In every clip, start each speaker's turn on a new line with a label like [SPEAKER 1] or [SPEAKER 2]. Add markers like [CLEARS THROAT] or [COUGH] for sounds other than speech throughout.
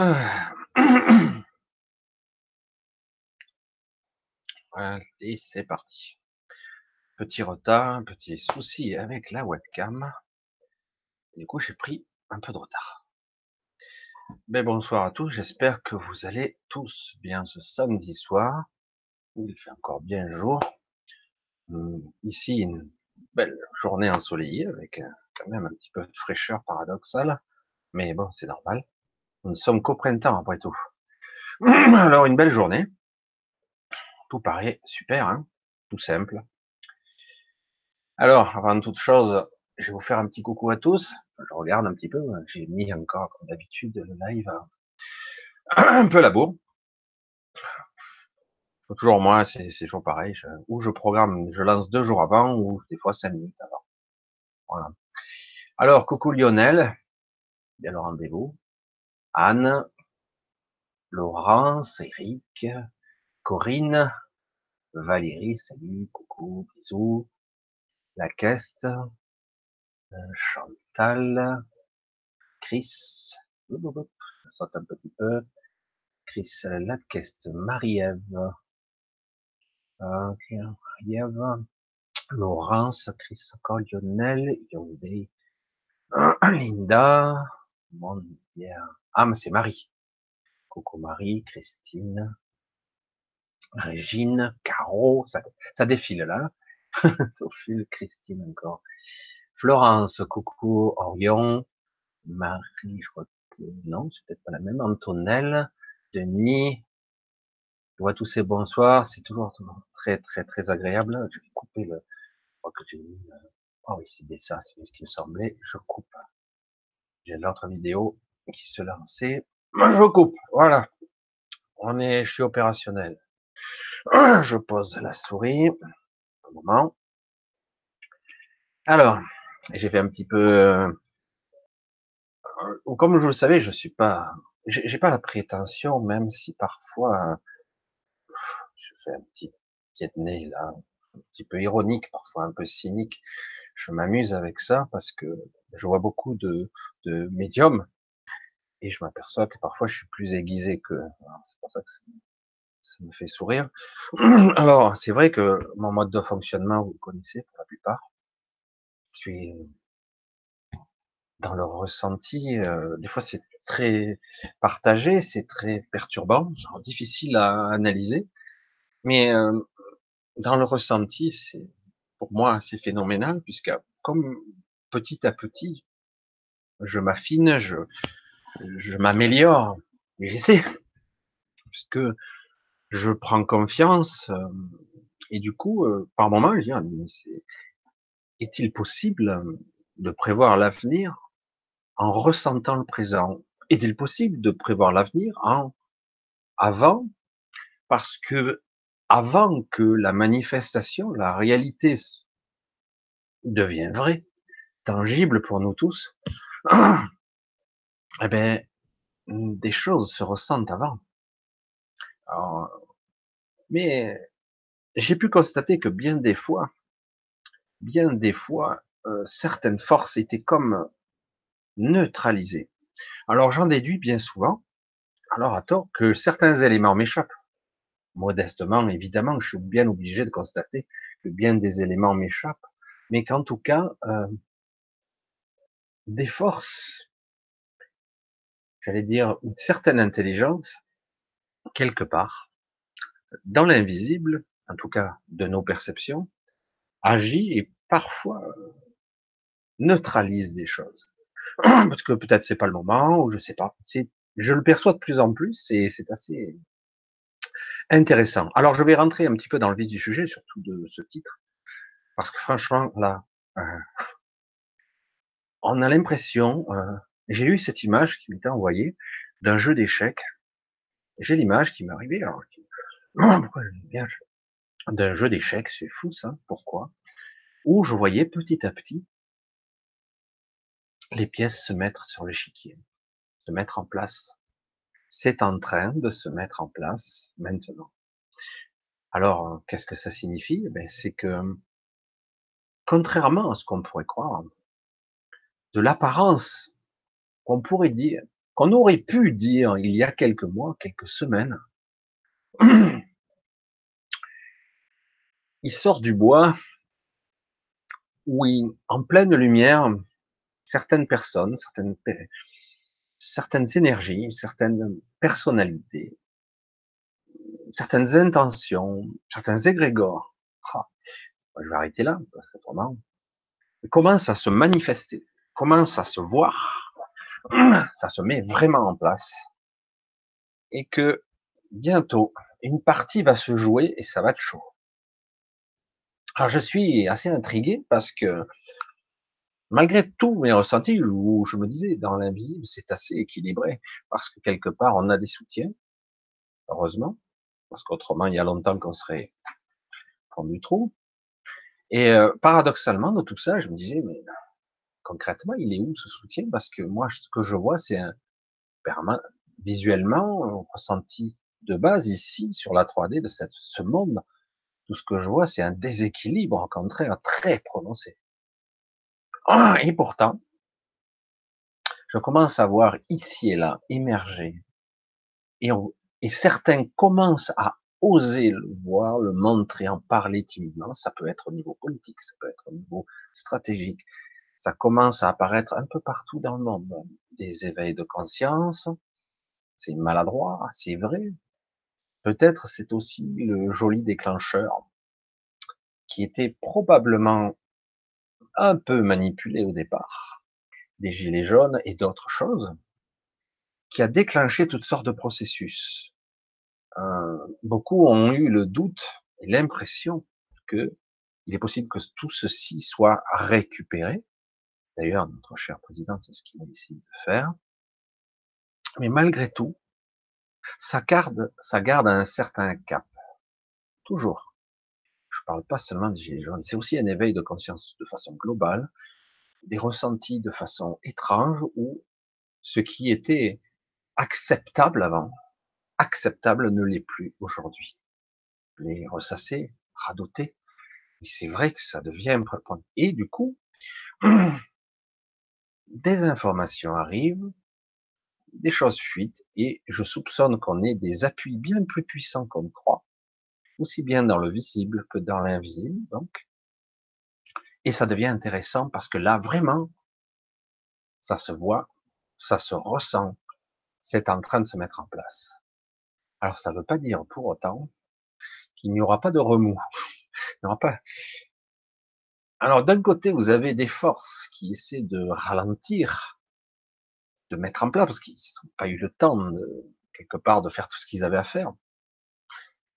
[SPEAKER 1] Ah. [CLEARS THROAT] Allez, c'est parti. Petit retard, petit souci avec la webcam. Du coup, j'ai pris un peu de retard. Mais bonsoir à tous, j'espère que vous allez tous bien ce samedi soir, il fait encore bien jour. Hum, ici, une belle journée ensoleillée, avec quand même un petit peu de fraîcheur paradoxale, mais bon, c'est normal. Nous ne sommes qu'au printemps, après tout. [CLEARS THROAT] Alors, une belle journée. Tout paraît super, hein tout simple. Alors, avant toute chose, je vais vous faire un petit coucou à tous. Je regarde un petit peu. J'ai mis encore, comme d'habitude, le live [CLEARS THROAT] un peu la. Toujours moi, c'est toujours pareil. ou je programme, je lance deux jours avant, ou des fois cinq minutes avant. Voilà. Alors, coucou Lionel. Bien le rendez-vous. Anne, Laurence, Eric, Corinne, Valérie, salut, coucou, bisous, la Caisse, euh, Chantal, Chris, ça saute un petit peu, Chris Laqueste, Marie-Ève, Marie-Ève, Laurence, Chris encore, Lionel, Yondé, [CLEARS THROAT] Linda, mon ah, mais c'est Marie. Coucou Marie, Christine, Régine, Caro, ça, défile là. [LAUGHS] Tophile, Christine encore. Florence, coucou, Orion, Marie, je crois que non, c'est peut-être pas la même. Antonelle, Denis, je vois tous ces bonsoirs, c'est toujours, très, très, très agréable. Je vais couper le, je crois que j'ai mis, oh oui, c'est ça, c'est ce qui me semblait. Je coupe. J'ai l'autre vidéo qui se lançait. Je coupe. Voilà. On est, je suis opérationnel. [CLEARS THROAT] Je pose la souris. Un. Alors, j'ai fait un petit peu, euh, comme je le savais, je suis pas, j'ai pas la prétention, même si parfois, je fais un petit pied de nez là, un petit peu ironique, parfois un peu cynique. Je m'amuse avec ça parce que je vois beaucoup de, de médiums et je m'aperçois que parfois je suis plus aiguisé que. C'est pour ça que ça me fait sourire. [CLEARS THROAT] Alors, c'est vrai que mon mode de fonctionnement, vous le connaissez pour la plupart. Je suis dans le ressenti. Euh, des fois, c'est très partagé, c'est très perturbant, genre difficile à analyser. Mais euh, dans le ressenti, c'est pour moi c'est phénoménal puisque comme petit à petit, je m'affine, je, je m'améliore, j'essaie, [LAUGHS] puisque je prends confiance, euh, et du coup, euh, par moment, je dis, ah, est-il possible de prévoir l'avenir en ressentant le présent? Est-il possible de prévoir l'avenir en avant? Parce que avant que la manifestation, la réalité devienne vraie, tangible pour nous tous, [CLEARS THROAT] eh ben, des choses se ressentent avant. mais j'ai pu constater que bien des fois, bien des fois, euh, certaines forces étaient comme neutralisées. Alors j'en déduis bien souvent, alors à tort, que certains éléments m'échappent. Modestement, évidemment, je suis bien obligé de constater que bien des éléments m'échappent, mais qu'en tout cas, euh, des forces j'allais dire, une certaine intelligence, quelque part, dans l'invisible, en tout cas de nos perceptions, agit et parfois neutralise des choses. [CLEARS THROAT] Parce que peut-être c'est pas le moment, ou je sais pas. Je le perçois de plus en plus et c'est assez intéressant. Alors je vais rentrer un petit peu dans le vif du sujet, surtout de ce titre, parce que franchement, là, euh, on a l'impression, euh, j'ai eu cette image qui m'était envoyée d'un jeu d'échecs. J'ai l'image qui m'est arrivée, alors, [COUGHS] bien d'un jeu d'échecs, c'est fou ça, pourquoi? Où je voyais petit à petit les pièces se mettre sur l'échiquier, se mettre en place. C'est en train de se mettre en place maintenant. Alors, qu'est-ce que ça signifie? Ben, C'est que, contrairement à ce qu'on pourrait croire, de l'apparence qu'on pourrait dire, qu'on aurait pu dire il y a quelques mois, quelques semaines. [CLEARS THROAT] Il sort du bois où, en pleine lumière, certaines personnes, certaines, certaines énergies, certaines personnalités, certaines intentions, certains égrégores. Ah, je vais arrêter là, parce qu'autrement, commence à se manifester, commence à se voir, ça se met vraiment en place, et que bientôt, une partie va se jouer et ça va être chaud. Alors je suis assez intrigué parce que malgré tous mes ressentis, où je me disais dans l'invisible c'est assez équilibré, parce que quelque part on a des soutiens, heureusement, parce qu'autrement il y a longtemps qu'on serait du trou. Et euh, paradoxalement, de tout ça, je me disais, mais concrètement, il est où ce soutien? Parce que moi, ce que je vois, c'est un visuellement ressenti de base ici sur la 3D de cette, ce monde. Tout ce que je vois, c'est un déséquilibre, au contraire, très prononcé. Ah, et pourtant, je commence à voir ici et là émerger, et, et certains commencent à oser le voir, le montrer, en parler timidement. Ça peut être au niveau politique, ça peut être au niveau stratégique. Ça commence à apparaître un peu partout dans le monde. Des éveils de conscience, c'est maladroit, c'est vrai. Peut-être c'est aussi le joli déclencheur qui était probablement un peu manipulé au départ, des gilets jaunes et d'autres choses, qui a déclenché toutes sortes de processus euh, beaucoup ont eu le doute et l'impression que il est possible que tout ceci soit récupéré. D'ailleurs, notre cher président, c'est ce qu'il décide de faire. Mais malgré tout, ça garde, ça garde un certain cap. Toujours. Je parle pas seulement des gilets jaunes, c'est aussi un éveil de conscience de façon globale, des ressentis de façon étrange où ce qui était acceptable avant acceptable ne l'est plus aujourd'hui. Les ressasser, radoter, mais c'est vrai que ça devient Et du coup, [CLEARS THROAT] des informations arrivent, des choses fuitent, et je soupçonne qu'on ait des appuis bien plus puissants qu'on croit, aussi bien dans le visible que dans l'invisible, donc. Et ça devient intéressant parce que là, vraiment, ça se voit, ça se ressent, c'est en train de se mettre en place. Alors ça ne veut pas dire pour autant qu'il n'y aura pas de remous. [LAUGHS] Il n'y aura pas. Alors d'un côté, vous avez des forces qui essaient de ralentir, de mettre en place, parce qu'ils n'ont pas eu le temps de, quelque part de faire tout ce qu'ils avaient à faire.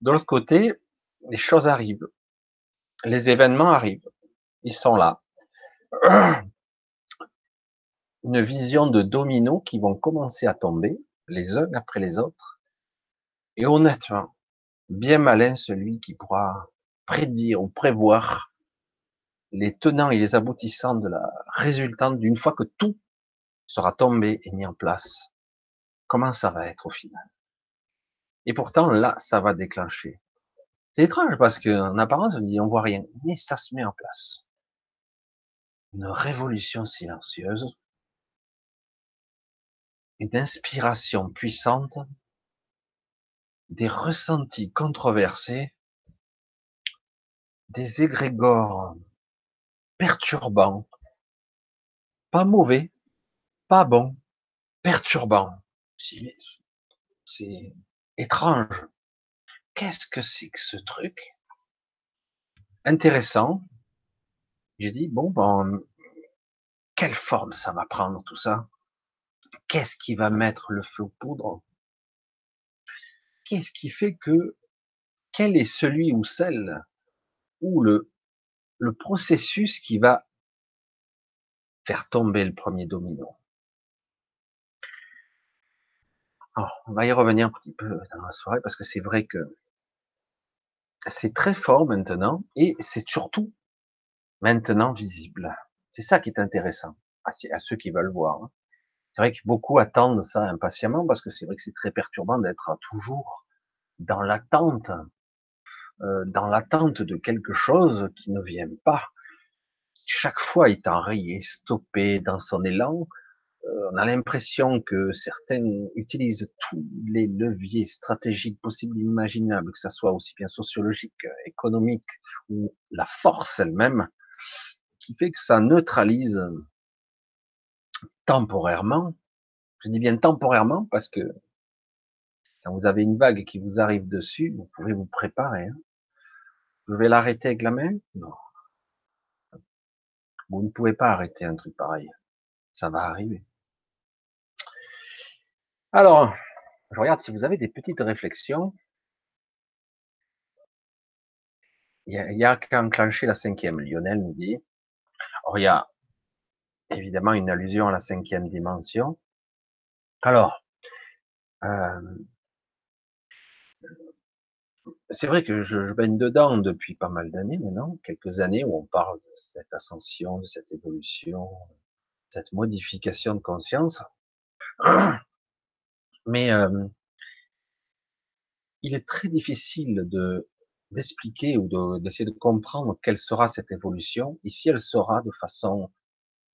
[SPEAKER 1] De l'autre côté, les choses arrivent, les événements arrivent, ils sont là. [CLEARS THROAT] Une vision de dominos qui vont commencer à tomber les uns après les autres, et honnêtement, bien malin celui qui pourra prédire ou prévoir les tenants et les aboutissants de la résultante d'une fois que tout sera tombé et mis en place. Comment ça va être au final? Et pourtant, là, ça va déclencher. C'est étrange parce qu'en apparence, on dit on voit rien, mais ça se met en place. Une révolution silencieuse, une inspiration puissante des ressentis controversés, des égrégores perturbants, pas mauvais, pas bons, perturbants. C'est étrange. Qu'est-ce que c'est que ce truc? Intéressant. J'ai dit, bon, ben, quelle forme ça va prendre tout ça? Qu'est-ce qui va mettre le feu aux poudres? Qu'est-ce qui fait que quel est celui ou celle ou le, le processus qui va faire tomber le premier domino? Alors, on va y revenir un petit peu dans la soirée parce que c'est vrai que c'est très fort maintenant et c'est surtout maintenant visible. C'est ça qui est intéressant à, ceux qui veulent voir. Hein. C'est vrai que beaucoup attendent ça impatiemment parce que c'est vrai que c'est très perturbant d'être toujours dans l'attente, euh, dans l'attente de quelque chose qui ne vient pas. Chaque fois étant rayé, stoppé dans son élan, on a l'impression que certains utilisent tous les leviers stratégiques possibles, imaginables, que ça soit aussi bien sociologique, économique ou la force elle-même, qui fait que ça neutralise temporairement. Je dis bien temporairement parce que quand vous avez une vague qui vous arrive dessus, vous pouvez vous préparer. Hein. Vous vais l'arrêter avec la main? Non. Vous ne pouvez pas arrêter un truc pareil. Ça va arriver. Alors, je regarde si vous avez des petites réflexions. Il y a, qu'à enclencher la cinquième. Lionel nous dit. Alors, il y a évidemment une allusion à la cinquième dimension. Alors, euh, c'est vrai que je, je, baigne dedans depuis pas mal d'années maintenant, quelques années où on parle de cette ascension, de cette évolution, cette modification de conscience. [CLEARS THROAT] Mais il est très difficile de d'expliquer ou d'essayer de, comprendre quelle sera cette évolution et si elle sera de façon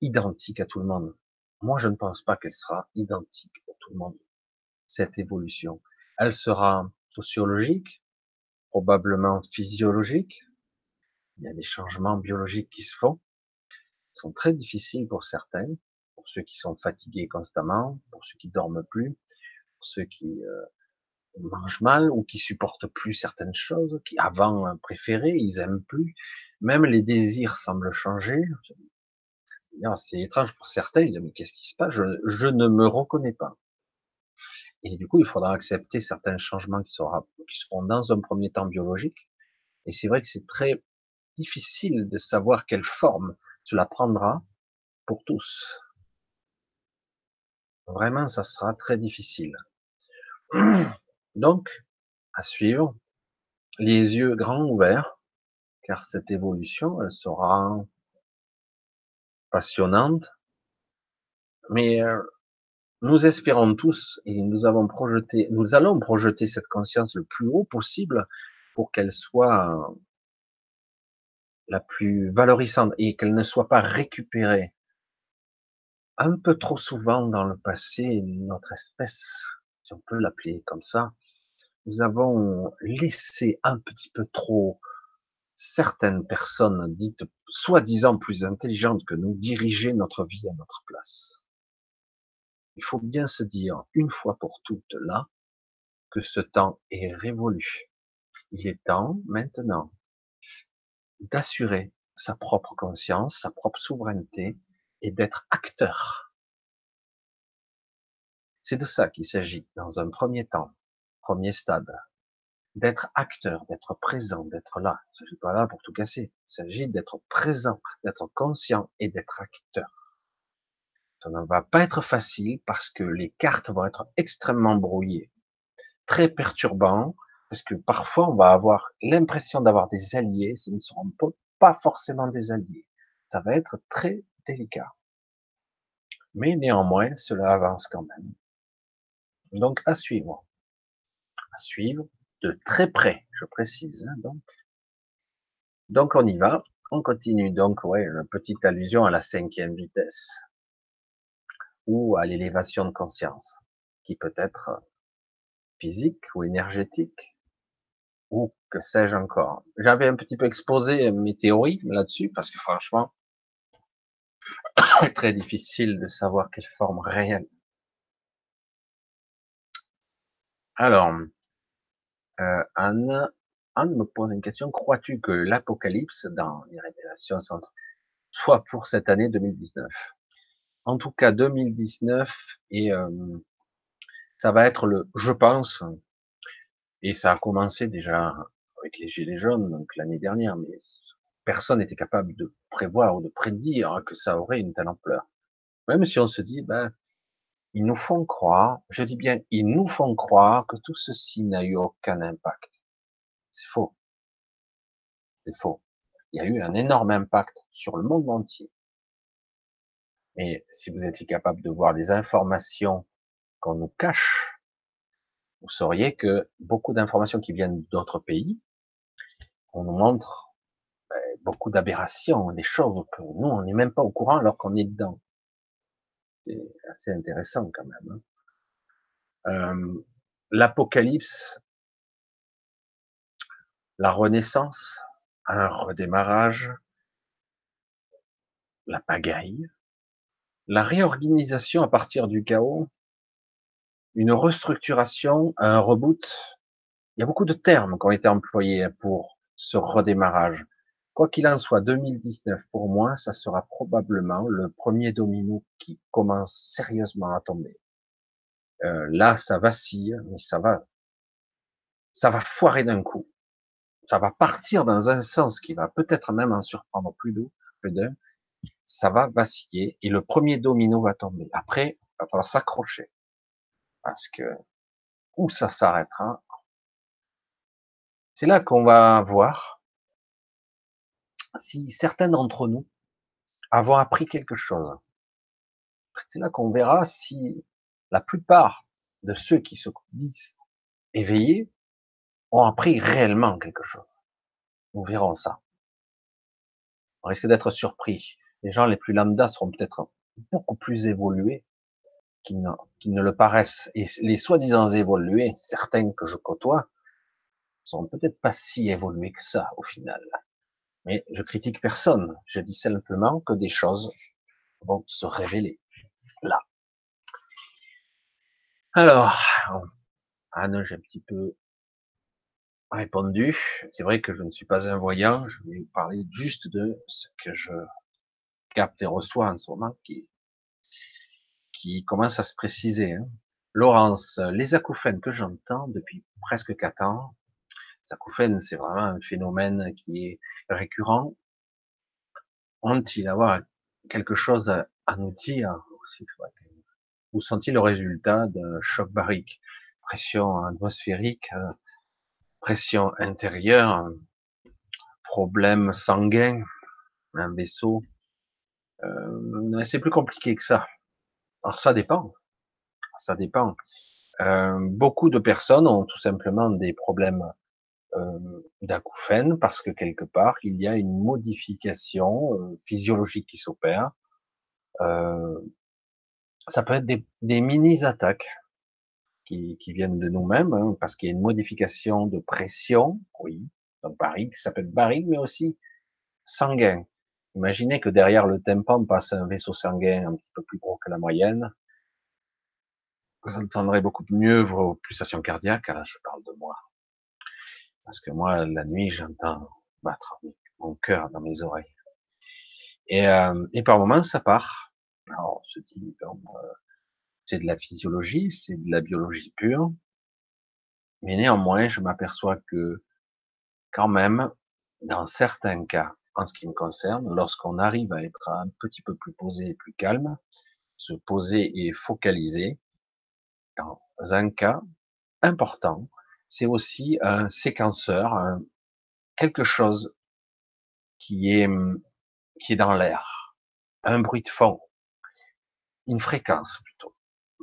[SPEAKER 1] identique à tout le monde. Moi, je ne pense pas qu'elle sera identique pour tout le monde, cette évolution. Elle sera sociologique, probablement physiologique. Il y a des changements biologiques qui se font, qui sont très difficiles pour certains, pour ceux qui sont fatigués constamment, pour ceux qui dorment plus, ceux qui euh, mangent mal ou qui supportent plus certaines choses, qui avant préféraient, ils aiment plus. Même les désirs semblent changer. C'est étrange pour certains, ils disent, mais qu'est-ce qui se passe? Je, ne me reconnais pas. Et du coup, il faudra accepter certains changements qui, qui seront dans un premier temps biologiques. Et c'est vrai que c'est très difficile de savoir quelle forme cela prendra pour tous. Vraiment, ça sera très difficile. Donc, à suivre, les yeux grands ouverts, car cette évolution, elle sera passionnante, mais euh, nous espérons tous, et nous avons projeté, nous allons projeter cette conscience le plus haut possible pour qu'elle soit la plus valorisante et qu'elle ne soit pas récupérée un peu trop souvent dans le passé, notre espèce, si on peut l'appeler comme ça, nous avons laissé un petit peu trop certaines personnes dites soi-disant plus intelligentes que nous diriger notre vie à notre place. Il faut bien se dire une fois pour toutes là que ce temps est révolu. Il est temps maintenant d'assurer sa propre conscience, sa propre souveraineté, et d'être acteur. C'est de ça qu'il s'agit dans un premier temps, premier stade, d'être acteur, d'être présent, d'être là. Il ne pas là pour tout casser. Il s'agit d'être présent, d'être conscient et d'être acteur. Ça ne va pas être facile parce que les cartes vont être extrêmement brouillées, très perturbants, parce que parfois on va avoir l'impression d'avoir des alliés, ce ne seront pas forcément des alliés. Ça va être très délicat. Mais néanmoins, cela avance quand même. Donc, à suivre. À suivre de très près, je précise. Hein, donc. donc, on y va. On continue. Donc, ouais, une petite allusion à la cinquième vitesse ou à l'élévation de conscience, qui peut être physique ou énergétique, ou que sais-je encore. J'avais un petit peu exposé mes théories là-dessus, parce que franchement, [COUGHS] très difficile de savoir quelle forme réelle. Alors, euh, Anne, Anne me pose une question. Crois-tu que l'Apocalypse dans les révélations soit pour cette année 2019 En tout cas, 2019 et euh, ça va être le, je pense, et ça a commencé déjà avec les Gilets jaunes, donc l'année dernière, mais personne n'était capable de prévoir ou de prédire que ça aurait une telle ampleur. Même si on se dit, ben, ils nous font croire, je dis bien, ils nous font croire que tout ceci n'a eu aucun impact. C'est faux. C'est faux. Il y a eu un énorme impact sur le monde entier. Mais si vous étiez capable de voir les informations qu'on nous cache, vous sauriez que beaucoup d'informations qui viennent d'autres pays, on nous montre beaucoup d'aberrations, des choses que nous, on n'est même pas au courant alors qu'on est dedans. C'est assez intéressant quand même. Hein. Euh, L'apocalypse, la renaissance, un redémarrage, la pagaille, la réorganisation à partir du chaos, une restructuration, un reboot. Il y a beaucoup de termes qui ont été employés pour ce redémarrage. Quoi qu'il en soit, 2019, pour moi, ça sera probablement le premier domino qui commence sérieusement à tomber. Euh, là, ça vacille, mais ça va, ça va foirer d'un coup. Ça va partir dans un sens qui va peut-être même en surprendre plus d'un. Ça va vaciller et le premier domino va tomber. Après, il va falloir s'accrocher parce que où ça s'arrêtera, c'est là qu'on va voir si certains d'entre nous avons appris quelque chose. C'est là qu'on verra si la plupart de ceux qui se disent éveillés ont appris réellement quelque chose. Nous verrons ça. On risque d'être surpris. Les gens les plus lambda seront peut-être beaucoup plus évolués qu'ils ne, ne, le paraissent. Et les soi-disant évolués, certains que je côtoie, sont peut-être pas si évolués que ça au final. Mais je critique personne. Je dis simplement que des choses vont se révéler là. Alors, Anne, j'ai un petit peu répondu. C'est vrai que je ne suis pas un voyant. Je vais vous parler juste de ce que je capte et reçois en ce moment qui, qui commence à se préciser. Hein. Laurence, les acouphènes que j'entends depuis presque quatre ans, acouphènes, c'est vraiment un phénomène qui est récurrent. Ont-ils avoir quelque chose à, nous dire aussi Où sont-ils le résultat d'un choc barique Pression atmosphérique, pression intérieure, problème sanguin, un vaisseau. Euh, c'est plus compliqué que ça. Alors ça dépend. Ça dépend. Euh, beaucoup de personnes ont tout simplement des problèmes euh, d'acouphènes parce que quelque part il y a une modification euh, physiologique qui s'opère. Euh, ça peut être des, des mini-attaques qui, qui, viennent de nous-mêmes hein, parce qu'il y a une modification de pression, oui, donc barique, ça peut être barique mais aussi sanguin. Imaginez que derrière le tympan passe un vaisseau sanguin un petit peu plus gros que la moyenne. Vous entendrez beaucoup mieux vos pulsations cardiaques. Là, je parle de moi. Parce que moi, la nuit, j'entends battre mon cœur dans mes oreilles. Et, euh, et par moments, ça part. Alors, on se dit, euh, c'est de la physiologie, c'est de la biologie pure. Mais néanmoins, je m'aperçois que, quand même, dans certains cas, en ce qui me concerne, lorsqu'on arrive à être un petit peu plus posé et plus calme, se poser et focaliser, dans un cas important, c'est aussi un séquenceur, quelque chose qui est, qui est dans l'air, un bruit de fond, une fréquence plutôt,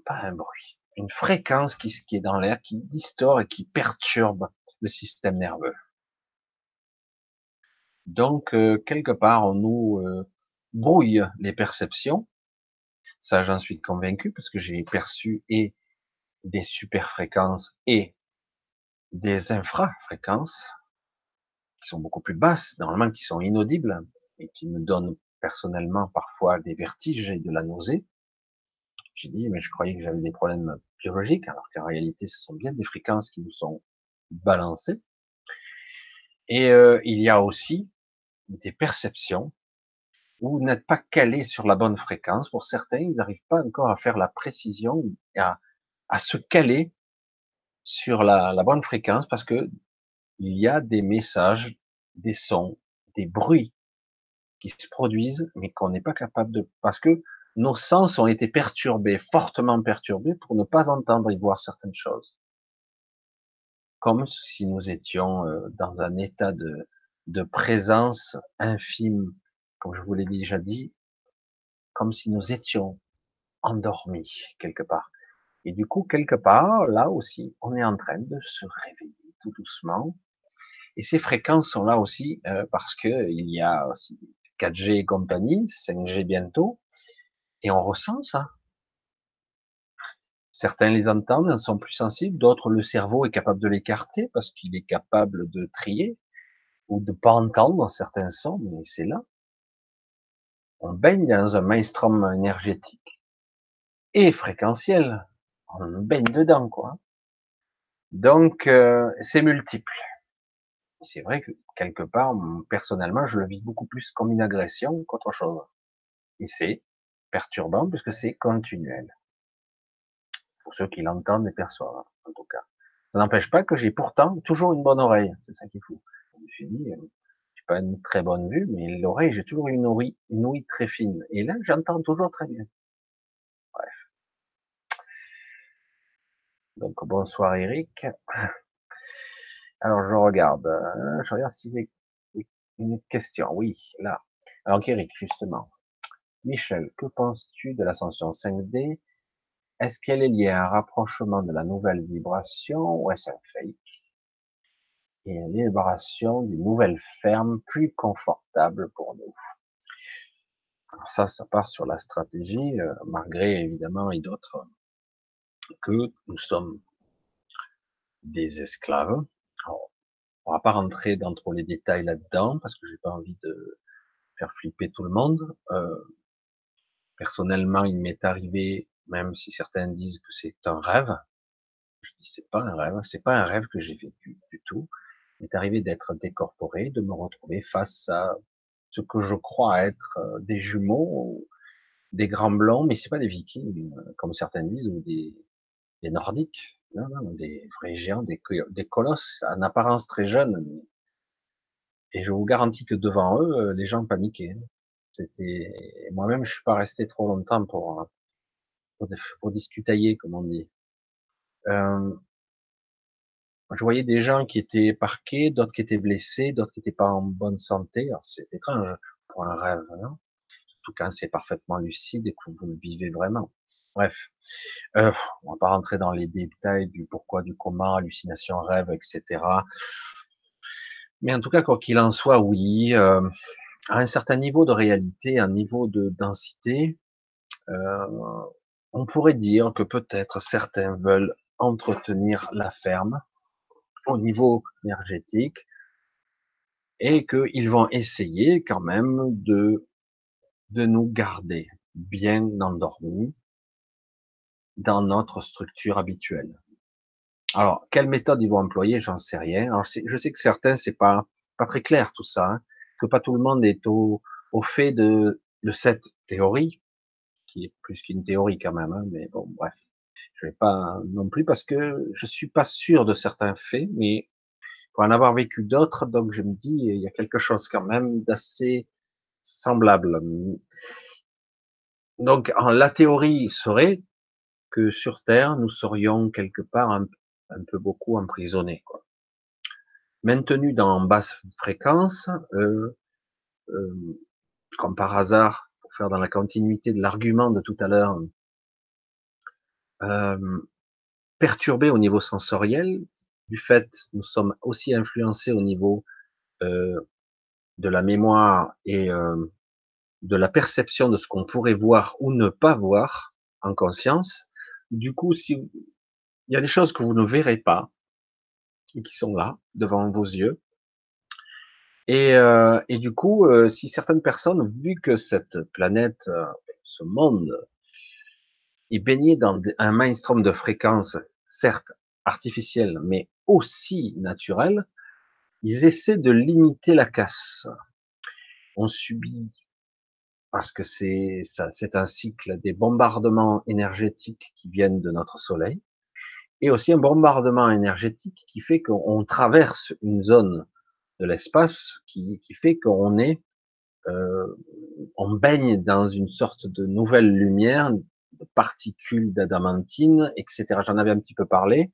[SPEAKER 1] pas un bruit, une fréquence qui, qui est dans l'air, qui distord et qui perturbe le système nerveux. Donc, euh, quelque part, on nous euh, brouille les perceptions. Ça, j'en suis convaincu parce que j'ai perçu et des super fréquences et des infrafréquences qui sont beaucoup plus basses, normalement qui sont inaudibles et qui me donnent personnellement parfois des vertiges et de la nausée. J'ai dit, mais je croyais que j'avais des problèmes biologiques, alors qu'en réalité, ce sont bien des fréquences qui nous sont balancées. Et euh, il y a aussi des perceptions où vous n'êtes pas calé sur la bonne fréquence. Pour certains, ils n'arrivent pas encore à faire la précision à se caler sur la, la, bonne fréquence parce que il y a des messages, des sons, des bruits qui se produisent, mais qu'on n'est pas capable de, parce que nos sens ont été perturbés, fortement perturbés, pour ne pas entendre et voir certaines choses. Comme si nous étions euh, dans un état de, de présence infime, comme je vous l'ai déjà dit, comme si nous étions endormis quelque part. Et du coup, quelque part, là aussi, on est en train de se réveiller tout doucement. Et ces fréquences sont là aussi euh, parce que il y a aussi 4G et compagnie, 5G bientôt, et on ressent ça. Certains les entendent, sont plus sensibles, d'autres le cerveau est capable de l'écarter parce qu'il est capable de trier ou de pas entendre certains sons, mais c'est là. On baigne dans un maelstrom énergétique et fréquentiel. On baigne dedans, quoi. Donc, euh, c'est multiple. C'est vrai que quelque part, personnellement, je le vis beaucoup plus comme une agression qu'autre chose. Et c'est perturbant puisque c'est continuel. Pour ceux qui l'entendent et perçoivent, en tout cas. Ça n'empêche pas que j'ai pourtant toujours une bonne oreille. C'est ça qui est fou. Je me suis dit, euh, j'ai pas une très bonne vue, mais l'oreille, j'ai toujours une ouïe, une ouïe très fine. Et là, j'entends toujours très bien. Donc, bonsoir Eric. Alors, je regarde. Hein, je regarde s'il y a une question. Oui, là. Alors, Eric, justement. Michel, que penses-tu de l'ascension 5D Est-ce qu'elle est liée à un rapprochement de la nouvelle vibration ou est-ce un fake? Et une l'élaboration d'une nouvelle ferme plus confortable pour nous. Alors ça, ça part sur la stratégie, euh, malgré évidemment et d'autres, que nous sommes des esclaves. on va pas rentrer dans trop les détails là-dedans parce que j'ai pas envie de faire flipper tout le monde. Euh, Personnellement, il m'est arrivé, même si certains disent que c'est un rêve, je dis c'est pas un rêve, c'est pas un rêve que j'ai vécu du tout. Il m'est arrivé d'être décorporé, de me retrouver face à ce que je crois être euh, des jumeaux, des grands blancs, mais c'est pas des vikings, euh, comme certains disent, ou des, des nordiques, des vrais géants, des, colosses, en apparence très jeunes. Et je vous garantis que devant eux, euh, les gens paniquaient. C'était moi-même, je suis pas resté trop longtemps pour pour, pour discutailler, comme on dit. Euh, je voyais des gens qui étaient parqués, d'autres qui étaient blessés, d'autres qui étaient pas en bonne santé. C'est étrange pour un rêve, non Surtout quand c'est parfaitement lucide et que vous le vivez vraiment. Bref, euh, on va pas rentrer dans les détails du pourquoi, du comment, hallucination, rêve, etc. Mais en tout cas, quoi qu'il en soit, oui, euh, à un certain niveau de réalité, un niveau de densité, euh, on pourrait dire que peut-être certains veulent entretenir la ferme au niveau énergétique et qu'ils vont essayer quand même de, de nous garder bien endormis dans notre structure habituelle. Alors, quelle méthode ils vont employer, j'en sais rien. Alors, je sais que certains, c'est pas pas très clair tout ça. Hein que pas tout le monde est au, au fait de, de cette théorie, qui est plus qu'une théorie quand même, hein, mais bon, bref. Je vais pas non plus parce que je suis pas sûr de certains faits, mais pour en avoir vécu d'autres, donc je me dis, il y a quelque chose quand même d'assez semblable. Donc, la théorie serait que sur Terre, nous serions quelque part un, peu beaucoup emprisonnés. Quoi maintenu dans basse fréquence, euh, euh, comme par hasard, pour faire dans la continuité de l'argument de tout à l'heure, euh, perturbé au niveau sensoriel, du fait, nous sommes aussi influencés au niveau de la mémoire et de la perception de ce qu'on pourrait voir ou ne pas voir en conscience. Du coup, si il y a des choses que vous ne verrez pas, qui sont là, devant vos yeux. Et, euh, et du coup, euh, si certaines personnes, vu que cette planète, euh, ce monde, est baigné dans un mainstream de fréquences, certes artificielles, mais aussi naturelles, ils essaient de limiter la casse. On subit, parce que c'est c'est un cycle des bombardements énergétiques qui viennent de notre Soleil, et aussi un bombardement énergétique qui fait qu'on traverse une zone de l'espace qui, qui fait qu'on est, euh, on baigne dans une sorte de nouvelle lumière, de particules d'adamantine, etc. J'en avais un petit peu parlé,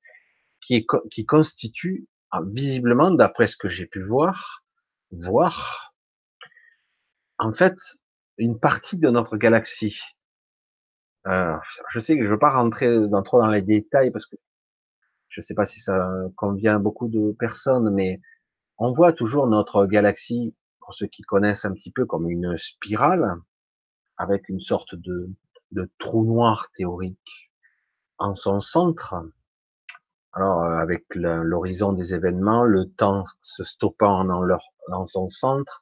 [SPEAKER 1] qui, est, qui constitue ah, visiblement, d'après ce que j'ai pu voir, voir, en fait, une partie de notre galaxie. Euh, je sais que je veux pas rentrer trop dans les détails parce que je ne sais pas si ça convient à beaucoup de personnes, mais on voit toujours notre galaxie, pour ceux qui connaissent un petit peu, comme une spirale, avec une sorte de, de trou noir théorique en son centre. Alors, euh, avec l'horizon des événements, le temps se stoppant dans, leur, dans son centre,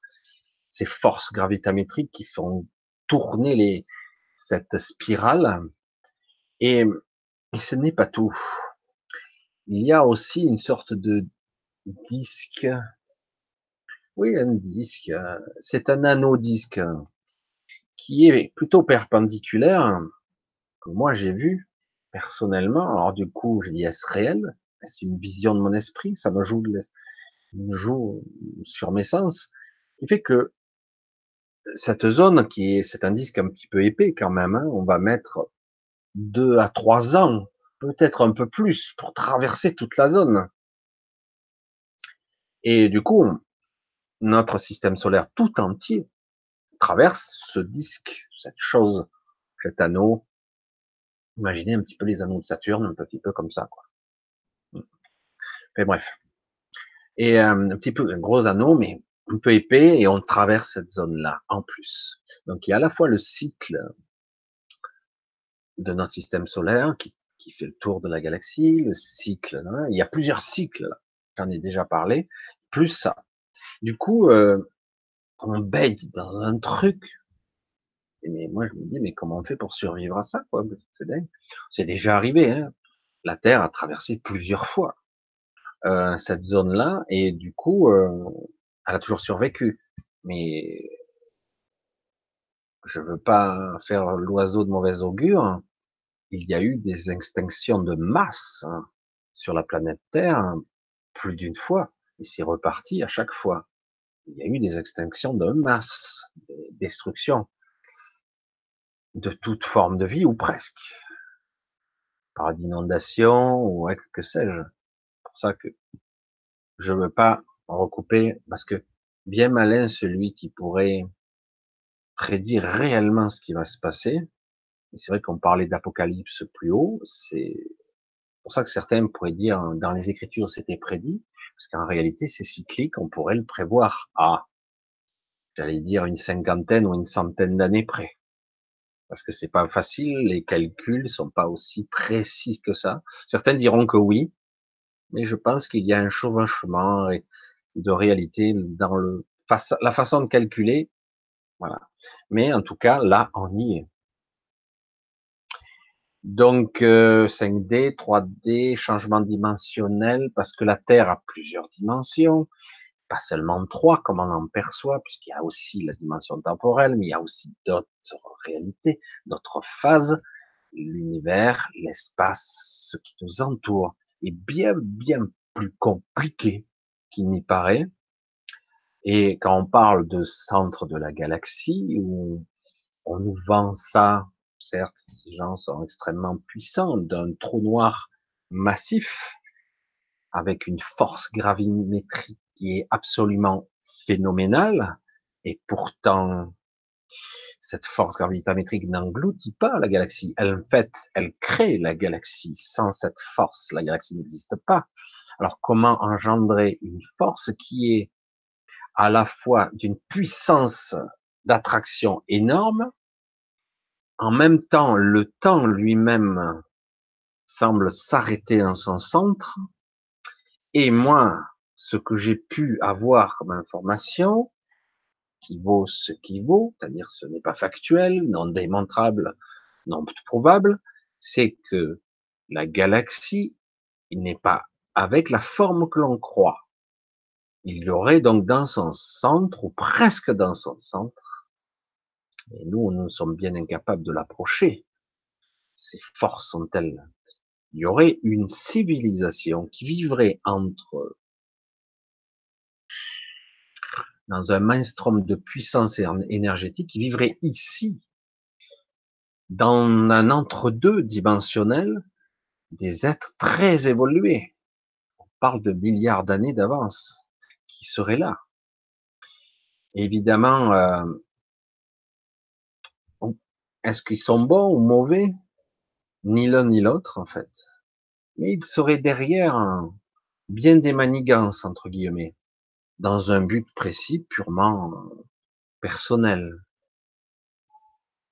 [SPEAKER 1] ces forces gravitamétriques qui font tourner les, cette spirale. Et, et ce n'est pas tout. Il y a aussi une sorte de disque. Oui, un disque. C'est un anneau-disque qui est plutôt perpendiculaire, que moi j'ai vu personnellement. Alors du coup, je dis est-ce réel? C'est une vision de mon esprit, ça me joue, me joue sur mes sens. Il fait que cette zone qui est, c'est un disque un petit peu épais quand même. Hein, on va mettre deux à trois ans, peut-être un peu plus, pour traverser toute la zone. Et du coup, notre système solaire tout entier traverse ce disque, cette chose, cet anneau. Imaginez un petit peu les anneaux de Saturne, un petit peu comme ça, quoi. Mais bref. Et euh, un petit peu un gros anneau, mais un peu épais, et on traverse cette zone-là en plus. Donc il y a à la fois le cycle de notre système solaire qui, qui fait le tour de la galaxie, le cycle. Hein, il y a plusieurs cycles, j'en ai déjà parlé, plus ça. Du coup, euh, on baigne dans un truc. Mais moi, je me dis, mais comment on fait pour survivre à ça, quoi C'est dingue. C'est déjà arrivé. Hein. La Terre a traversé plusieurs fois euh, cette zone-là, et du coup, euh, elle a toujours survécu. Mais je veux pas faire l'oiseau de mauvais augure. Il y a eu des extinctions de masse hein, sur la planète Terre plus d'une fois, et c'est reparti à chaque fois il y a eu des extinctions de masse, des destructions de toute forme de vie ou presque, par d'inondation ou que sais-je. C'est pour ça que je veux pas recouper parce que bien malin celui qui pourrait prédire réellement ce qui va se passer. C'est vrai qu'on parlait d'apocalypse plus haut, c'est pour ça que certains pourraient dire dans les écritures c'était prédit. Parce qu'en réalité, c'est cyclique, on pourrait le prévoir à, j'allais dire, une cinquantaine ou une centaine d'années près. Parce que c'est pas facile, les calculs sont pas aussi précis que ça. Certains diront que oui, mais je pense qu'il y a un chevauchement de réalité dans le, la façon de calculer. Voilà. Mais en tout cas, là, on y est. Donc 5D, euh, 3D, changement dimensionnel, parce que la Terre a plusieurs dimensions, pas seulement trois comme on en perçoit, puisqu'il y a aussi la dimension temporelle, mais il y a aussi d'autres réalités, d'autres phases. L'univers, l'espace, ce qui nous entoure est bien, bien plus compliqué qu'il n'y paraît. Et quand on parle de centre de la galaxie, où on nous vend ça certes, ces gens sont extrêmement puissants, d'un trou noir massif, avec une force gravimétrique qui est absolument phénoménale, et pourtant, cette force gravimétrique n'engloutit pas la galaxie. Elle, en fait, elle crée la galaxie. Sans cette force, la galaxie n'existe pas. Alors, comment engendrer une force qui est à la fois d'une puissance d'attraction énorme, en même temps, le temps lui-même semble s'arrêter en son centre, et moi, ce que j'ai pu avoir comme information, qui vaut ce qui vaut, c'est-à-dire ce n'est pas factuel, non démontrable, non prouvable, c'est que la galaxie n'est pas avec la forme que l'on croit. Il y aurait donc dans son centre, ou presque dans son centre, et nous, nous sommes bien incapables de l'approcher. Ces forces sont-elles? Il y aurait une civilisation qui vivrait entre dans un mainstrom de puissance énergétique, qui vivrait ici, dans un entre-deux dimensionnel, des êtres très évolués. Parle de milliards d'années d'avance qui seraient là. Évidemment, euh, est-ce qu'ils sont bons ou mauvais? Ni l'un ni l'autre, en fait. Mais ils seraient derrière bien des manigances, entre guillemets, dans un but précis, purement personnel.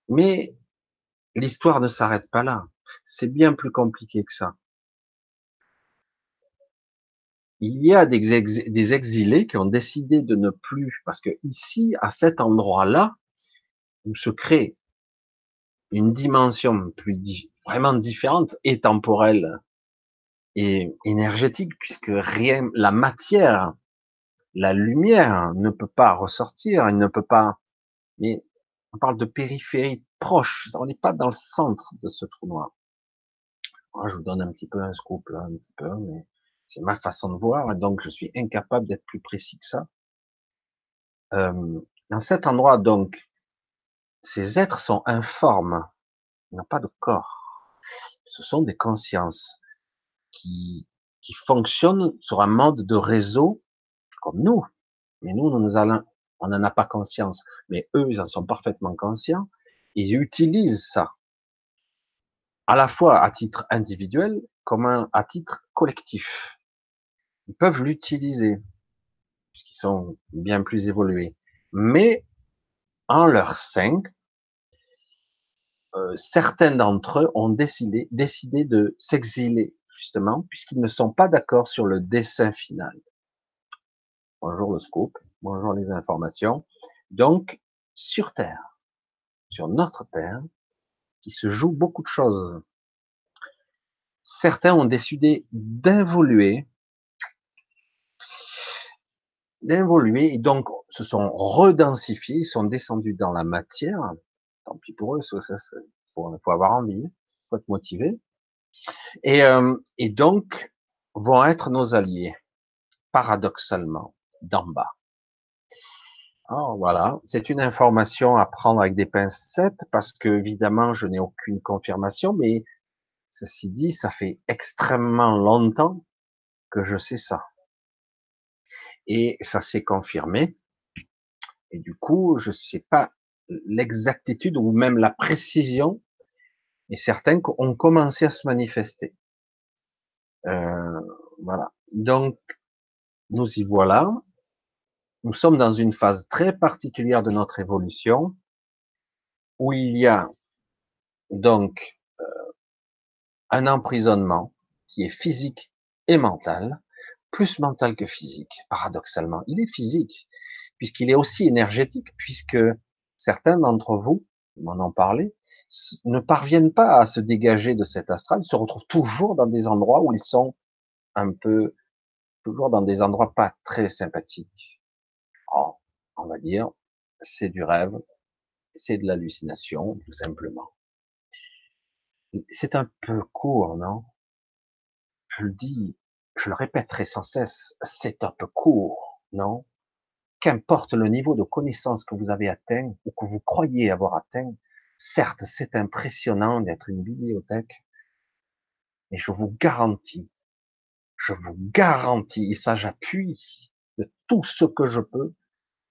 [SPEAKER 1] Mais l'histoire ne s'arrête pas là. C'est bien plus compliqué que ça. Il y a des, exilés qui ont décidé de ne plus, parce que ici, à cet endroit-là, où se crée une dimension plus vraiment différente et temporelle et énergétique, puisque rien, la matière, la lumière ne peut pas ressortir, elle ne peut pas. Mais on parle de périphérie proche, on n'est pas dans le centre de ce trou noir. Je vous donne un petit peu un scoop là, un petit peu, mais c'est ma façon de voir, donc je suis incapable d'être plus précis que ça. Euh, dans cet endroit, donc, ces êtres sont informes, ils n'ont pas de corps. Ce sont des consciences qui, qui fonctionnent sur un mode de réseau comme nous. Mais nous, nous allons, on n'en a pas conscience. Mais eux, ils en sont parfaitement conscients. Ils utilisent ça à la fois à titre individuel comme à titre collectif. Ils peuvent l'utiliser puisqu'ils sont bien plus évolués. Mais en leur sein, euh, certains d'entre eux ont décidé, décidé de s'exiler, justement, puisqu'ils ne sont pas d'accord sur le dessin final. Bonjour le scope, bonjour les informations. Donc, sur Terre, sur notre Terre, qui se joue beaucoup de choses. Certains ont décidé d'involuer, d'involuer, et donc se sont redensifiés, sont descendus dans la matière, tant pis pour eux, ça, faut, avoir envie, faut être motivé. Et, euh, et donc vont être nos alliés, paradoxalement, d'en bas. Alors voilà, c'est une information à prendre avec des pincettes parce que évidemment je n'ai aucune confirmation, mais ceci dit, ça fait extrêmement longtemps que je sais ça. Et ça s'est confirmé. Et du coup, je sais pas l'exactitude ou même la précision, et certains ont commencé à se manifester. Euh, voilà. Donc, nous y voilà. Nous sommes dans une phase très particulière de notre évolution, où il y a donc euh, un emprisonnement qui est physique et mental, plus mental que physique, paradoxalement. Il est physique, puisqu'il est aussi énergétique, puisque certains d'entre vous, m'en ont parlé, ne parviennent pas à se dégager de cet astral, se retrouvent toujours dans des endroits où ils sont un peu, toujours dans des endroits pas très sympathiques. Oh, on va dire, c'est du rêve, c'est de l'hallucination, tout simplement. C'est un peu court, non? Je le dis, je le répéterai sans cesse, c'est un peu court, non? Qu'importe le niveau de connaissance que vous avez atteint ou que vous croyez avoir atteint, certes, c'est impressionnant d'être une bibliothèque, mais je vous garantis, je vous garantis, et ça j'appuie de tout ce que je peux,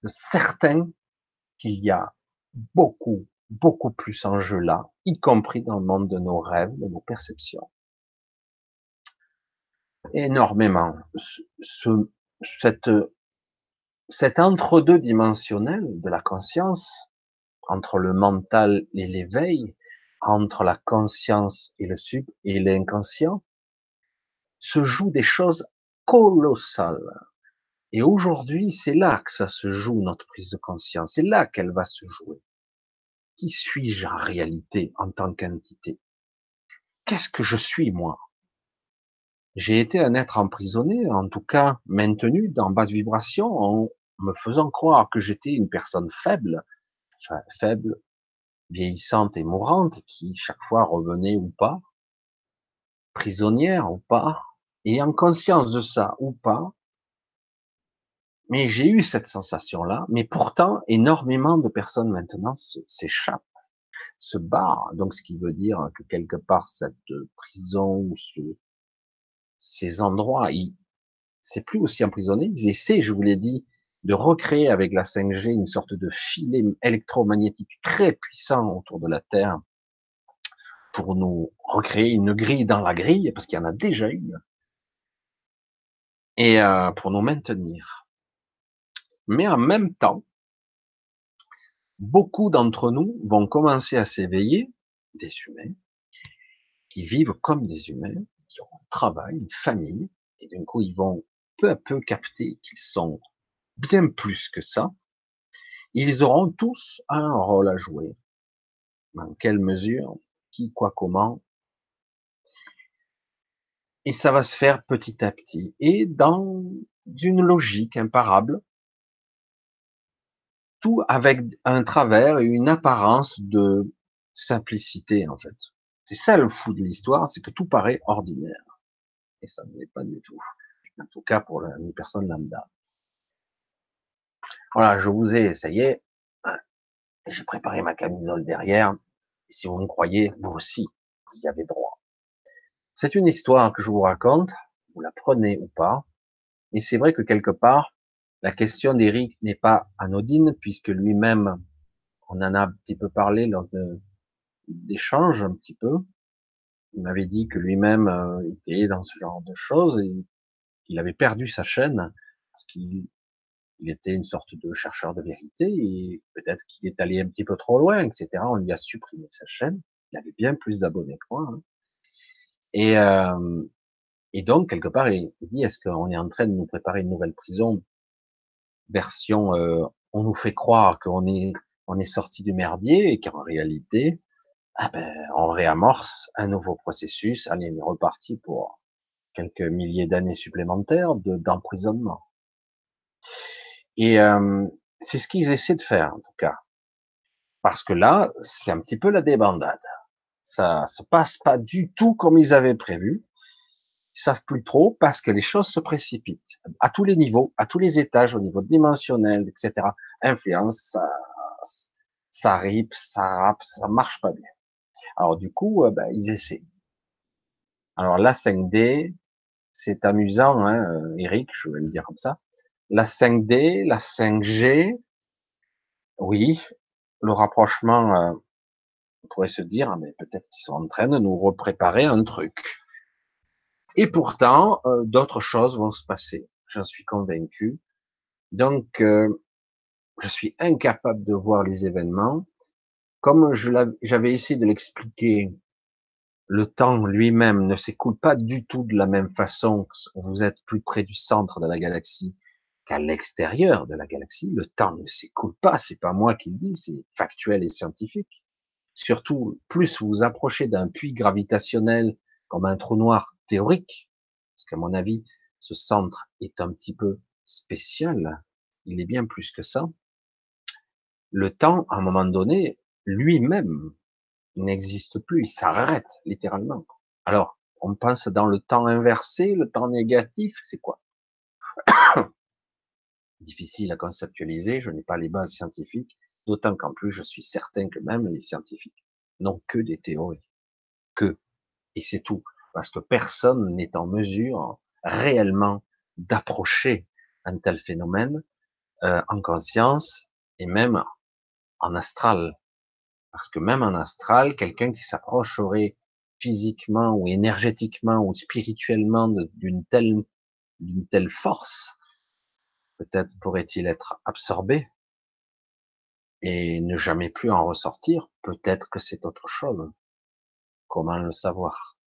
[SPEAKER 1] de certain qu'il y a beaucoup, beaucoup plus en jeu là, y compris dans le monde de nos rêves, de nos perceptions. Énormément. Ce, cette cet entre-deux dimensionnel de la conscience, entre le mental et l'éveil, entre la conscience et le sub et l'inconscient, se joue des choses colossales. Et aujourd'hui, c'est là que ça se joue, notre prise de conscience. C'est là qu'elle va se jouer. Qui suis-je en réalité en tant qu'entité? Qu'est-ce que je suis, moi? J'ai été un être emprisonné, en tout cas maintenu dans basse vibration, en me faisant croire que j'étais une personne faible, faible, vieillissante et mourante, qui chaque fois revenait ou pas, prisonnière ou pas, et en conscience de ça ou pas, mais j'ai eu cette sensation-là, mais pourtant, énormément de personnes maintenant s'échappent, se barrent, donc ce qui veut dire que quelque part, cette prison ou ce, ces endroits, c'est plus aussi emprisonné, ils essaient, je vous l'ai dit, de recréer avec la 5G une sorte de filet électromagnétique très puissant autour de la Terre pour nous recréer une grille dans la grille, parce qu'il y en a déjà une, et euh, pour nous maintenir. Mais en même temps, beaucoup d'entre nous vont commencer à s'éveiller, des humains, qui vivent comme des humains, qui un travail, une famille, et d'un coup, ils vont peu à peu capter qu'ils sont bien plus que ça. Ils auront tous un rôle à jouer. Dans quelle mesure, qui, quoi, comment? Et ça va se faire petit à petit. Et dans une logique imparable, tout avec un travers et une apparence de simplicité, en fait. C'est ça le fou de l'histoire, c'est que tout paraît ordinaire. Et ça ne l'est pas du tout. En tout cas pour une personne lambda. Voilà, je vous ai, y est, j'ai préparé ma camisole derrière. Si vous me croyez, vous aussi, vous y avez droit. C'est une histoire que je vous raconte, vous la prenez ou pas. Et c'est vrai que quelque part, la question d'Éric n'est pas anodine, puisque lui-même, on en a un petit peu parlé lors d'échanges un petit peu. Il m'avait dit que lui-même euh, était dans ce genre de choses et qu'il avait perdu sa chaîne parce qu'il il était une sorte de chercheur de vérité et peut-être qu'il est allé un petit peu trop loin, etc. On lui a supprimé sa chaîne. Il avait bien plus d'abonnés que moi. Hein. Et, euh, et donc, quelque part, il, dit, est-ce qu'on est en train de nous préparer une nouvelle prison version, euh, on nous fait croire qu'on est, on est sorti du merdier et qu'en réalité, ah ben, on réamorce un nouveau processus. Allez, on est reparti pour quelques milliers d'années supplémentaires d'emprisonnement. Et c'est ce qu'ils essaient de faire, en tout cas. Parce que là, c'est un petit peu la débandade. Ça se passe pas du tout comme ils avaient prévu. Ils savent plus trop parce que les choses se précipitent à tous les niveaux, à tous les étages, au niveau dimensionnel, etc. Influence, ça, ça rip, ça rappe, ça marche pas bien. Alors du coup, ben, ils essaient. Alors la 5D, c'est amusant, hein, euh, Eric, je vais le dire comme ça la 5D, la 5G, oui, le rapprochement, euh, on pourrait se dire, ah, mais peut-être qu'ils sont en train de nous repréparer un truc. Et pourtant, euh, d'autres choses vont se passer. J'en suis convaincu. Donc, euh, je suis incapable de voir les événements. Comme j'avais essayé de l'expliquer, le temps lui-même ne s'écoule pas du tout de la même façon. Vous êtes plus près du centre de la galaxie qu'à l'extérieur de la galaxie, le temps ne s'écoule pas. C'est pas moi qui le dis, c'est factuel et scientifique. Surtout, plus vous vous approchez d'un puits gravitationnel comme un trou noir théorique, parce qu'à mon avis, ce centre est un petit peu spécial. Il est bien plus que ça. Le temps, à un moment donné, lui-même n'existe plus. Il s'arrête littéralement. Alors, on pense dans le temps inversé, le temps négatif, c'est quoi? [COUGHS] Difficile à conceptualiser, je n'ai pas les bases scientifiques, d'autant qu'en plus je suis certain que même les scientifiques n'ont que des théories. Que. Et c'est tout. Parce que personne n'est en mesure réellement d'approcher un tel phénomène euh, en conscience et même en astral. Parce que même en astral, quelqu'un qui s'approcherait physiquement ou énergétiquement ou spirituellement d'une telle, force, Peut-être pourrait-il être absorbé et ne jamais plus en ressortir. Peut-être que c'est autre chose. Comment le savoir?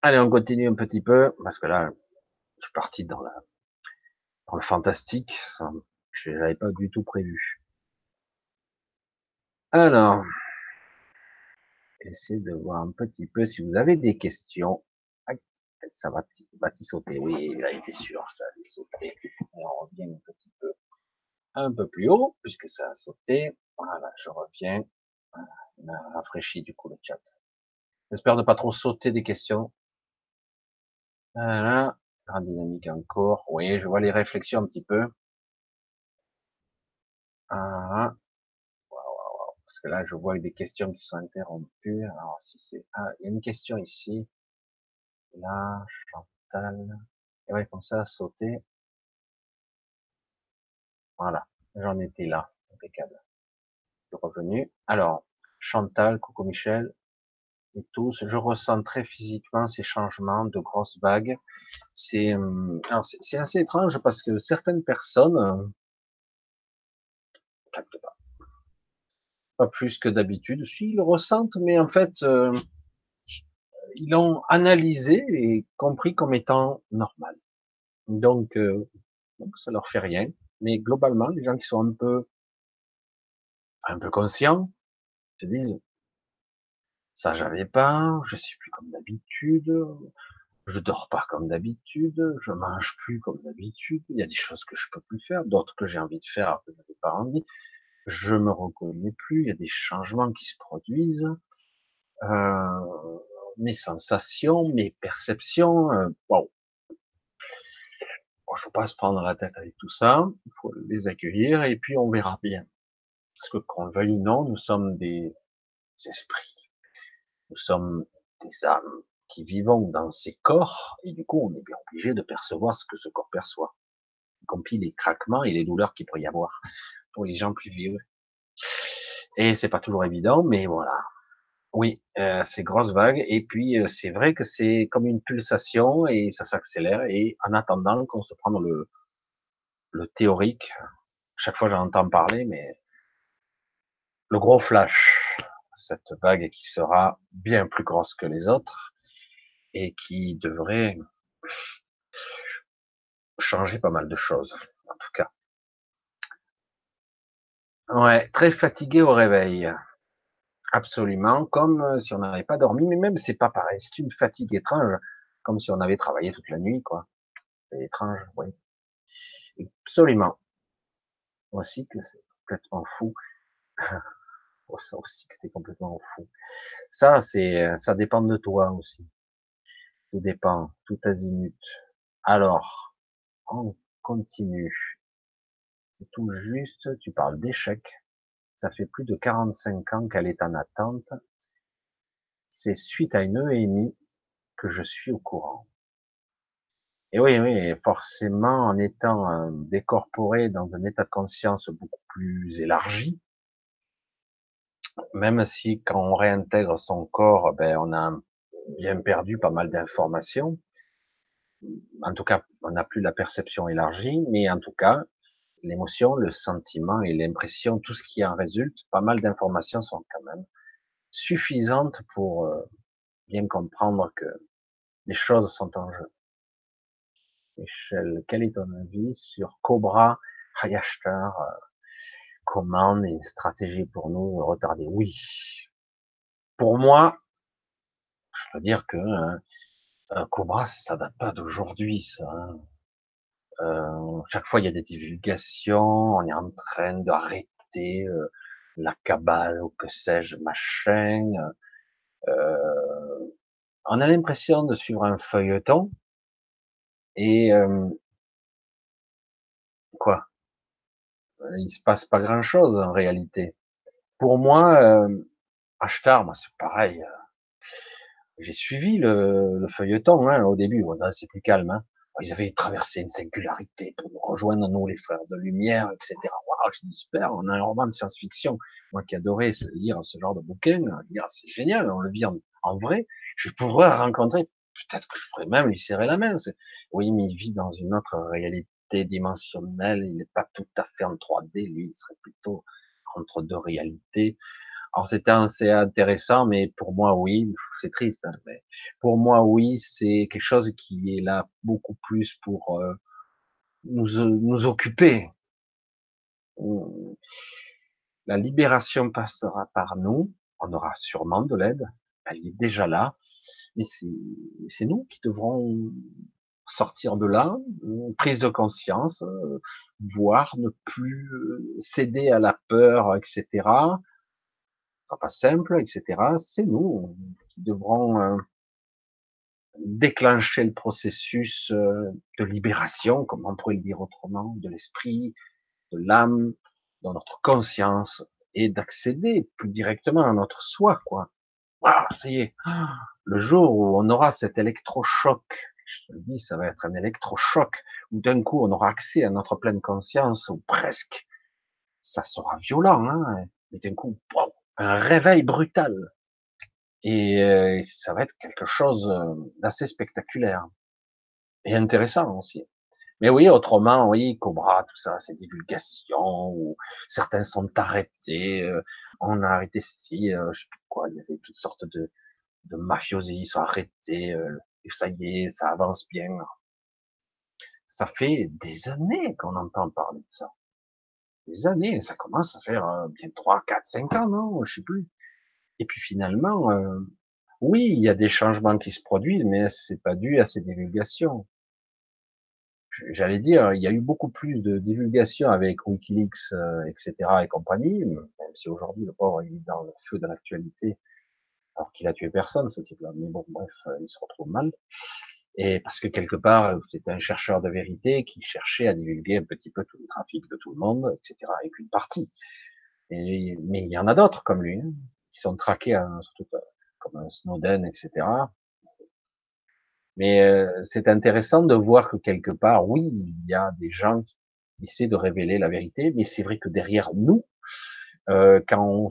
[SPEAKER 1] Allez, on continue un petit peu parce que là, je suis parti dans la dans le fantastique. Je n'avais pas du tout prévu. Alors, essayez de voir un petit peu si vous avez des questions ça va, va sauter. Oui, il a été sûr, ça va sauter. On revient un petit peu, un peu plus haut, puisque ça a sauté. Voilà, je reviens. on a rafraîchi du coup le chat. J'espère ne pas trop sauter des questions. Voilà, grande dynamique encore. Oui, je vois les réflexions un petit peu. Ah, là, je vois des questions qui sont interrompues. Alors, si c'est, ah, il y a une question ici. Là, Chantal. Et ouais, comme ça, sauter. Voilà, j'en étais là. Impeccable. Je suis revenu. Alors, Chantal, coucou Michel, et tous, je ressens très physiquement ces changements de grosses vagues. C'est, euh, alors c'est assez étrange parce que certaines personnes, euh, plus que d'habitude. Si, ils le ressentent, mais en fait, euh, ils l'ont analysé et compris comme étant normal. Donc, euh, donc, ça leur fait rien. Mais globalement, les gens qui sont un peu, un peu conscients, se disent, ça j'avais pas, je suis plus comme d'habitude, je dors pas comme d'habitude, je mange plus comme d'habitude, il y a des choses que je peux plus faire, d'autres que j'ai envie de faire que je n'avais pas envie, je me reconnais plus, il y a des changements qui se produisent, euh, mes sensations, mes perceptions, euh, wow. Bon, faut pas se prendre la tête avec tout ça, il faut les accueillir et puis on verra bien. Parce que qu'on le veuille ou non, nous sommes des esprits, nous sommes des âmes qui vivons dans ces corps et du coup on est bien obligé de percevoir ce que ce corps perçoit, y compris les craquements et les douleurs qu'il pourrait y avoir pour les gens plus vieux. Et c'est pas toujours évident, mais voilà, oui, euh, c'est grosse vague. Et puis, euh, c'est vrai que c'est comme une pulsation et ça s'accélère. Et en attendant qu'on se prenne le, le théorique, chaque fois j'en entends parler, mais le gros flash, cette vague qui sera bien plus grosse que les autres et qui devrait changer pas mal de choses, en tout cas. Ouais, très fatigué au réveil. Absolument, comme euh, si on n'avait pas dormi, mais même c'est pas pareil, c'est une fatigue étrange, comme si on avait travaillé toute la nuit, quoi. C'est étrange, oui. Absolument. Aussi que c'est complètement fou. [LAUGHS] oh, ça aussi que t'es complètement fou. Ça, c'est, euh, ça dépend de toi aussi. Tout dépend, tout azimut. Alors, on continue. Tout juste, tu parles d'échec ça fait plus de 45 ans qu'elle est en attente. C'est suite à une EMI que je suis au courant. Et oui, oui, forcément, en étant euh, décorporé dans un état de conscience beaucoup plus élargi, même si quand on réintègre son corps, ben, on a bien perdu pas mal d'informations. En tout cas, on n'a plus la perception élargie, mais en tout cas, l'émotion, le sentiment et l'impression, tout ce qui en résulte, pas mal d'informations sont quand même suffisantes pour euh, bien comprendre que les choses sont en jeu. Michel, quel est ton avis sur Cobra Hayashtar euh, Commande une stratégie pour nous retarder? Oui. Pour moi, je veux dire que hein, Cobra, ça date pas d'aujourd'hui, ça. Hein. Euh, chaque fois, il y a des divulgations. On est en train d'arrêter euh, la cabale ou que sais-je, machin. Euh, on a l'impression de suivre un feuilleton. Et euh, quoi? Il se passe pas grand-chose en réalité. Pour moi, euh, Ashtar, moi c'est pareil. J'ai suivi le, le feuilleton hein, au début. Bon, c'est plus calme. Hein. Ils avaient traversé une singularité pour nous rejoindre, nous, les frères de lumière, etc. Waouh, je dis super, on a un roman de science-fiction. Moi qui adorais lire ce genre de bouquin, c'est génial, on le vit en, vrai. Je pouvoir rencontrer, peut-être que je pourrais même lui serrer la main. Oui, mais il vit dans une autre réalité dimensionnelle, il n'est pas tout à fait en 3D, lui, il serait plutôt entre deux réalités. Alors c'était assez intéressant, mais pour moi oui, c'est triste. Hein, mais pour moi oui, c'est quelque chose qui est là beaucoup plus pour euh, nous, nous occuper. La libération passera par nous. On aura sûrement de l'aide. Elle est déjà là, mais c'est nous qui devrons sortir de là, prise de conscience, euh, voir ne plus euh, céder à la peur, etc pas simple, etc. C'est nous qui devrons euh, déclencher le processus euh, de libération, comme on pourrait le dire autrement, de l'esprit, de l'âme, dans notre conscience, et d'accéder plus directement à notre soi, quoi. Voilà, ça y est. Le jour où on aura cet électrochoc, je te le dis, ça va être un électrochoc, où d'un coup on aura accès à notre pleine conscience, ou presque, ça sera violent, hein, et d'un coup, un réveil brutal. Et euh, ça va être quelque chose euh, d'assez spectaculaire et intéressant aussi. Mais oui, autrement, oui, Cobra, tout ça, c'est divulgation, ou certains sont arrêtés, euh, on a arrêté si, je sais pas quoi, il y avait toutes sortes de, de mafiosi, ils sont arrêtés, et ça y est, ça avance bien. Ça fait des années qu'on entend parler de ça. Des années, ça commence à faire euh, bien 3, 4, 5 ans, non, je sais plus. Et puis finalement, euh, oui, il y a des changements qui se produisent, mais c'est pas dû à ces divulgations. J'allais dire, il y a eu beaucoup plus de divulgations avec Wikileaks, euh, etc. et compagnie, même si aujourd'hui le pauvre est dans le feu de l'actualité, alors qu'il a tué personne, ce type-là. Mais bon, bref, il se retrouve mal. Et parce que quelque part, c'était un chercheur de vérité qui cherchait à divulguer un petit peu tout le trafic de tout le monde, etc. avec une partie. Et, mais il y en a d'autres comme lui, hein, qui sont traqués, hein, surtout euh, comme Snowden, etc. Mais euh, c'est intéressant de voir que quelque part, oui, il y a des gens qui essaient de révéler la vérité, mais c'est vrai que derrière nous, euh, quand on,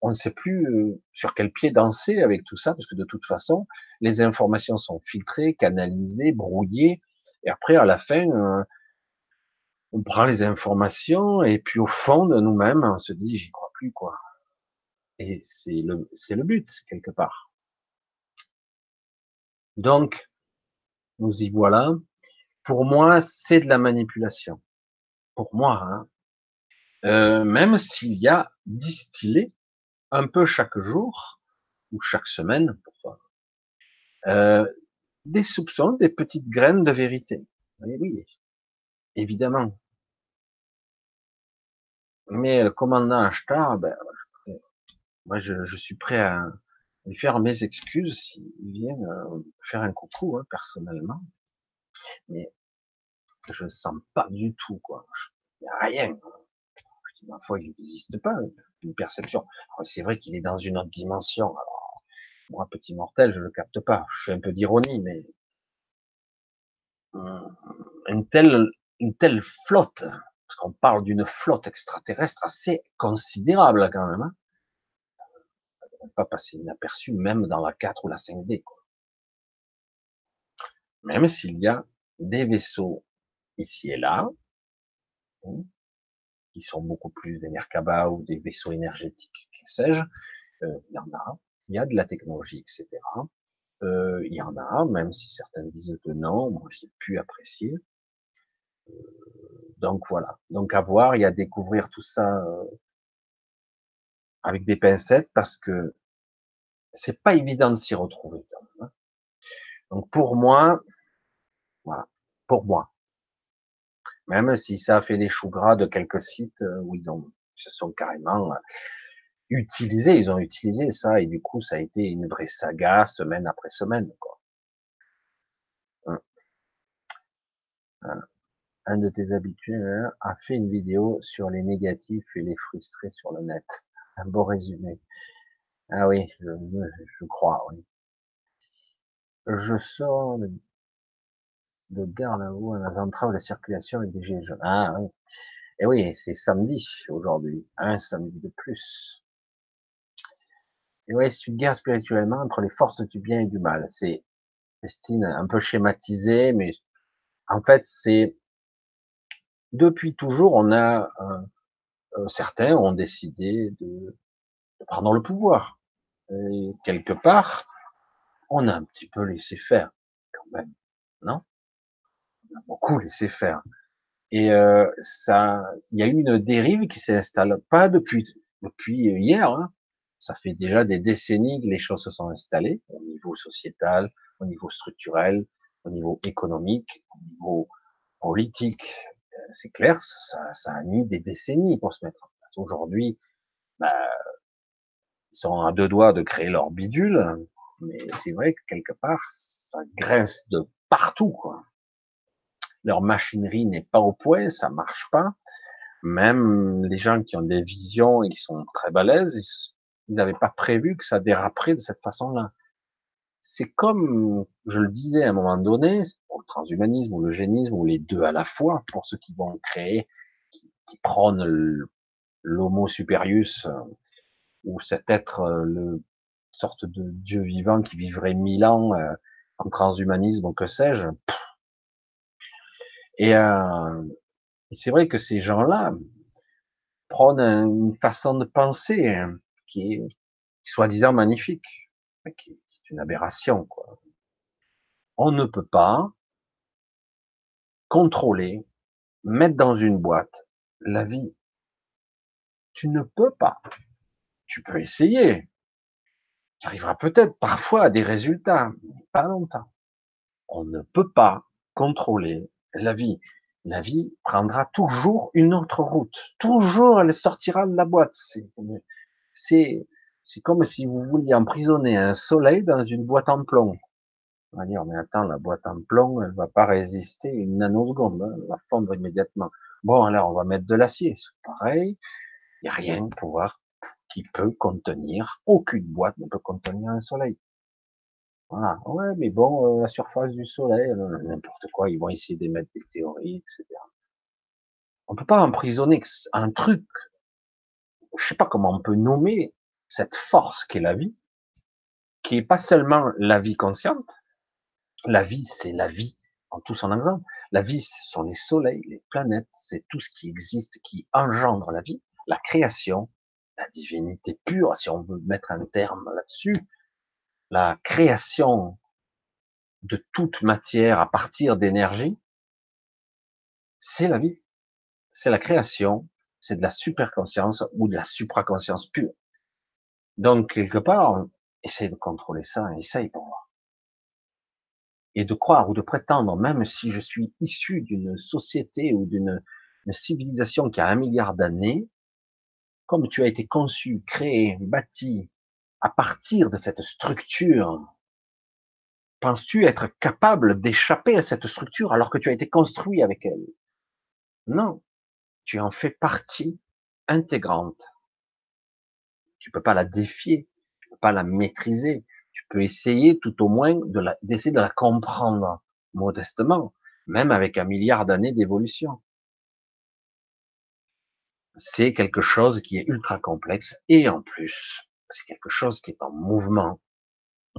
[SPEAKER 1] on, ne sait plus euh, sur quel pied danser avec tout ça, parce que de toute façon, les informations sont filtrées, canalisées, brouillées, et après, à la fin, euh, on prend les informations, et puis au fond de nous-mêmes, on se dit, j'y crois plus, quoi. Et c'est le, le but, quelque part. Donc, nous y voilà. Pour moi, c'est de la manipulation. Pour moi, hein. euh, même s'il y a distillé un peu chaque jour ou chaque semaine, euh, des soupçons, des petites graines de vérité. Oui, oui, évidemment. Mais le commandant Ashtar, ben, moi, je, je suis prêt à, lui faire mes excuses s'il vient euh, faire un coucou, hein, personnellement. Mais je sens pas du tout, quoi. Il n'y a rien. Ma foi, il n'existe pas une perception. C'est vrai qu'il est dans une autre dimension. Moi, petit mortel, je le capte pas. Je fais un peu d'ironie, mais hum, une telle, flotte, parce qu'on parle d'une flotte extraterrestre assez considérable quand même. Hein pas passer inaperçu, même dans la 4 ou la 5D. Quoi. Même s'il y a des vaisseaux ici et là, hein, qui sont beaucoup plus des Merkaba ou des vaisseaux énergétiques, que sais-je, euh, il y en a, il y a de la technologie, etc. Euh, il y en a, même si certains disent que non, moi j'ai pu apprécier. Euh, donc voilà. Donc à voir et à découvrir tout ça euh, avec des pincettes parce que c'est pas évident de s'y retrouver. Hein. Donc pour moi, voilà, pour moi, même si ça a fait des choux gras de quelques sites euh, où ils ont, se sont carrément euh, utilisés, ils ont utilisé ça et du coup ça a été une vraie saga semaine après semaine. Hein. Un de tes habitués hein, a fait une vidéo sur les négatifs et les frustrés sur le net. Un beau résumé. Ah oui, je, je crois, oui. Je sors de garde vous à la centrale de circulation avec des gilets jaunes. Ah oui. Et oui, c'est samedi aujourd'hui, un samedi de plus. Et oui, c'est une guerre spirituellement entre les forces du bien et du mal. C'est, Christine, un peu schématisé, mais en fait, c'est depuis toujours, on a euh, euh, certains ont décidé de, de prendre le pouvoir. Et quelque part, on a un petit peu laissé faire, quand même, non? Beaucoup laissé faire. Et euh, ça, il y a eu une dérive qui s'installe pas depuis depuis hier. Hein. Ça fait déjà des décennies que les choses se sont installées au niveau sociétal, au niveau structurel, au niveau économique, au niveau politique. Euh, c'est clair, ça, ça a mis des décennies pour se mettre en place. Aujourd'hui, bah, ils sont à deux doigts de créer leur bidule, mais c'est vrai que quelque part, ça grince de partout, quoi. Leur machinerie n'est pas au point, ça marche pas. Même les gens qui ont des visions et qui sont très balèzes, ils n'avaient pas prévu que ça déraperait de cette façon-là. C'est comme, je le disais à un moment donné, pour le transhumanisme ou le génisme, ou les deux à la fois, pour ceux qui vont créer, qui, qui prônent l'homo superius, ou cet être, euh, le sorte de Dieu vivant qui vivrait mille ans euh, en transhumanisme ou que sais-je. Et, euh, c'est vrai que ces gens-là prônent une façon de penser hein, qui est soi-disant magnifique, qui est une aberration. On ne peut pas contrôler, mettre dans une boîte la vie. Tu ne peux pas. Tu peux essayer. Tu arriveras peut-être parfois à des résultats, mais pas longtemps. On ne peut pas contrôler la vie. La vie prendra toujours une autre route. Toujours, elle sortira de la boîte. C'est, c'est comme si vous vouliez emprisonner un soleil dans une boîte en plomb. On va dire, mais attends, la boîte en plomb, elle va pas résister une nanoseconde, hein, elle va fondre immédiatement. Bon, alors on va mettre de l'acier, c'est pareil. Il n'y a rien qui peut contenir, aucune boîte ne peut contenir un soleil. Voilà. Ouais, mais bon, euh, la surface du soleil, euh, n'importe quoi, ils vont essayer d'émettre des théories, etc. On peut pas emprisonner un truc. Je sais pas comment on peut nommer cette force qu'est la vie, qui est pas seulement la vie consciente, la vie, c'est la vie en tout son exemple. La vie, ce sont les soleils, les planètes, c'est tout ce qui existe, qui engendre la vie, la création, la divinité pure, si on veut mettre un terme là-dessus, la création de toute matière à partir d'énergie, c'est la vie. C'est la création, c'est de la superconscience ou de la supraconscience pure. Donc, quelque part, essaye de contrôler ça, essaye pour moi et de croire ou de prétendre, même si je suis issu d'une société ou d'une civilisation qui a un milliard d'années, comme tu as été conçu, créé, bâti à partir de cette structure, penses-tu être capable d'échapper à cette structure alors que tu as été construit avec elle? Non, tu en fais partie intégrante. Tu peux pas la défier, tu peux pas la maîtriser, tu peux essayer tout au moins d'essayer de la comprendre modestement, même avec un milliard d'années d'évolution. C'est quelque chose qui est ultra complexe et en plus, c'est quelque chose qui est en mouvement,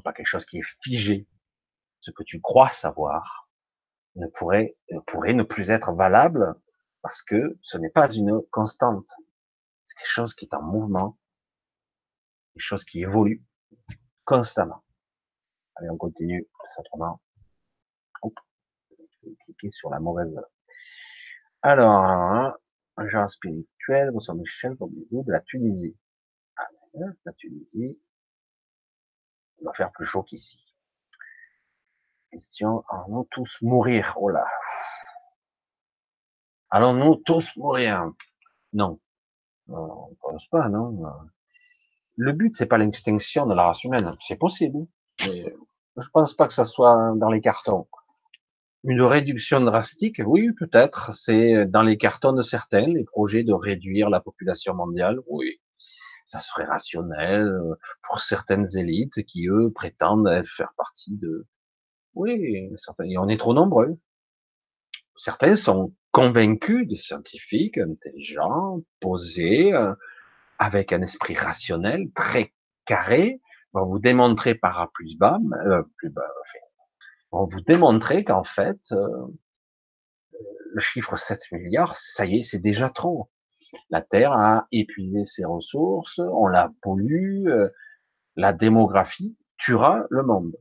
[SPEAKER 1] pas quelque chose qui est figé. Ce que tu crois savoir ne pourrait, pourrait ne plus être valable parce que ce n'est pas une constante. C'est quelque chose qui est en mouvement, quelque chose qui évolue constamment. Allez, on continue vais cliquer sur la mauvaise. Alors, un genre spirituel, bonsoir Michel, vous de la Tunisie. La Tunisie, va faire plus chaud qu'ici. Question, allons-nous tous mourir Oh là Allons-nous tous mourir? Non. On ne pense pas, non le but, c'est pas l'extinction de la race humaine. C'est possible, mais je pense pas que ça soit dans les cartons. Une réduction drastique, oui, peut-être. C'est dans les cartons de certains, les projets de réduire la population mondiale, oui. Ça serait rationnel euh, pour certaines élites qui, eux, prétendent faire partie de... Oui, certains, et on est trop nombreux. Certains sont convaincus, des scientifiques intelligents, posés, euh, avec un esprit rationnel, très carré, vont vous démontrer par A plus bas, euh, plus bas, vont vous démontrer qu'en fait, euh, le chiffre 7 milliards, ça y est, c'est déjà trop. La Terre a épuisé ses ressources, on la pollue, euh, la démographie tuera le monde.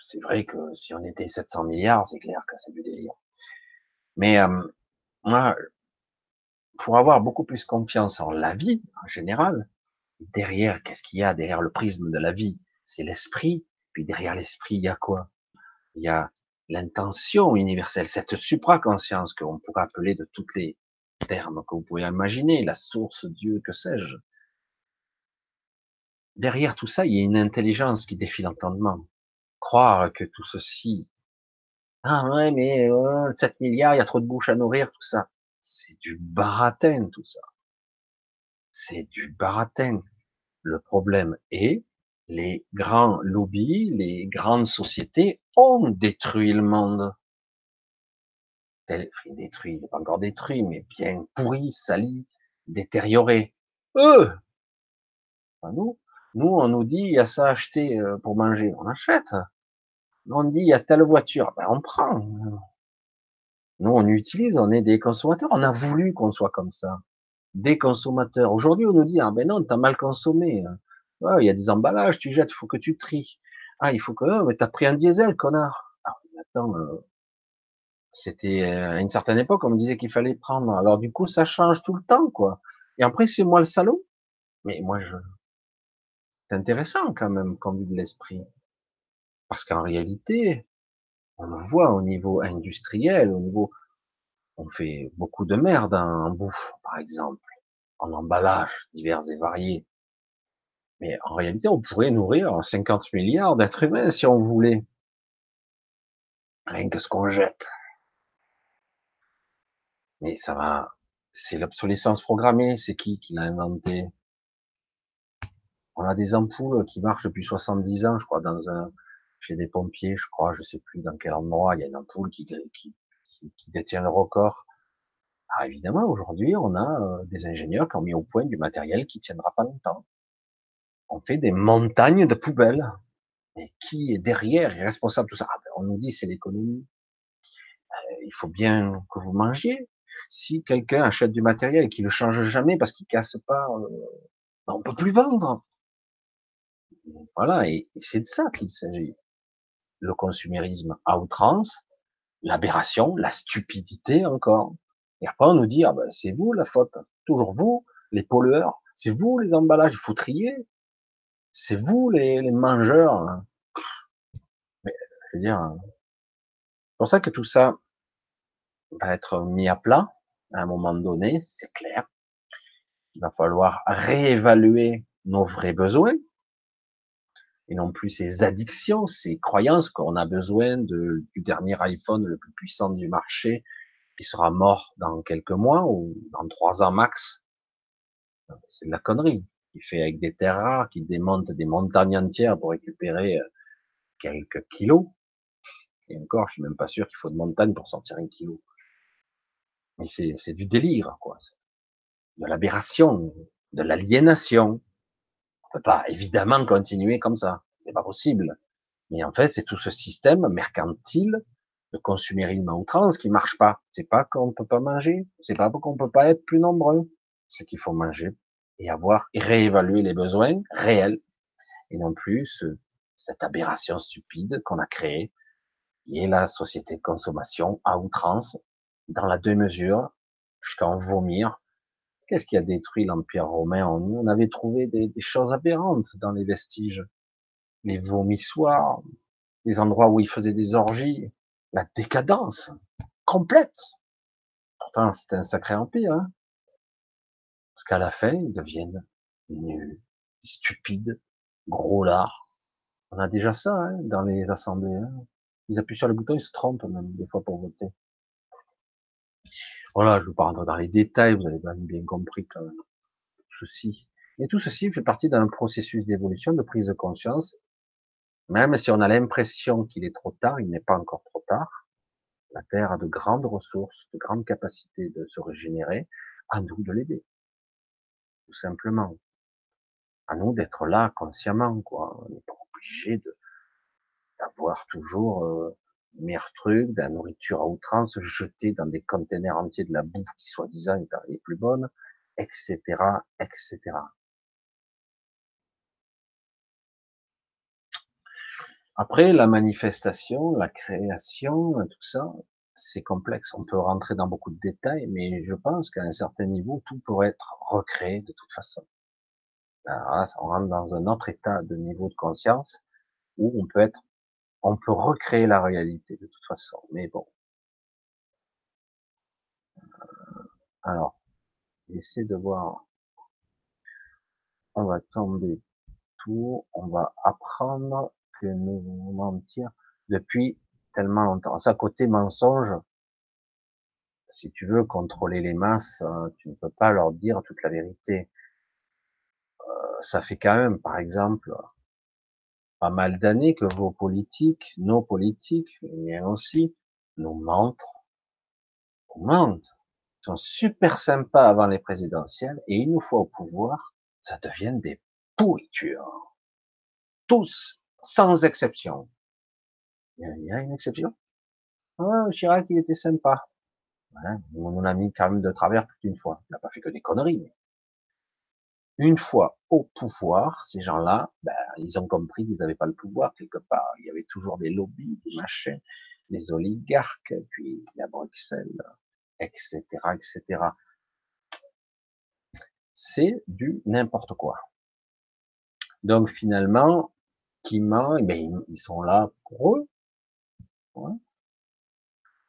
[SPEAKER 1] C'est vrai que si on était 700 milliards, c'est clair que c'est du délire. Mais euh, moi, pour avoir beaucoup plus confiance en la vie en général, derrière, qu'est-ce qu'il y a derrière le prisme de la vie? C'est l'esprit. Puis derrière l'esprit, il y a quoi? Il y a l'intention universelle, cette supraconscience qu'on pourrait appeler de tous les termes que vous pouvez imaginer, la source, Dieu, que sais-je. Derrière tout ça, il y a une intelligence qui défie l'entendement. Croire que tout ceci, ah ouais, mais 7 euh, milliards, il y a trop de bouches à nourrir, tout ça. C'est du baratin, tout ça. C'est du baratin. Le problème est, les grands lobbies, les grandes sociétés ont détruit le monde. Détruit, pas encore détruit, mais bien pourri, sali, détérioré. Eux! nous, nous, on nous dit, il y a ça à acheter euh, pour manger, on achète. On dit, il y a telle voiture, ben on prend. Nous, on utilise, on est des consommateurs. On a voulu qu'on soit comme ça. Des consommateurs. Aujourd'hui, on nous dit, ah ben non, t'as mal consommé. il y a des emballages, tu jettes, il faut que tu tries. Ah, il faut que, oh, mais t'as pris un diesel, connard. Ah, attends, euh, c'était euh, à une certaine époque, on me disait qu'il fallait prendre. Alors du coup, ça change tout le temps, quoi. Et après, c'est moi le salaud. Mais moi, je, c'est intéressant quand même, comme vue de l'esprit. Parce qu'en réalité, on le voit au niveau industriel, au niveau, on fait beaucoup de merde en bouffe, par exemple, en emballage divers et variés. Mais en réalité, on pourrait nourrir 50 milliards d'êtres humains si on voulait. Rien que ce qu'on jette. Mais ça va, c'est l'obsolescence programmée, c'est qui qui l'a inventé? On a des ampoules qui marchent depuis 70 ans, je crois, dans un, chez des pompiers, je crois, je sais plus dans quel endroit, il y a une ampoule qui, qui, qui, détient le record. Ah, évidemment, aujourd'hui, on a euh, des ingénieurs qui ont mis au point du matériel qui tiendra pas longtemps. On fait des montagnes de poubelles. Mais qui est derrière responsable de tout ça? Ah, ben, On nous dit c'est l'économie. Euh, il faut bien que vous mangiez. Si quelqu'un achète du matériel et qu'il le change jamais parce qu'il casse pas, euh, ben, on peut plus vendre. Voilà, et c'est de ça qu'il s'agit le consumérisme à outrance, l'aberration, la stupidité encore. Et après, on nous dit, ah ben, c'est vous la faute, toujours vous, les pollueurs, c'est vous les emballages, trier, c'est vous les, les mangeurs. Mais, je veux dire, hein. c'est pour ça que tout ça va être mis à plat à un moment donné, c'est clair. Il va falloir réévaluer nos vrais besoins, et non plus ces addictions, ces croyances qu'on a besoin de, du dernier iPhone le plus puissant du marché qui sera mort dans quelques mois ou dans trois ans max. C'est de la connerie. Il fait avec des terres rares, qui démonte des montagnes entières pour récupérer euh, quelques kilos. Et encore, je suis même pas sûr qu'il faut de montagne pour sortir un kilo. Mais c'est du délire, quoi. De l'aberration, de l'aliénation. On peut pas évidemment continuer comme ça. C'est pas possible. Mais en fait, c'est tout ce système mercantile de consumérisme à outrance qui marche pas. C'est pas qu'on peut pas manger. C'est pas qu'on peut pas être plus nombreux. C'est qu'il faut manger et avoir et réévaluer les besoins réels et non plus cette aberration stupide qu'on a créée qui est la société de consommation à outrance dans la deux mesures jusqu'à en vomir Qu'est-ce qui a détruit l'Empire romain en nous? On avait trouvé des, choses aberrantes dans les vestiges. Les vomissoirs, les endroits où ils faisaient des orgies, la décadence complète. Pourtant, c'était un sacré empire. Hein Parce qu'à la fin, ils deviennent nuls, stupides, gros lards. On a déjà ça hein, dans les assemblées. Hein. ils appuient sur le bouton, ils se trompent même des fois pour voter. Voilà, je ne vais pas rentrer dans les détails, vous avez bien compris quand même ceci. Et tout ceci fait partie d'un processus d'évolution, de prise de conscience. Même si on a l'impression qu'il est trop tard, il n'est pas encore trop tard. La Terre a de grandes ressources, de grandes capacités de se régénérer. À nous de l'aider. Tout simplement. À nous d'être là consciemment, quoi. On n'est pas obligé d'avoir toujours euh, meilleur truc, de la nourriture à outrance, jetée dans des containers entiers de la bouffe qui soi-disant est les plus bonnes, etc., etc. Après, la manifestation, la création, tout ça, c'est complexe. On peut rentrer dans beaucoup de détails, mais je pense qu'à un certain niveau, tout pourrait être recréé de toute façon. là, on rentre dans un autre état de niveau de conscience où on peut être on peut recréer la réalité de toute façon. Mais bon. Euh, alors, essayer de voir. On va tomber tout. On va apprendre que nous mentir depuis tellement longtemps. Ça, côté mensonge, si tu veux contrôler les masses, hein, tu ne peux pas leur dire toute la vérité. Euh, ça fait quand même, par exemple, pas mal d'années que vos politiques, nos politiques, mais aussi, nous mentent, nous mentent. Sont super sympas avant les présidentielles et une fois au pouvoir, ça devient des pourritures. Tous, sans exception. Il y a une exception? Ah, Chirac, il était sympa. Hein, on a mis quand même de travers toute une fois. Il n'a pas fait que des conneries. Une fois au pouvoir, ces gens-là, ben, ils ont compris qu'ils n'avaient pas le pouvoir quelque part. Il y avait toujours des lobbies, des machins, des oligarques, puis il y a Bruxelles, etc., etc. C'est du n'importe quoi. Donc finalement, qui ment, eh ben, ils sont là pour eux.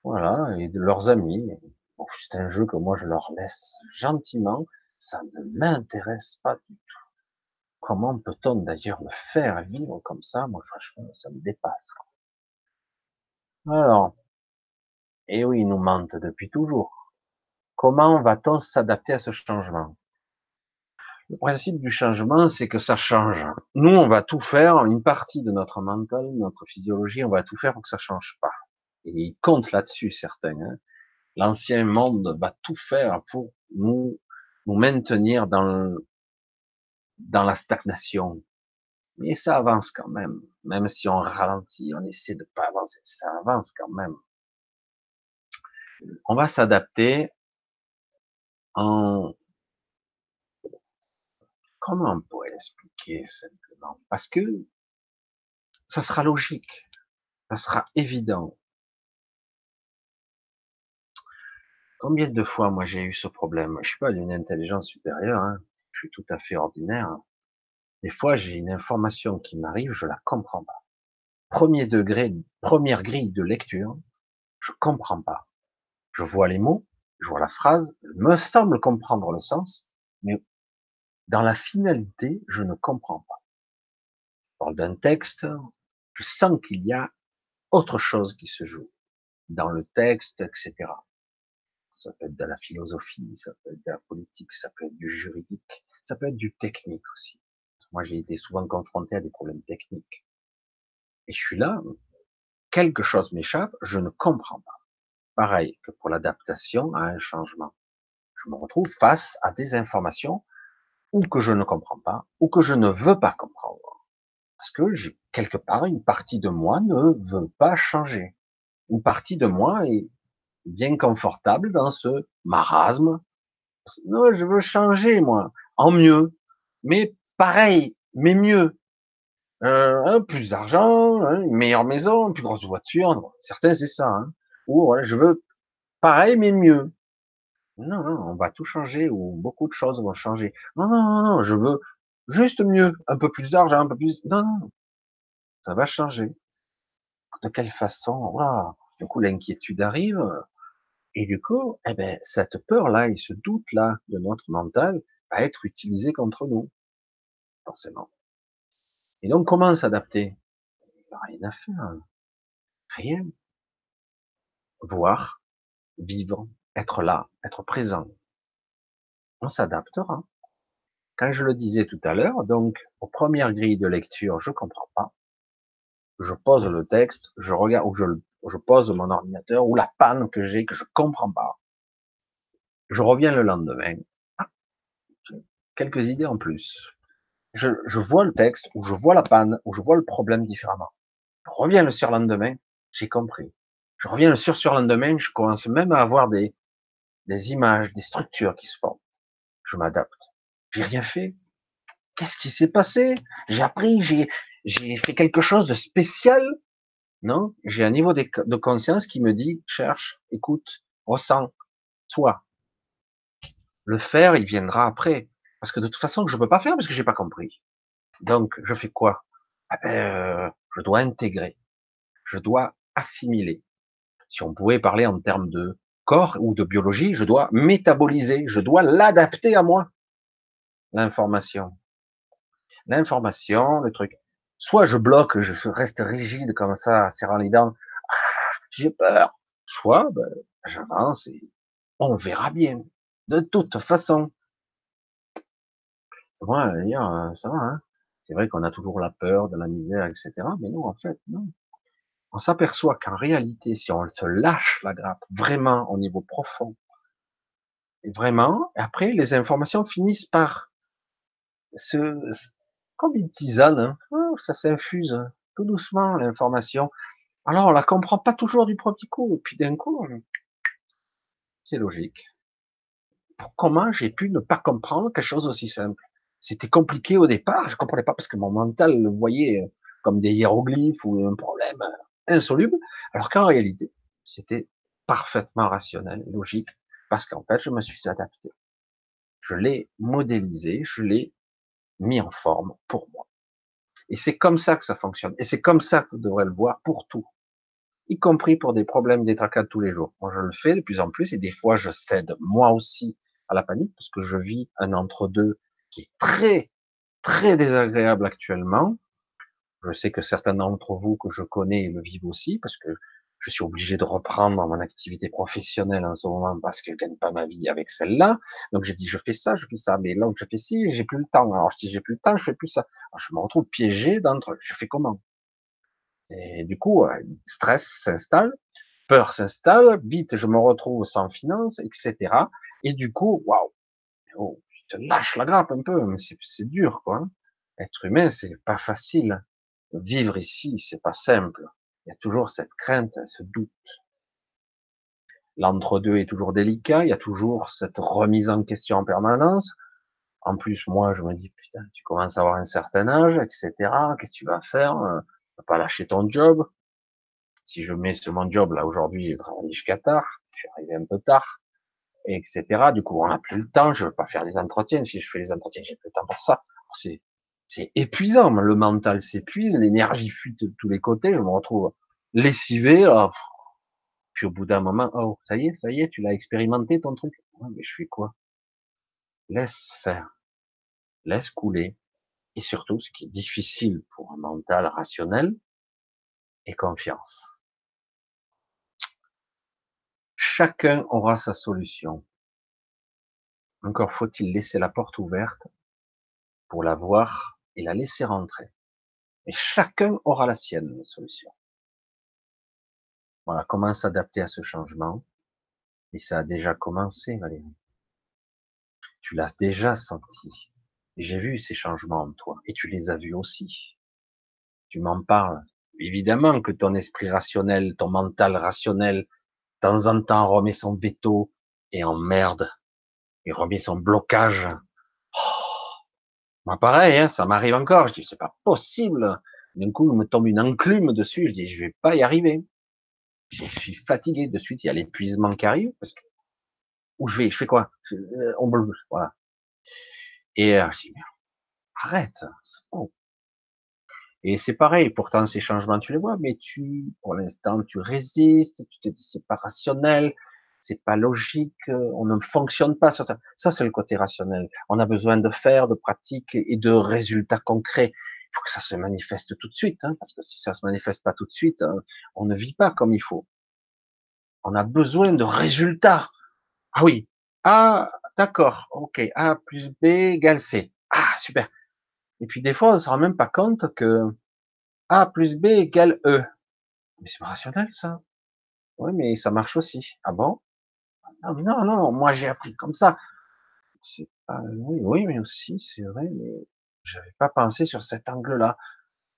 [SPEAKER 1] Voilà, et de leurs amis. c'est un jeu que moi je leur laisse gentiment. Ça ne m'intéresse pas du tout. Comment peut-on d'ailleurs me faire vivre comme ça? Moi, franchement, ça me dépasse. Alors, et eh oui, ils nous mentent depuis toujours. Comment va-t-on s'adapter à ce changement? Le principe du changement, c'est que ça change. Nous, on va tout faire, une partie de notre mental, notre physiologie, on va tout faire pour que ça change pas. Et ils comptent là-dessus, certains. Hein. L'ancien monde va tout faire pour nous, nous maintenir dans, dans la stagnation. Mais ça avance quand même. Même si on ralentit, on essaie de pas avancer, ça avance quand même. On va s'adapter en, comment on pourrait l'expliquer simplement? Parce que ça sera logique, ça sera évident. Combien de fois, moi, j'ai eu ce problème? Je suis pas d'une intelligence supérieure, hein. Je suis tout à fait ordinaire. Des fois, j'ai une information qui m'arrive, je la comprends pas. Premier degré, première grille de lecture, je comprends pas. Je vois les mots, je vois la phrase, me semble comprendre le sens, mais dans la finalité, je ne comprends pas. Je parle d'un texte, je sens qu'il y a autre chose qui se joue dans le texte, etc ça peut être de la philosophie, ça peut être de la politique, ça peut être du juridique, ça peut être du technique aussi. Moi, j'ai été souvent confronté à des problèmes techniques. Et je suis là, quelque chose m'échappe, je ne comprends pas. Pareil que pour l'adaptation à un changement. Je me retrouve face à des informations ou que je ne comprends pas, ou que je ne veux pas comprendre. Parce que quelque part une partie de moi ne veut pas changer. Une partie de moi est bien confortable dans ce marasme. Non, je veux changer, moi, en mieux. Mais pareil, mais mieux. Euh, plus d'argent, hein, une meilleure maison, une plus grosse voiture. Certains, c'est ça. Hein. Ou voilà, je veux pareil, mais mieux. Non, non, on va tout changer ou beaucoup de choses vont changer. Non, non, non, non, je veux juste mieux, un peu plus d'argent, un peu plus. Non, non, ça va changer. De quelle façon? Voilà. Du coup, l'inquiétude arrive. Et du coup, eh ben, cette peur-là et ce doute-là de notre mental va être utilisé contre nous, forcément. Et donc, comment s'adapter? Rien à faire. Rien. Voir, vivre, être là, être présent. On s'adaptera. Quand je le disais tout à l'heure, donc, aux premières grilles de lecture, je comprends pas. Je pose le texte, je regarde, ou je le je pose mon ordinateur ou la panne que j'ai que je comprends pas. Je reviens le lendemain. Ah, quelques idées en plus. Je, vois le texte ou je vois la panne ou je vois le problème différemment. Je reviens le surlendemain, j'ai compris. Je reviens le sur surlendemain, je commence même à avoir des, des images, des structures qui se forment. Je m'adapte. J'ai rien fait. Qu'est-ce qui s'est passé? J'ai appris, j'ai fait quelque chose de spécial? Non, j'ai un niveau de conscience qui me dit cherche, écoute, ressens, sois. Le faire, il viendra après, parce que de toute façon, je peux pas faire parce que j'ai pas compris. Donc, je fais quoi? Ah ben, euh, Je dois intégrer, je dois assimiler. Si on pouvait parler en termes de corps ou de biologie, je dois métaboliser, je dois l'adapter à moi. L'information, l'information, le truc. Soit je bloque, je reste rigide comme ça, serrant les dents, ah, j'ai peur. Soit ben, j'avance et on verra bien. De toute façon. Moi, euh, ça va. Hein C'est vrai qu'on a toujours la peur de la misère, etc. Mais non, en fait, non. On s'aperçoit qu'en réalité, si on se lâche la grappe vraiment au niveau profond, vraiment, après, les informations finissent par se, comme une tisane, hein. oh, ça s'infuse tout doucement l'information. Alors on la comprend pas toujours du premier coup, puis d'un coup, c'est logique. comment j'ai pu ne pas comprendre quelque chose aussi simple? C'était compliqué au départ, je comprenais pas parce que mon mental le voyait comme des hiéroglyphes ou un problème insoluble, alors qu'en réalité, c'était parfaitement rationnel, logique, parce qu'en fait, je me suis adapté. Je l'ai modélisé, je l'ai mis en forme pour moi. Et c'est comme ça que ça fonctionne. Et c'est comme ça que vous devrez le voir pour tout. Y compris pour des problèmes, des tracas de tous les jours. Moi, je le fais de plus en plus et des fois, je cède moi aussi à la panique parce que je vis un entre-deux qui est très, très désagréable actuellement. Je sais que certains d'entre vous que je connais le vivent aussi parce que je suis obligé de reprendre mon activité professionnelle en ce moment parce que je gagne pas ma vie avec celle-là. Donc j'ai dit je fais ça, je fais ça, mais là je fais ci, j'ai plus le temps. Alors je dis j'ai plus le temps, je fais plus ça. Alors, je me retrouve piégé truc. Je fais comment? Et du coup, euh, stress s'installe, peur s'installe, vite je me retrouve sans finances, etc. Et du coup, waouh, oh, tu te lâches la grappe un peu, mais c'est dur quoi. Hein. Être humain, c'est pas facile. Vivre ici, c'est pas simple. Y a toujours cette crainte, ce doute. L'entre-deux est toujours délicat, il y a toujours cette remise en question en permanence. En plus, moi, je me dis, putain, tu commences à avoir un certain âge, etc. Qu'est-ce que tu vas faire Tu vas pas lâcher ton job. Si je mets sur mon job, là, aujourd'hui, j'ai travaillé jusqu'à tard, je suis arrivé un peu tard, etc. Du coup, on n'a plus le temps, je veux pas faire des entretiens. Si je fais les entretiens, j'ai plus le temps pour ça. C'est c'est épuisant. Le mental s'épuise, l'énergie fuit de tous les côtés. Je me retrouve lessivé. Puis au bout d'un moment, oh, ça y est, ça y est, tu l'as expérimenté ton truc. mais je fais quoi? Laisse faire, laisse couler. Et surtout, ce qui est difficile pour un mental rationnel, est confiance. Chacun aura sa solution. Encore faut-il laisser la porte ouverte pour la voir et la laisser rentrer. Et chacun aura la sienne, la solution. Voilà, comment s'adapter à ce changement. Et ça a déjà commencé, Valérie. Tu l'as déjà senti. J'ai vu ces changements en toi. Et tu les as vus aussi. Tu m'en parles. Évidemment que ton esprit rationnel, ton mental rationnel, de temps en temps remet son veto et en merde. Et remet son blocage moi, pareil, hein, ça m'arrive encore. Je dis, c'est pas possible. D'un coup, il me tombe une enclume dessus. Je dis, je vais pas y arriver. Je suis fatigué de suite. Il y a l'épuisement qui arrive parce que où je vais, je fais quoi? Euh, On bleu, voilà. Et euh, je dis, arrête, c'est bon. Et c'est pareil. Pourtant, ces changements, tu les vois, mais tu, pour l'instant, tu résistes. Tu te dis, c'est pas rationnel c'est pas logique, euh, on ne fonctionne pas sur ça. Ça, c'est le côté rationnel. On a besoin de faire, de pratiques et de résultats concrets. Il faut que ça se manifeste tout de suite, hein, parce que si ça se manifeste pas tout de suite, hein, on ne vit pas comme il faut. On a besoin de résultats. Ah oui. Ah, d'accord. Ok. A plus B égale C. Ah, super. Et puis des fois, on se rend même pas compte que A plus B égale E. Mais c'est rationnel, ça. Oui, mais ça marche aussi. Ah bon? Ah, non, non, moi j'ai appris comme ça. C'est pas, oui, oui, mais aussi, c'est vrai, mais j'avais pas pensé sur cet angle-là.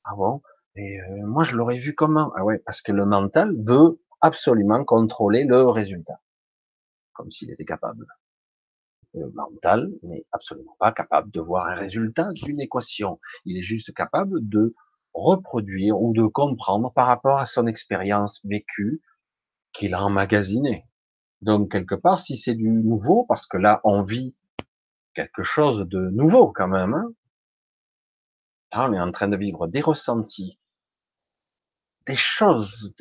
[SPEAKER 1] Ah bon? Et euh, moi je l'aurais vu comment? Ah ouais, parce que le mental veut absolument contrôler le résultat, comme s'il était capable. Le mental n'est absolument pas capable de voir un résultat d'une équation. Il est juste capable de reproduire ou de comprendre par rapport à son expérience vécue qu'il a emmagasinée. Donc, quelque part, si c'est du nouveau, parce que là, on vit quelque chose de nouveau quand même, hein, on est en train de vivre des ressentis, des choses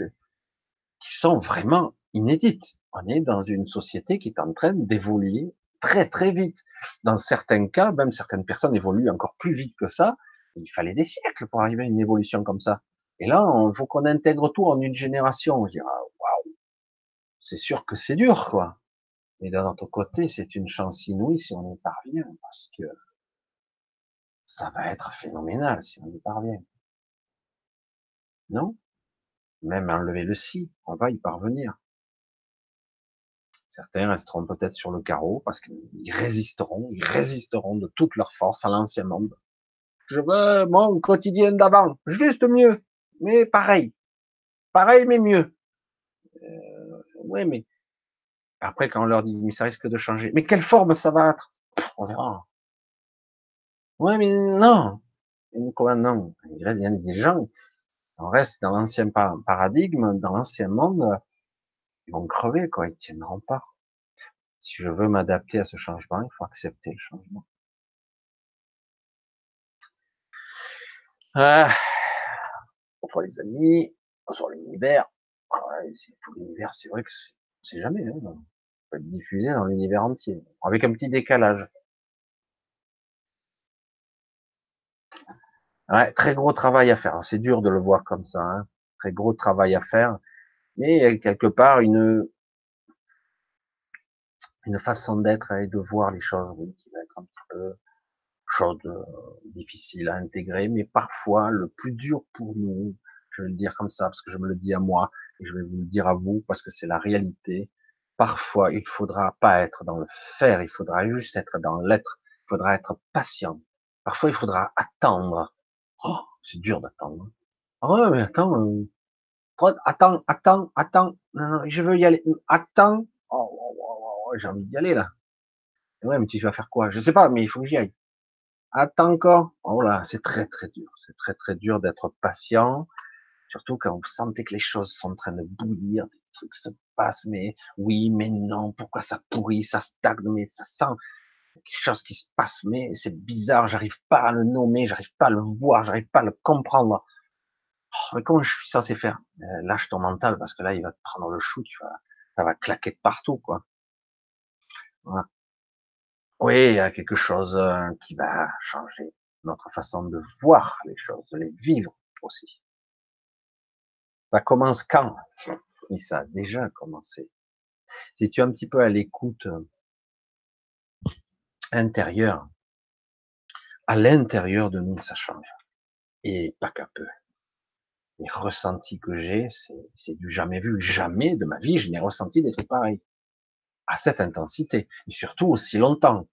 [SPEAKER 1] qui sont vraiment inédites. On est dans une société qui est en train d'évoluer très très vite. Dans certains cas, même certaines personnes évoluent encore plus vite que ça. Il fallait des siècles pour arriver à une évolution comme ça. Et là, il faut qu'on intègre tout en une génération. Je dirais, c'est sûr que c'est dur, quoi. Mais d'un autre côté, c'est une chance inouïe si on y parvient, parce que ça va être phénoménal si on y parvient. Non? Même enlever le si, on va y parvenir. Certains resteront peut-être sur le carreau parce qu'ils résisteront, ils résisteront de toute leur force à l'ancien monde. Je veux mon quotidien d'avant, juste mieux, mais pareil. Pareil, mais mieux. Euh, ouais, mais Après, quand on leur dit, mais ça risque de changer. Mais quelle forme ça va être? On verra. Ouais, mais non. Comment non Il y a des gens, on reste dans l'ancien paradigme, dans l'ancien monde, ils vont crever, quoi. Ils tiendront pas. Si je veux m'adapter à ce changement, il faut accepter le changement. Ah, fois les amis, sur l'univers. C'est tout l'univers, c'est vrai que c'est jamais, hein, on peut être diffusé dans l'univers entier, avec un petit décalage. Ouais, très gros travail à faire. C'est dur de le voir comme ça, hein. très gros travail à faire, mais quelque part une une façon d'être et de voir les choses, oui, qui va être un petit peu chaude, euh, difficile à intégrer, mais parfois le plus dur pour nous, je vais le dire comme ça parce que je me le dis à moi et je vais vous le dire à vous parce que c'est la réalité. Parfois, il faudra pas être dans le faire, il faudra juste être dans l'être. Il faudra être patient. Parfois, il faudra attendre. Oh, c'est dur d'attendre. Ah ouais, mais attends, euh, attends, attends, attends. Non, non, je veux y aller. Attends. Oh, oh, oh, oh j'ai envie d'y aller là. Ouais, mais tu vas faire quoi? Je sais pas, mais il faut que j'y aille. Attends encore. Oh là, c'est très très dur. C'est très très dur d'être patient. Surtout quand vous sentez que les choses sont en train de bouillir, des trucs se passent, mais oui, mais non, pourquoi ça pourrit, ça stagne, mais ça sent quelque chose qui se passe, mais c'est bizarre, j'arrive pas à le nommer, j'arrive pas à le voir, j'arrive pas à le comprendre. Oh, mais comment je suis censé faire? Euh, Lâche ton mental parce que là, il va te prendre le chou, tu vas, ça va claquer de partout, quoi. Voilà. Oui, il y a quelque chose euh, qui va changer notre façon de voir les choses, de les vivre aussi. Ça commence quand? Oui, ça a déjà commencé. Si tu es un petit peu à l'écoute euh, intérieure, à l'intérieur de nous, ça change. Et pas qu'un peu. Les ressentis que j'ai, c'est du jamais vu. Jamais de ma vie, je n'ai ressenti des trucs pareils. À cette intensité. Et surtout aussi longtemps.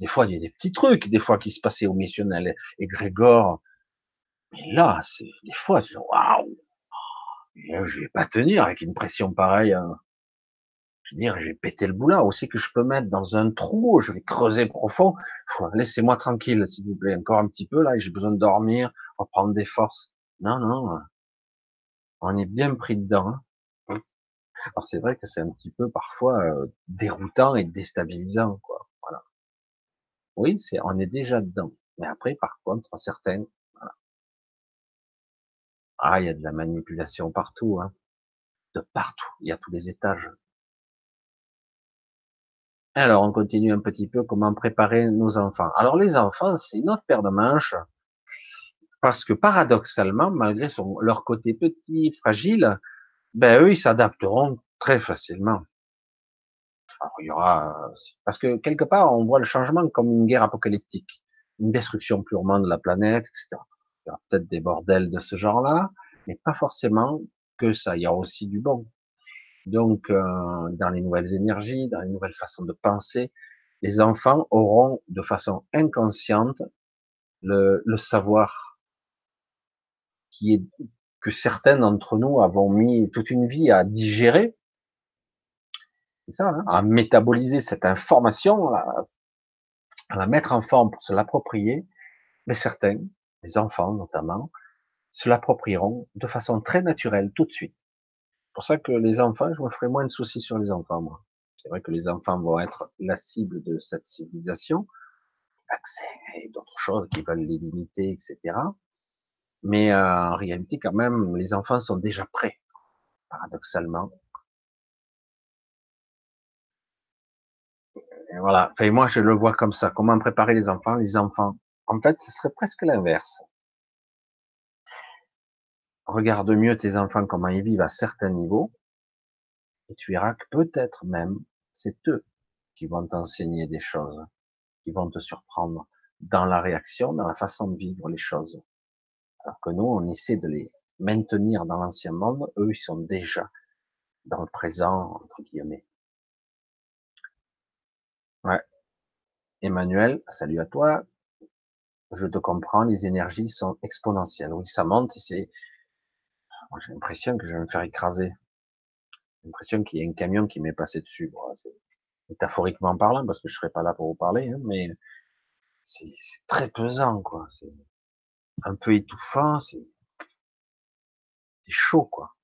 [SPEAKER 1] des fois, il y a des petits trucs, des fois, qui se passaient au missionnel et Grégor. Mais là, c'est, des fois, waouh! je vais pas tenir avec une pression pareille. Hein. Je veux dire, j'ai pété le boulot aussi que je peux mettre dans un trou, je vais creuser profond. Laissez-moi tranquille, s'il vous plaît, encore un petit peu là, j'ai besoin de dormir, reprendre des forces. Non, non, on est bien pris dedans. Hein. Alors c'est vrai que c'est un petit peu parfois euh, déroutant et déstabilisant, quoi. Voilà. Oui, c'est, on est déjà dedans. Mais après, par contre, certains ah, il y a de la manipulation partout, hein. de partout. Il y a tous les étages. Alors, on continue un petit peu comment préparer nos enfants. Alors, les enfants, c'est une autre paire de manches, parce que paradoxalement, malgré leur côté petit, fragile, ben eux, ils s'adapteront très facilement. Alors, il y aura, parce que quelque part, on voit le changement comme une guerre apocalyptique, une destruction purement de la planète, etc. Il y aura peut-être des bordels de ce genre-là, mais pas forcément que ça. Il y a aussi du bon. Donc, euh, dans les nouvelles énergies, dans les nouvelles façons de penser, les enfants auront de façon inconsciente le, savoir qui est que certains d'entre nous avons mis toute une vie à digérer. Hein, à métaboliser cette information, à, à la mettre en forme pour se l'approprier. Mais certains, les enfants notamment, se l'approprieront de façon très naturelle tout de suite. Pour ça que les enfants, je me ferai moins de soucis sur les enfants, moi. C'est vrai que les enfants vont être la cible de cette civilisation, accès et d'autres choses qui veulent les limiter, etc. Mais euh, en réalité, quand même, les enfants sont déjà prêts, paradoxalement. Et voilà. Enfin, moi, je le vois comme ça. Comment préparer les enfants? Les enfants, en fait, ce serait presque l'inverse regarde mieux tes enfants, comment ils vivent à certains niveaux, et tu verras que peut-être même, c'est eux qui vont t'enseigner des choses, qui vont te surprendre dans la réaction, dans la façon de vivre les choses. Alors que nous, on essaie de les maintenir dans l'ancien monde, eux, ils sont déjà dans le présent, entre guillemets. Ouais. Emmanuel, salut à toi. Je te comprends, les énergies sont exponentielles. Oui, ça monte c'est, j'ai l'impression que je vais me faire écraser. l'impression qu'il y a un camion qui m'est passé dessus. Métaphoriquement parlant, parce que je serais pas là pour vous parler, hein, mais c'est très pesant, quoi. C'est un peu étouffant, c'est chaud, quoi.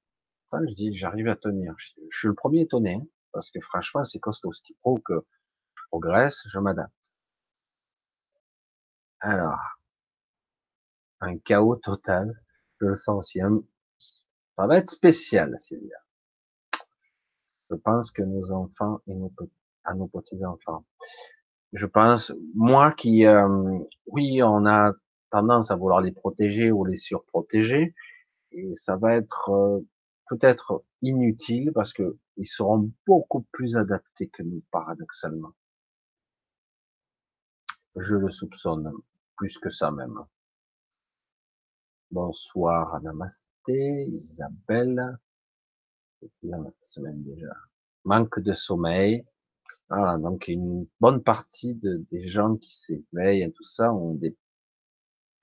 [SPEAKER 1] je dis, j'arrive à tenir. Je, suis le premier étonné, hein, parce que franchement, c'est costaud, ce qui prouve que je progresse, je m'adapte. Alors, un chaos total, je le sens aussi. Ça va être spécial, Sylvia. Je pense que nos enfants et nos, à nos petits-enfants. Je pense, moi qui, euh, oui, on a tendance à vouloir les protéger ou les surprotéger, et ça va être euh, peut-être inutile parce que ils seront beaucoup plus adaptés que nous, paradoxalement. Je le soupçonne, plus que ça même. Bonsoir, Namasté, Isabelle. La semaine déjà. Manque de sommeil. Voilà, donc une bonne partie de, des gens qui s'éveillent et tout ça ont des,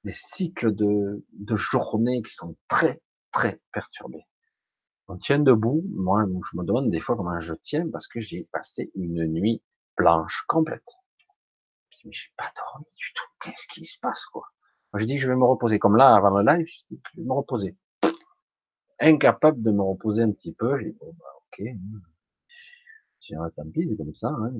[SPEAKER 1] cycles de, journées qui sont très, très perturbés. On tient debout, moi je me demande des fois comment je tiens parce que j'ai passé une nuit blanche complète. Je dis, mais j'ai pas dormi du tout, qu'est-ce qui se passe quoi? Je dis, je vais me reposer. Comme là, avant le live, je, dis, je vais me reposer. Incapable de me reposer un petit peu. J'ai dit, bon, bah, ok. Tiens, tant pis, c'est comme ça. Hein.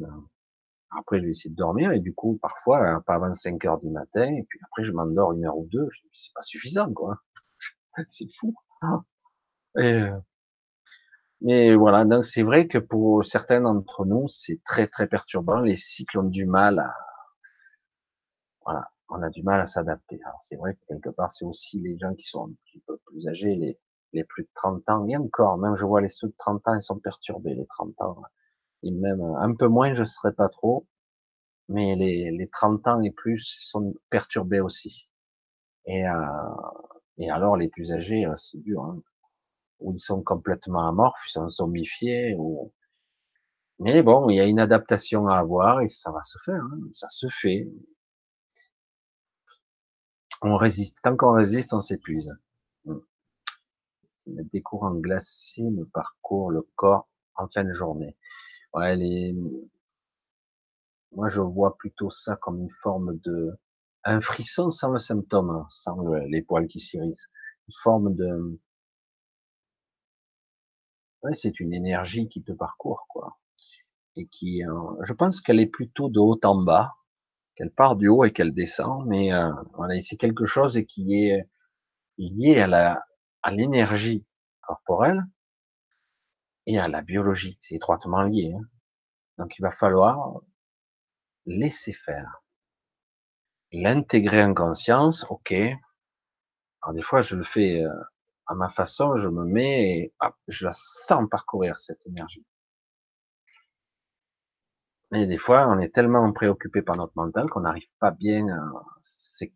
[SPEAKER 1] Après, je vais essayer de dormir. Et du coup, parfois, hein, pas avant 5 heures du matin. Et puis après, je m'endors une heure ou deux. Je dis, c'est pas suffisant, quoi. [LAUGHS] c'est fou. Et, euh, mais voilà, donc c'est vrai que pour certains d'entre nous, c'est très très perturbant. Les cycles ont du mal à, voilà, on a du mal à s'adapter. Alors c'est vrai que quelque part, c'est aussi les gens qui sont un petit peu plus âgés, les, les plus de 30 ans, et encore, même je vois les ceux de 30 ans, ils sont perturbés, les 30 ans. Et même un peu moins, je ne serais pas trop, mais les, les 30 ans et plus sont perturbés aussi. Et, euh, et alors les plus âgés, euh, c'est dur, hein, où ils sont complètement amorphes, ils sont zombifiés, ou... mais bon, il y a une adaptation à avoir et ça va se faire, hein, ça se fait on résiste. Tant qu'on résiste, on s'épuise. Des courants glacés me parcourent le corps en fin de journée. Ouais, les... Moi, je vois plutôt ça comme une forme de... Un frisson sans le symptôme, sans les poils qui s'irissent. Une forme de... Ouais, c'est une énergie qui te parcourt, quoi. Et qui, euh, je pense qu'elle est plutôt de haut en bas, qu'elle part du haut et qu'elle descend, mais euh, voilà, c'est quelque chose qui est lié à la à l'énergie corporelle et à la biologie. C'est étroitement lié. Hein. Donc il va falloir laisser faire, l'intégrer en conscience. Ok. Alors des fois je le fais euh, à ma façon, je me mets et hop, je la sens parcourir cette énergie. Et des fois, on est tellement préoccupé par notre mental qu'on n'arrive pas bien. C'est,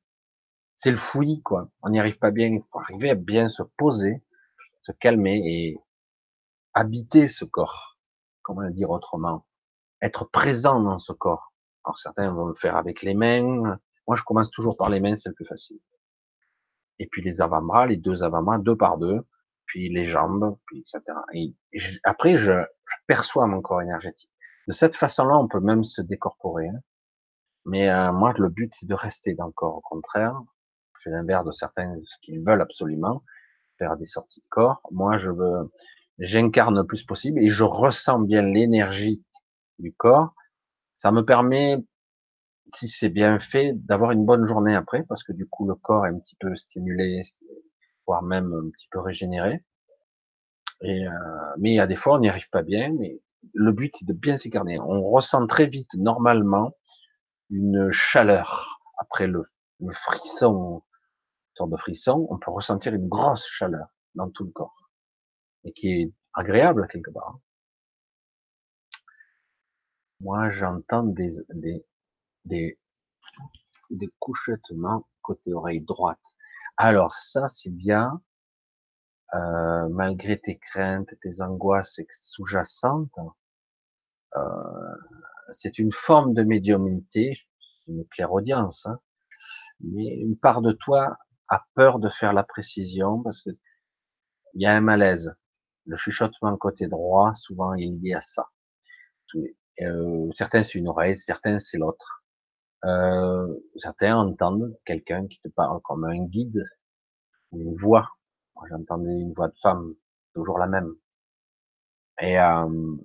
[SPEAKER 1] c'est le fouillis, quoi. On n'y arrive pas bien. Il faut arriver à bien se poser, se calmer et habiter ce corps. Comment le dire autrement? Être présent dans ce corps. Alors certains vont le faire avec les mains. Moi, je commence toujours par les mains, c'est le plus facile. Et puis les avant-bras, les deux avant-bras, deux par deux, puis les jambes, puis etc. Et après, je perçois mon corps énergétique. De cette façon-là, on peut même se décorporer. Hein. Mais euh, moi, le but, c'est de rester dans le corps. Au contraire, c'est l'inverse de certains ce qu'ils veulent absolument, faire des sorties de corps. Moi, je veux, j'incarne le plus possible et je ressens bien l'énergie du corps. Ça me permet, si c'est bien fait, d'avoir une bonne journée après, parce que du coup, le corps est un petit peu stimulé, voire même un petit peu régénéré. Euh, mais il y a des fois, on n'y arrive pas bien, mais le but c'est de bien s'écarner. On ressent très vite, normalement, une chaleur. Après le, frisson, de frisson, on peut ressentir une grosse chaleur dans tout le corps. Et qui est agréable quelque part. Moi, j'entends des, des, des, couchetements côté oreille droite. Alors ça, c'est bien euh, malgré tes craintes, tes angoisses sous-jacentes, euh, c'est une forme de médiumnité, une clairaudience, hein, mais une part de toi a peur de faire la précision parce que il y a un malaise. Le chuchotement côté droit, souvent, il lié à ça. Euh, certains c'est une oreille, certains c'est l'autre. Euh, certains entendent quelqu'un qui te parle comme un guide une voix. J'entendais une voix de femme, toujours la même. Et euh,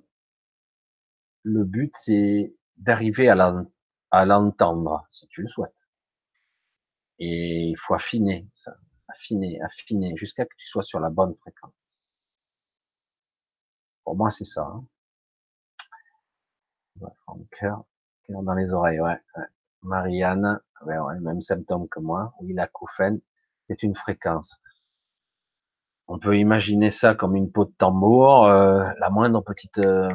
[SPEAKER 1] le but, c'est d'arriver à l'entendre, si tu le souhaites. Et il faut affiner ça, affiner, affiner, jusqu'à que tu sois sur la bonne fréquence. Pour moi, c'est ça. Hein. Cœur, cœur dans les oreilles, ouais. Marianne, ouais, ouais, même symptôme que moi. Oui, l'acouphène, c'est une fréquence. On peut imaginer ça comme une peau de tambour, euh, la moindre petite, euh,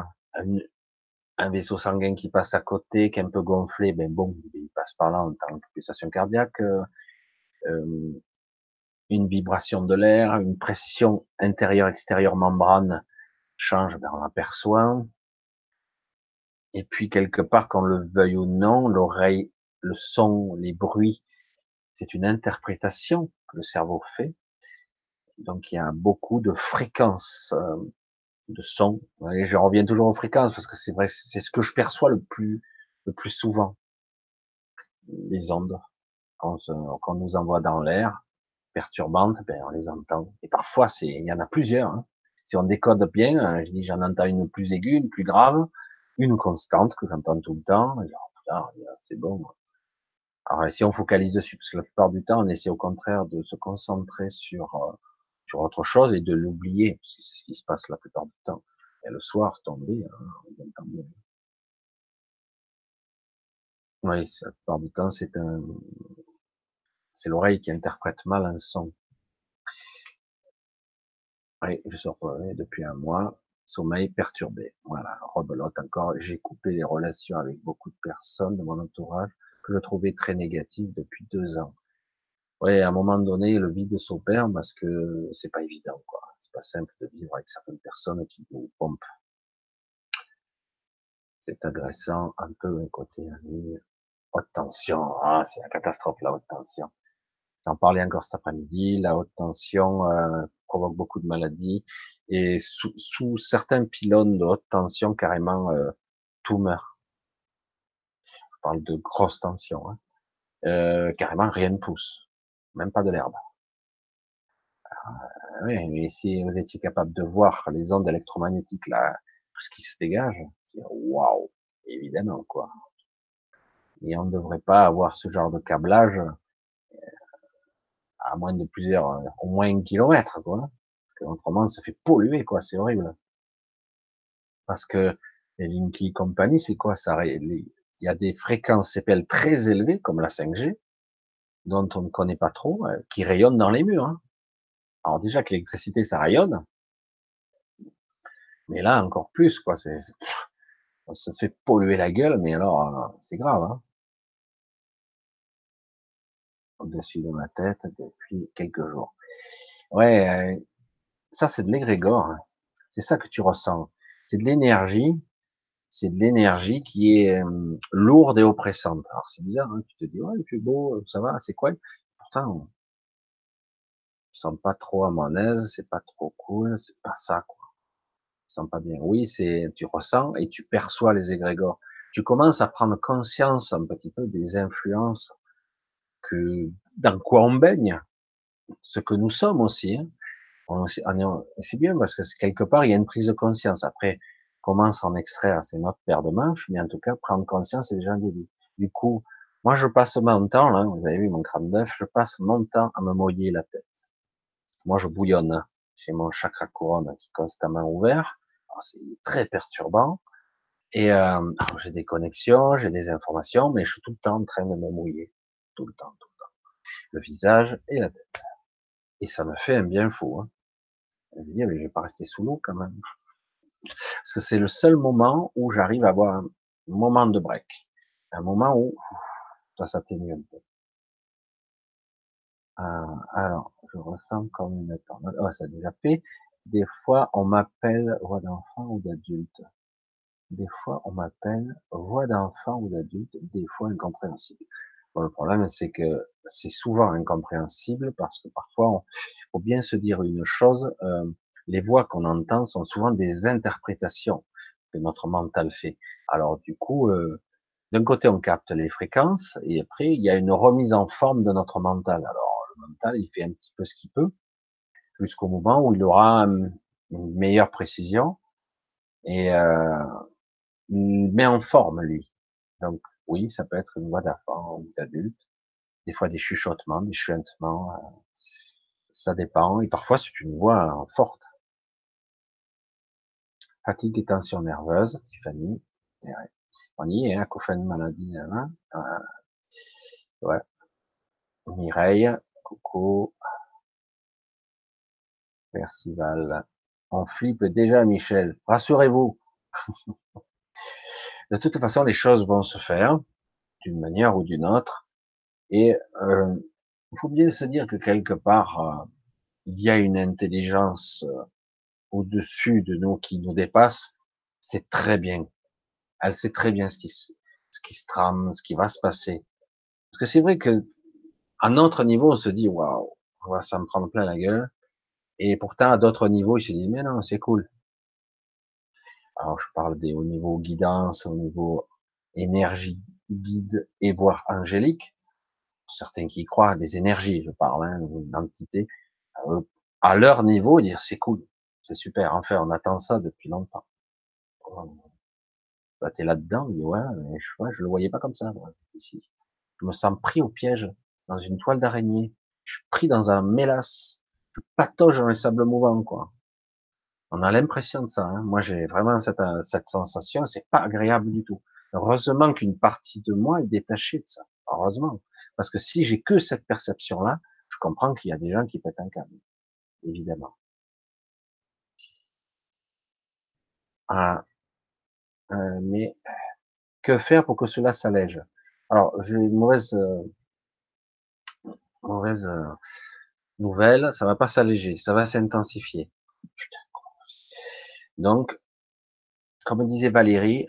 [SPEAKER 1] un vaisseau sanguin qui passe à côté, qui est un peu gonflé, ben bon, il passe par là en tant que pulsation cardiaque, euh, une vibration de l'air, une pression intérieure-extérieure membrane change, ben on l'aperçoit. Et puis quelque part, qu'on le veuille ou non, l'oreille, le son, les bruits, c'est une interprétation que le cerveau fait. Donc il y a beaucoup de fréquences euh, de son. Et je reviens toujours aux fréquences parce que c'est vrai, c'est ce que je perçois le plus, le plus souvent. Les ondes qu'on nous envoie dans l'air, perturbantes, ben on les entend. Et parfois, c'est, il y en a plusieurs. Hein. Si on décode bien, hein, je dis, j'en entends une plus aiguë, une plus grave, une constante que j'entends tout le temps. C'est bon. Alors, si on focalise dessus, parce que la plupart du temps, on essaie au contraire de se concentrer sur euh, sur autre chose et de l'oublier, parce que c'est ce qui se passe la plupart du temps. Et le soir, tomber, hein. Oui, la plupart du temps, c'est un, c'est l'oreille qui interprète mal un son. Oui, je sors depuis un mois, sommeil perturbé. Voilà, rebelote encore. J'ai coupé les relations avec beaucoup de personnes de mon entourage que je trouvais très négatives depuis deux ans ouais, à un moment donné, le vide s'opère parce que c'est pas évident, quoi. C'est pas simple de vivre avec certaines personnes qui vous pompent. C'est agressant, un peu un côté haute tension. Ah, c'est la catastrophe, la haute tension. J'en parlais encore cet après-midi. La haute tension euh, provoque beaucoup de maladies et sous, sous, certains pylônes de haute tension, carrément, euh, tout meurt. Je parle de grosse tension. Hein. Euh, carrément, rien ne pousse même pas de l'herbe. Euh, oui, mais si vous étiez capable de voir les ondes électromagnétiques là, tout ce qui se dégage, waouh, évidemment quoi. Et on ne devrait pas avoir ce genre de câblage euh, à moins de plusieurs, euh, au moins un kilomètre quoi. Parce que autrement, ça fait polluer quoi, c'est horrible. Parce que les Linky Company, c'est quoi ça Il y a des fréquences CPL très élevées comme la 5G, dont on ne connaît pas trop, euh, qui rayonnent dans les murs. Hein. Alors déjà que l'électricité, ça rayonne, mais là encore plus, quoi. C'est, on se fait polluer la gueule, mais alors euh, c'est grave. Hein. Au-dessus de ma tête depuis quelques jours. Ouais, euh, ça c'est de l'égrégore. Hein. C'est ça que tu ressens. C'est de l'énergie c'est de l'énergie qui est euh, lourde et oppressante. Alors c'est bizarre, hein tu te dis ouais, c'est beau, ça va, c'est quoi? Pourtant, je sens pas trop à mon aise, c'est pas trop cool, c'est pas ça quoi. Je sens pas bien. Oui, c'est tu ressens et tu perçois les égrégores. Tu commences à prendre conscience un petit peu des influences que dans quoi on baigne, ce que nous sommes aussi. Hein. C'est bien parce que quelque part il y a une prise de conscience. Après, Comment s'en extraire, c'est notre paire de manches, mais en tout cas, prendre conscience, c'est déjà un début. Du coup, moi, je passe mon temps, là, vous avez vu mon crâne d'œuf, je passe mon temps à me mouiller la tête. Moi, je bouillonne. J'ai mon chakra couronne qui est constamment ouvert. C'est très perturbant. Et euh, j'ai des connexions, j'ai des informations, mais je suis tout le temps en train de me mouiller. Tout le temps, tout le temps. Le visage et la tête. Et ça me fait un bien fou. Hein. Je veux dire, mais je vais pas rester sous l'eau quand même. Parce que c'est le seul moment où j'arrive à avoir un moment de break. Un moment où ça s'atténue un peu. Euh, alors, je ressens comme une tornade. Oh, ça a déjà fait. Des fois, on m'appelle voix d'enfant ou d'adulte. Des fois, on m'appelle voix d'enfant ou d'adulte. Des fois, incompréhensible. Bon, le problème, c'est que c'est souvent incompréhensible parce que parfois, il faut bien se dire une chose. Euh, les voix qu'on entend sont souvent des interprétations que notre mental fait. Alors du coup, euh, d'un côté on capte les fréquences et après il y a une remise en forme de notre mental. Alors le mental il fait un petit peu ce qu'il peut jusqu'au moment où il aura une meilleure précision et euh, il met en forme lui. Donc oui, ça peut être une voix d'enfant ou d'adulte, des fois des chuchotements, des chuintements, euh, ça dépend. Et parfois c'est une voix forte. Fatigue et tension nerveuse, Tiffany. On y est, hein, de maladie. Hein, hein. ouais. Mireille, coucou. Percival. On flippe déjà, Michel. Rassurez-vous. de toute façon, les choses vont se faire d'une manière ou d'une autre. Et euh, il faut bien se dire que quelque part, euh, il y a une intelligence euh, au-dessus de nous qui nous dépasse. C'est très bien. Elle sait très bien ce qui, ce se trame, ce qui va se passer. Parce que c'est vrai que à notre niveau, on se dit waouh, on va s'en prendre plein la gueule. Et pourtant, à d'autres niveaux, ils se disent mais non, c'est cool. Alors, je parle des au niveau guidance, au niveau énergie, guide et voire angélique. Certains qui croient des énergies, je parle, hein, une entité. Euh, à leur niveau, dire c'est cool, c'est super. Enfin, on attend ça depuis longtemps. Bah, t'es là-dedans, ouais, mais je, vois, je le voyais pas comme ça, ici. Je me sens pris au piège, dans une toile d'araignée. Je suis pris dans un mélasse. Je patauge dans les sables mouvants, quoi. On a l'impression de ça. Hein. Moi, j'ai vraiment cette, euh, cette sensation. C'est pas agréable du tout. Heureusement qu'une partie de moi est détachée de ça. Heureusement. Parce que si j'ai que cette perception-là, je comprends qu'il y a des gens qui pètent un câble. Évidemment. Ah, euh, mais que faire pour que cela s'allège? Alors, j'ai une mauvaise, euh, euh, nouvelle. Ça va pas s'alléger, ça va s'intensifier. Donc, comme disait Valérie,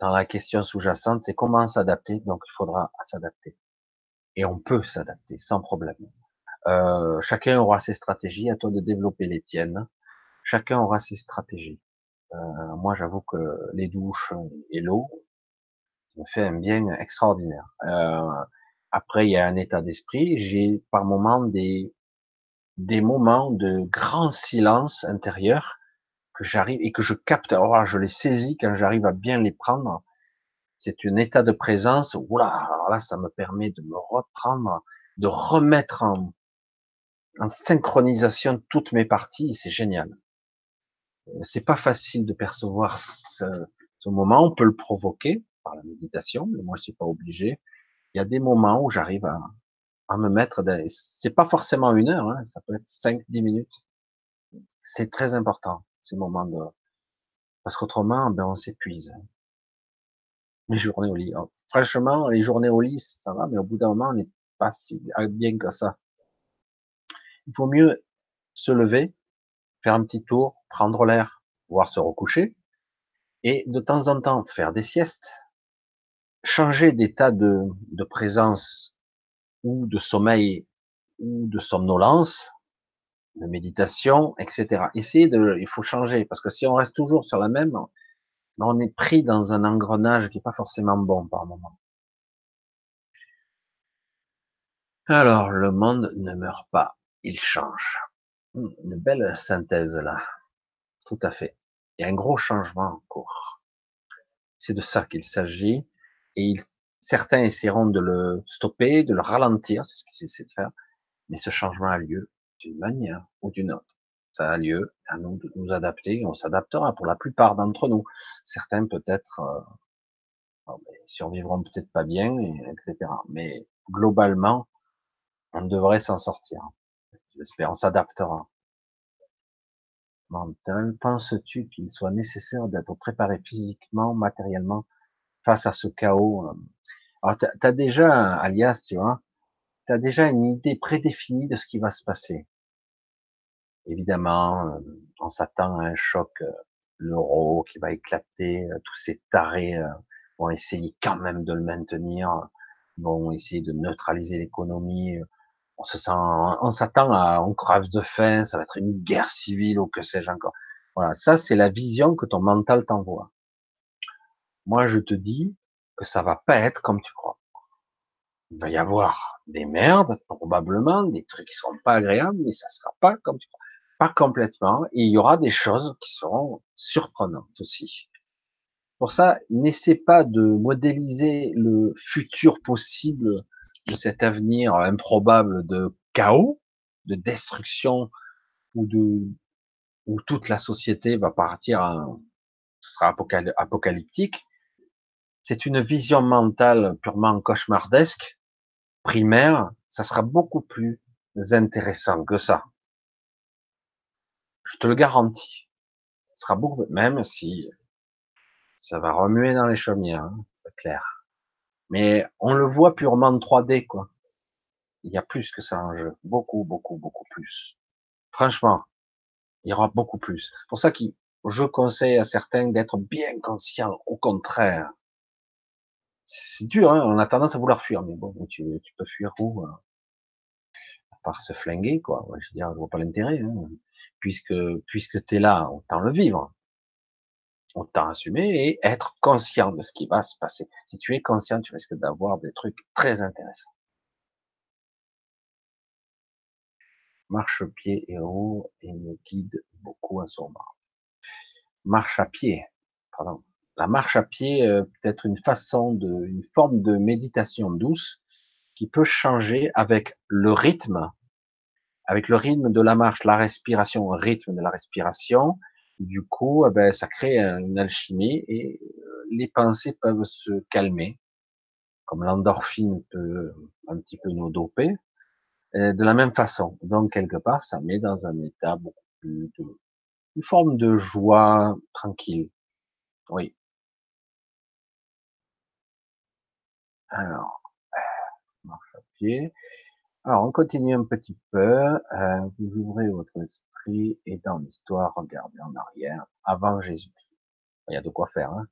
[SPEAKER 1] dans la question sous-jacente, c'est comment s'adapter? Donc, il faudra s'adapter. Et on peut s'adapter sans problème. Euh, chacun aura ses stratégies, à toi de développer les tiennes. Chacun aura ses stratégies. Euh, moi, j'avoue que les douches et l'eau, ça me fait un bien extraordinaire. Euh, après, il y a un état d'esprit. J'ai par moments des des moments de grand silence intérieur que j'arrive et que je capte. Alors je les saisis quand j'arrive à bien les prendre. C'est un état de présence. Oula, alors là, ça me permet de me reprendre, de remettre en, en synchronisation toutes mes parties. C'est génial. C'est pas facile de percevoir ce, ce, moment. On peut le provoquer par la méditation, mais moi je suis pas obligé. Il y a des moments où j'arrive à, à me mettre. C'est pas forcément une heure, hein, ça peut être 5-10 minutes. C'est très important ces moments de parce qu'autrement, ben on s'épuise. Les journées au lit. franchement, les journées au lit, ça va, mais au bout d'un moment, on n'est pas si bien que ça. Il faut mieux se lever, faire un petit tour, prendre l'air, voire se recoucher, et de temps en temps faire des siestes, changer d'état de, de présence ou de sommeil ou de somnolence, de méditation, etc. Essayez de, il faut changer parce que si on reste toujours sur la même, on est pris dans un engrenage qui est pas forcément bon par moment. Alors, le monde ne meurt pas, il change. Hmm, une belle synthèse là. Tout à fait. Il y a un gros changement en cours. C'est de ça qu'il s'agit. Et certains essaieront de le stopper, de le ralentir, c'est ce qu'ils essaient de faire. Mais ce changement a lieu d'une manière ou d'une autre. Ça a lieu à nous de nous adapter. On s'adaptera pour la plupart d'entre nous. Certains peut-être euh, survivront peut-être pas bien, etc. Mais globalement, on devrait s'en sortir. J'espère, on s'adaptera. Mental, penses-tu qu'il soit nécessaire d'être préparé physiquement, matériellement face à ce chaos euh? Alors, tu as déjà, alias, tu vois, tu as déjà une idée prédéfinie de ce qui va se passer. Évidemment, euh, on s'attend à un choc, euh, l'euro qui va éclater, tous ces tarés vont essayer quand même de le maintenir, vont essayer de neutraliser l'économie, on se sent, on s'attend à, on crève de faim, ça va être une guerre civile ou que sais-je encore. Voilà, ça c'est la vision que ton mental t'envoie. Moi, je te dis que ça va pas être comme tu crois. Il va y avoir des merdes, probablement, des trucs qui seront pas agréables, mais ça sera pas comme tu crois. Pas complètement. Et il y aura des choses qui seront surprenantes aussi. Pour ça, n'essaie pas de modéliser le futur possible de cet avenir improbable de chaos, de destruction, ou de, où toute la société va partir en, ce sera apocalyptique. C'est une vision mentale purement cauchemardesque, primaire, ça sera beaucoup plus intéressant que ça. Je te le garantis. Ce sera beaucoup, même si ça va remuer dans les chaumières, hein, c'est clair. Mais on le voit purement en 3D, quoi. Il y a plus que ça en jeu. Beaucoup, beaucoup, beaucoup plus. Franchement, il y aura beaucoup plus. C'est pour ça que je conseille à certains d'être bien conscients, au contraire. C'est dur, hein on a tendance à vouloir fuir, mais bon, tu, peux fuir où hein? À part se flinguer, quoi. je veux dire, je vois pas l'intérêt. Hein puisque tu es là, autant le vivre, autant assumer et être conscient de ce qui va se passer. Si tu es conscient, tu risques d'avoir des trucs très intéressants. Marche pied héros et me guide beaucoup à son mort. Marche à pied, pardon. La marche à pied euh, peut être une façon de, une forme de méditation douce qui peut changer avec le rythme avec le rythme de la marche, la respiration, le rythme de la respiration, du coup, eh ben, ça crée une alchimie et euh, les pensées peuvent se calmer, comme l'endorphine peut un petit peu nous doper, de la même façon. Donc, quelque part, ça met dans un état beaucoup plus de, une forme de joie tranquille. Oui. Alors, marche à pied. Alors, on continue un petit peu. Euh, vous ouvrez votre esprit et dans l'histoire, regardez en arrière, avant Jésus. Il y a de quoi faire. Hein.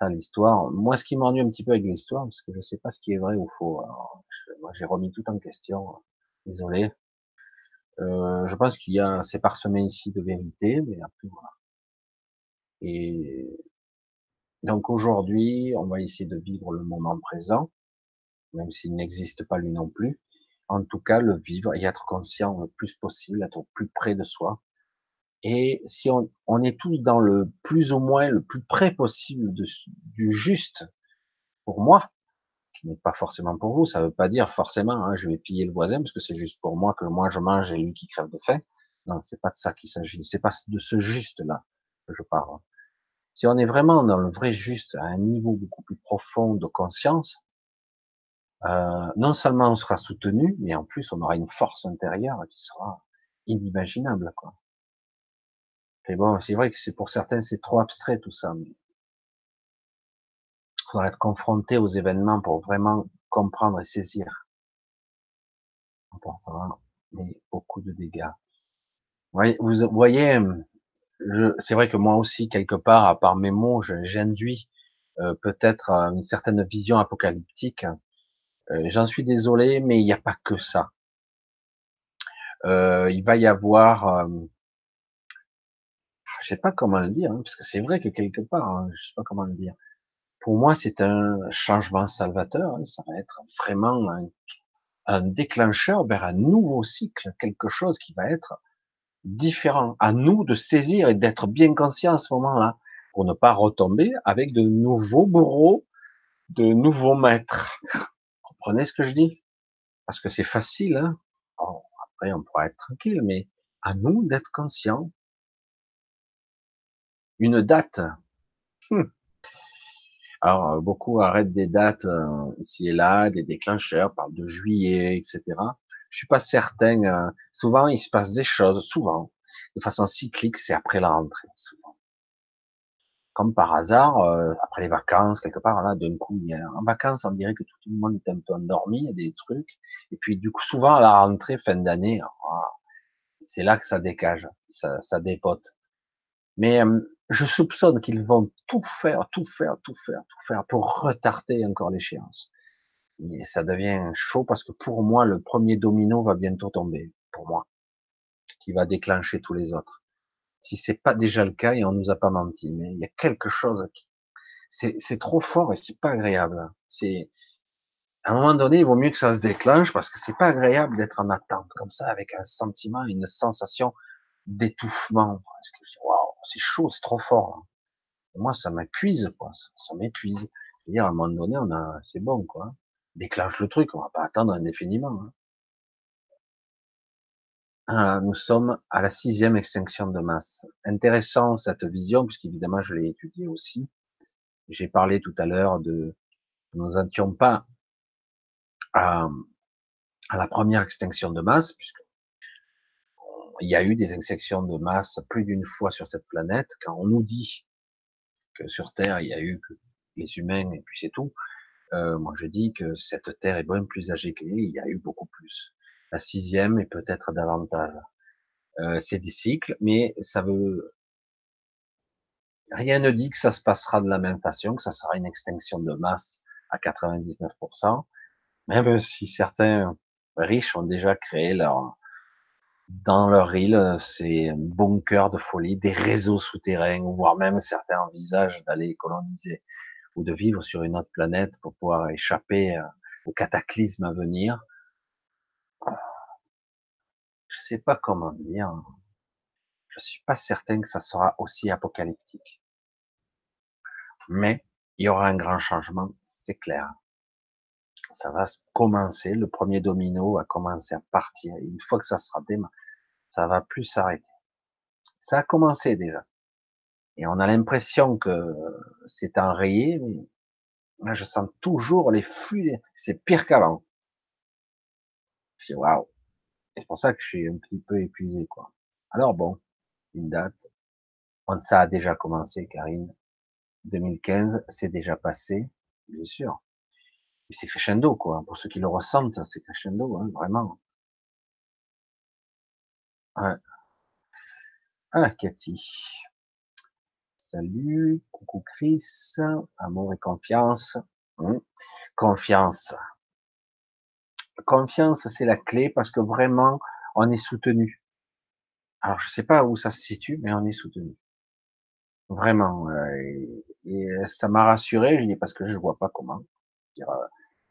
[SPEAKER 1] Ça, l'histoire. Moi, ce qui m'ennuie un petit peu avec l'histoire, parce que je ne sais pas ce qui est vrai ou faux. moi, j'ai remis tout en question. Désolé. Euh, je pense qu'il y a, c'est parsemé ici de vérité, mais après voilà. Et donc aujourd'hui, on va essayer de vivre le moment présent, même s'il n'existe pas lui non plus en tout cas le vivre et être conscient le plus possible, être au plus près de soi. Et si on, on est tous dans le plus ou moins le plus près possible de, du juste pour moi, qui n'est pas forcément pour vous, ça veut pas dire forcément hein, je vais piller le voisin parce que c'est juste pour moi que moi je mange et lui qui crève de faim. Non, c'est pas de ça qu'il s'agit. C'est pas de ce juste là que je parle. Si on est vraiment dans le vrai juste à un niveau beaucoup plus profond de conscience, euh, non seulement on sera soutenu, mais en plus on aura une force intérieure qui sera inimaginable. Quoi. Et bon, c'est vrai que c'est pour certains c'est trop abstrait tout ça. Il faudra être confronté aux événements pour vraiment comprendre et saisir. On mais beaucoup de dégâts. Vous voyez, c'est vrai que moi aussi quelque part, à part mes mots, j'induis euh, peut-être une certaine vision apocalyptique euh, j'en suis désolé, mais il n'y a pas que ça. Euh, il va y avoir, euh, je sais pas comment le dire, hein, parce que c'est vrai que quelque part, hein, je sais pas comment le dire. Pour moi, c'est un changement salvateur. Hein, ça va être vraiment un, déclencheur vers un nouveau cycle, quelque chose qui va être différent. À nous de saisir et d'être bien conscient à ce moment-là, pour ne pas retomber avec de nouveaux bourreaux, de nouveaux maîtres [LAUGHS] comprenez ce que je dis? Parce que c'est facile. Hein après, on pourra être tranquille, mais à nous d'être conscients. Une date. Hum. Alors, euh, beaucoup arrêtent des dates euh, ici et là, des déclencheurs, parlent de juillet, etc. Je suis pas certain. Euh, souvent, il se passe des choses, souvent, de façon cyclique, c'est après la rentrée. Souvent comme par hasard, euh, après les vacances, quelque part, là, d'un coup, il y a, en vacances, on dirait que tout le monde est un peu endormi, il y a des trucs. Et puis, du coup, souvent, à la rentrée, fin d'année, ah, c'est là que ça décage, ça, ça dépote. Mais euh, je soupçonne qu'ils vont tout faire, tout faire, tout faire, tout faire pour retarder encore l'échéance. Et ça devient chaud parce que pour moi, le premier domino va bientôt tomber, pour moi, qui va déclencher tous les autres. Si c'est pas déjà le cas, et on nous a pas menti, mais il y a quelque chose qui, c'est trop fort et c'est pas agréable. C'est, à un moment donné, il vaut mieux que ça se déclenche parce que c'est pas agréable d'être en attente comme ça avec un sentiment, une sensation d'étouffement. c'est chaud, c'est trop fort. Hein. moi, ça m'épuise, quoi. Ça, m'épuise. dire, à un moment donné, on a, c'est bon, quoi. Déclenche le truc, on va pas attendre indéfiniment. Hein. Ah, nous sommes à la sixième extinction de masse. Intéressant cette vision, puisqu'évidemment je l'ai étudiée aussi. J'ai parlé tout à l'heure de nous n'étions pas à, à, la première extinction de masse, puisque il y a eu des extinctions de masse plus d'une fois sur cette planète. Quand on nous dit que sur Terre il y a eu que les humains et puis c'est tout, euh, moi je dis que cette Terre est bien plus âgée il y a eu beaucoup plus la sixième et peut-être davantage. Euh, c'est des cycles, mais ça veut rien ne dit que ça se passera de la même façon, que ça sera une extinction de masse à 99%, même si certains riches ont déjà créé leur dans leur île, c'est un bunker de folie, des réseaux souterrains, voire même certains envisagent d'aller coloniser ou de vivre sur une autre planète pour pouvoir échapper au cataclysme à venir sais pas comment dire. Je suis pas certain que ça sera aussi apocalyptique. Mais il y aura un grand changement, c'est clair. Ça va commencer, le premier domino va commencer à partir. Une fois que ça sera démarré, ça va plus s'arrêter. Ça a commencé déjà. Et on a l'impression que c'est enrayé, mais moi je sens toujours les flux, c'est pire qu'avant. Je dis waouh, c'est pour ça que je suis un petit peu épuisé, quoi. Alors bon, une date. Ça a déjà commencé, Karine. 2015, c'est déjà passé, bien sûr. Mais c'est crescendo, quoi. Pour ceux qui le ressentent, c'est crescendo, hein, vraiment. Ah, Cathy. Salut, coucou Chris, amour et confiance. Hum. Confiance. Confiance, c'est la clé parce que vraiment, on est soutenu. Alors, je sais pas où ça se situe, mais on est soutenu. Vraiment. Et, ça m'a rassuré, je dis parce que je vois pas comment. Euh,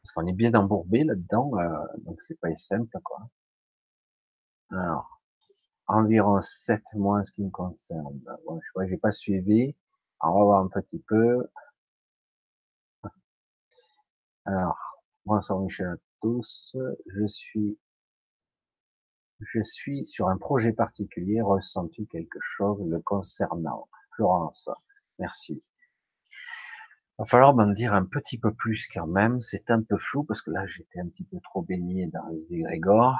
[SPEAKER 1] parce qu'on est bien embourbé là-dedans, euh, donc c'est pas simple, quoi. Alors, environ sept mois en ce qui me concerne. Bon, je crois j'ai pas suivi. on va voir un petit peu. Alors, bonsoir Michel tous. Je suis, je suis sur un projet particulier, ressenti quelque chose le concernant? Florence, merci. Va falloir m'en dire un petit peu plus quand même. C'est un peu flou parce que là, j'étais un petit peu trop baigné dans les égrégores.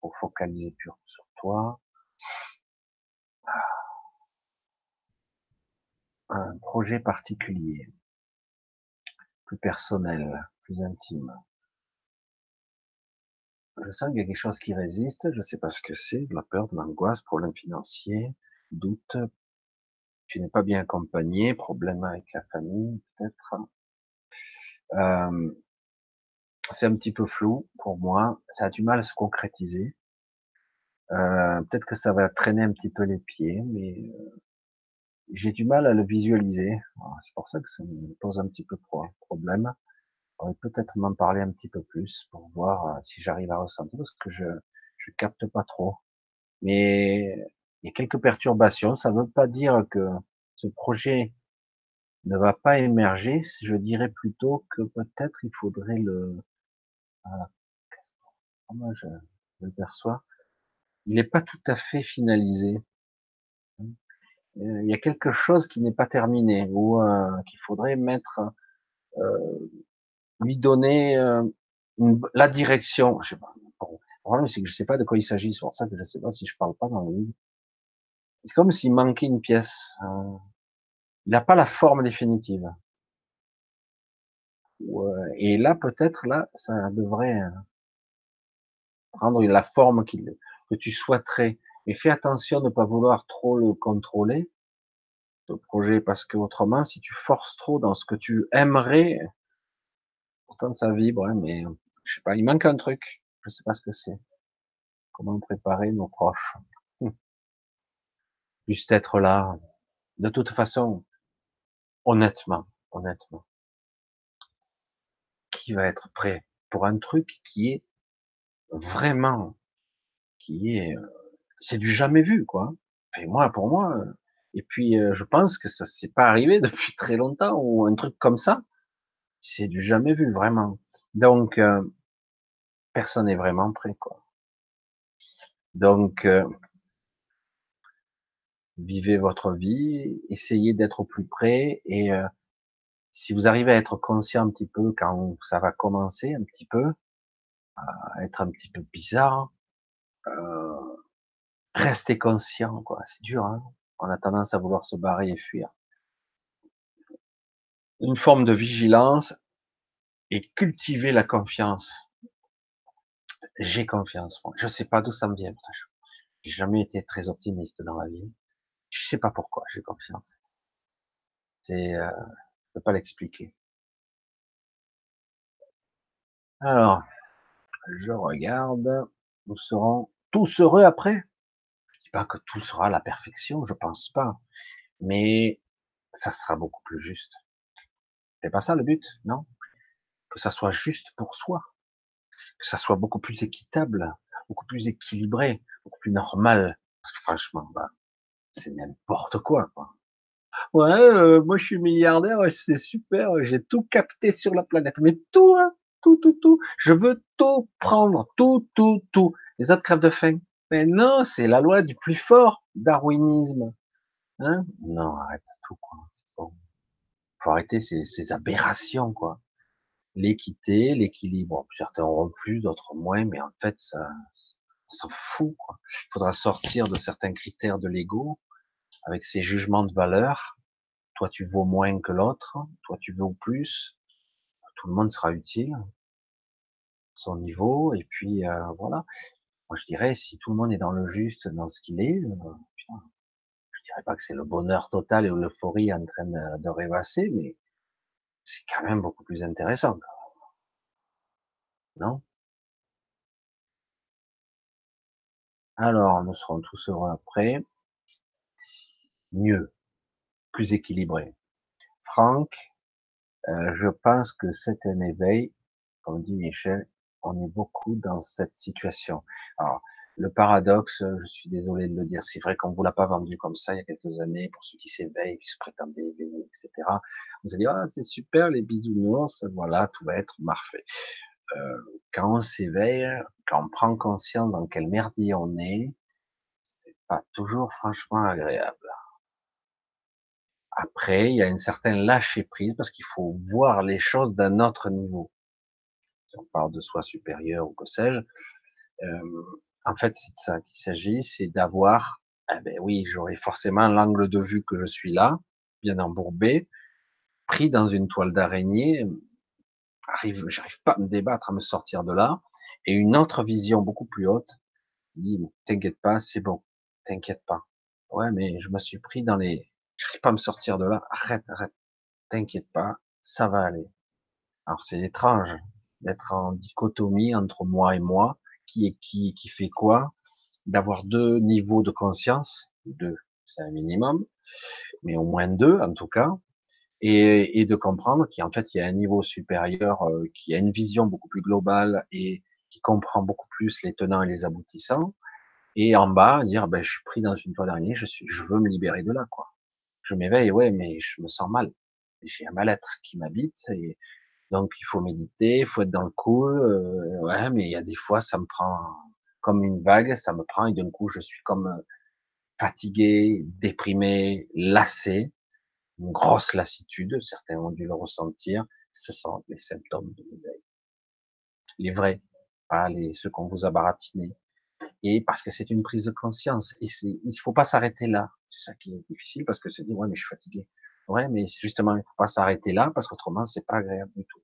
[SPEAKER 1] Pour focaliser pur sur toi. Un projet particulier, plus personnel, plus intime. Je sens qu'il y a quelque chose qui résiste, je ne sais pas ce que c'est, de la peur, de l'angoisse, problème financier, doute, tu n'es pas bien accompagné, problème avec la famille, peut-être. Euh, c'est un petit peu flou pour moi, ça a du mal à se concrétiser. Euh, peut-être que ça va traîner un petit peu les pieds, mais j'ai du mal à le visualiser. C'est pour ça que ça me pose un petit peu problème pourrait peut-être m'en parler un petit peu plus pour voir euh, si j'arrive à ressentir parce que je je capte pas trop. Mais il y a quelques perturbations. Ça ne veut pas dire que ce projet ne va pas émerger. Je dirais plutôt que peut-être il faudrait le. Ah, comment je, le perçois? Il n'est pas tout à fait finalisé. Euh, il y a quelque chose qui n'est pas terminé ou euh, qu'il faudrait mettre euh, lui donner euh, la direction. Je sais pas. Le problème, c'est que je sais pas de quoi il s'agit. C'est pour ça que je sais pas si je parle pas dans le livre. C'est comme s'il manquait une pièce. Euh, il n'a pas la forme définitive. Et là, peut-être, là, ça devrait euh, prendre la forme qu'il, que tu souhaiterais. Mais fais attention de ne pas vouloir trop le contrôler, ce projet, parce que autrement, si tu forces trop dans ce que tu aimerais, Pourtant, ça vibre, hein, mais je sais pas, il manque un truc. Je sais pas ce que c'est. Comment préparer nos proches hum. Juste être là. De toute façon, honnêtement, honnêtement, qui va être prêt pour un truc qui est vraiment, qui est, euh, c'est du jamais vu, quoi. Et moi, pour moi, euh, et puis euh, je pense que ça s'est pas arrivé [LAUGHS] depuis très longtemps ou un truc comme ça. C'est du jamais vu, vraiment. Donc, personne n'est vraiment prêt, quoi. Donc, vivez votre vie, essayez d'être au plus près et si vous arrivez à être conscient un petit peu quand ça va commencer un petit peu, à être un petit peu bizarre, euh, restez conscient, quoi. C'est dur, hein On a tendance à vouloir se barrer et fuir. Une forme de vigilance et cultiver la confiance. J'ai confiance. Je sais pas d'où ça me vient. J'ai jamais été très optimiste dans la vie. Je sais pas pourquoi j'ai confiance. C'est, euh, je peux pas l'expliquer. Alors, je regarde. Nous serons tous heureux après? Je dis pas que tout sera à la perfection, je pense pas. Mais ça sera beaucoup plus juste. C'est pas ça le but, non? Que ça soit juste pour soi. Que ça soit beaucoup plus équitable, beaucoup plus équilibré, beaucoup plus normal. Parce que franchement, bah, c'est n'importe quoi, quoi. Ouais, euh, moi je suis milliardaire, c'est super, j'ai tout capté sur la planète. Mais tout, hein, tout, tout, tout. Je veux tout prendre, tout, tout, tout. Les autres crèvent de faim. Mais non, c'est la loi du plus fort, darwinisme. Hein? Non, arrête tout, quoi. Faut arrêter ces, ces aberrations, quoi. L'équité, l'équilibre. Certains auront plus, d'autres moins, mais en fait, ça, on s'en fout, quoi. Il faudra sortir de certains critères de l'ego avec ses jugements de valeur. Toi, tu vaux moins que l'autre. Toi, tu vaux plus. Tout le monde sera utile. Son niveau. Et puis, euh, voilà. Moi, je dirais, si tout le monde est dans le juste, dans ce qu'il est, euh, putain, pas que c'est le bonheur total et l'euphorie en train de, de rêvasser, mais c'est quand même beaucoup plus intéressant. Non? Alors, nous serons tous heureux après mieux, plus équilibré. Franck, euh, je pense que c'est un éveil, comme dit Michel, on est beaucoup dans cette situation. Alors, le paradoxe, je suis désolé de le dire, c'est vrai qu'on vous l'a pas vendu comme ça il y a quelques années pour ceux qui s'éveillent, qui se prétendent éveillés, etc. Vous allez dire, ah, c'est super, les bisounours, voilà, tout va être parfait. Euh, quand on s'éveille, quand on prend conscience dans quel merdier on est, c'est pas toujours franchement agréable. Après, il y a une certaine lâcher prise parce qu'il faut voir les choses d'un autre niveau. Si on parle de soi supérieur ou que sais-je, euh, en fait, c'est de ça qu'il s'agit, c'est d'avoir, eh ben oui, j'aurai forcément l'angle de vue que je suis là, bien embourbé, pris dans une toile d'araignée, arrive, j'arrive pas à me débattre, à me sortir de là, et une autre vision beaucoup plus haute, dit, t'inquiète pas, c'est bon, t'inquiète pas. Ouais, mais je me suis pris dans les, J'arrive pas à me sortir de là. Arrête, arrête. T'inquiète pas, ça va aller. Alors c'est étrange d'être en dichotomie entre moi et moi, qui fait quoi, d'avoir deux niveaux de conscience, deux, c'est un minimum, mais au moins deux en tout cas, et, et de comprendre qu'en fait il y a un niveau supérieur euh, qui a une vision beaucoup plus globale et qui comprend beaucoup plus les tenants et les aboutissants, et en bas dire ben je suis pris dans une toile d'araignée, je veux me libérer de là quoi je m'éveille, ouais, mais je me sens mal. J'ai un mal-être qui m'habite et donc il faut méditer, il faut être dans le cool. Euh, ouais, mais il y a des fois, ça me prend comme une vague, ça me prend et d'un coup, je suis comme euh, fatigué, déprimé, lassé, une grosse lassitude. Certains ont dû le ressentir. Ce sont les symptômes de l'éveil. Les vrais, pas les ceux qu'on vous a baratinés et parce que c'est une prise de conscience. Et il faut pas s'arrêter là. C'est ça qui est difficile parce que se dit, ouais, mais je suis fatigué. Ouais, mais justement, il faut pas s'arrêter là parce qu'autrement, c'est pas agréable du tout.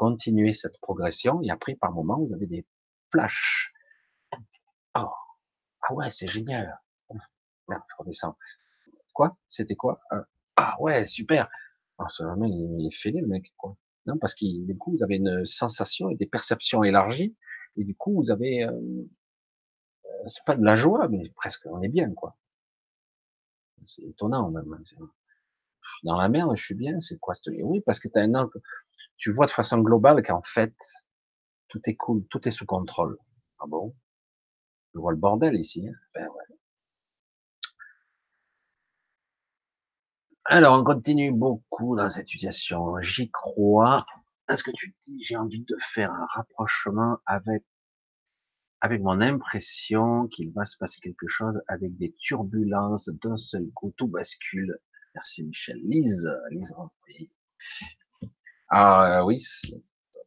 [SPEAKER 1] Continuer cette progression et après, par moment, vous avez des flashs. Oh, ah ouais, c'est génial. Merde, je redescends. Quoi? C'était quoi? Euh, ah ouais, super. Oh, ce mec, il est fêlé, le mec, quoi. non parce que du coup vous avez une sensation et des perceptions élargies, et du coup vous avez, euh, c'est pas de la joie, mais presque on est bien quoi. C'est étonnant même. Hein, dans la merde, je suis bien, c'est quoi Oui, parce que tu as un angle, tu vois de façon globale qu'en fait, tout est cool, tout est sous contrôle. Ah bon? Je vois le bordel ici. Hein ben ouais. Alors, on continue beaucoup dans cette situation. J'y crois. Est-ce que tu dis, j'ai envie de faire un rapprochement avec, avec mon impression qu'il va se passer quelque chose avec des turbulences d'un seul coup, tout bascule? Merci Michel. Lise, Lise. Ah oui, ça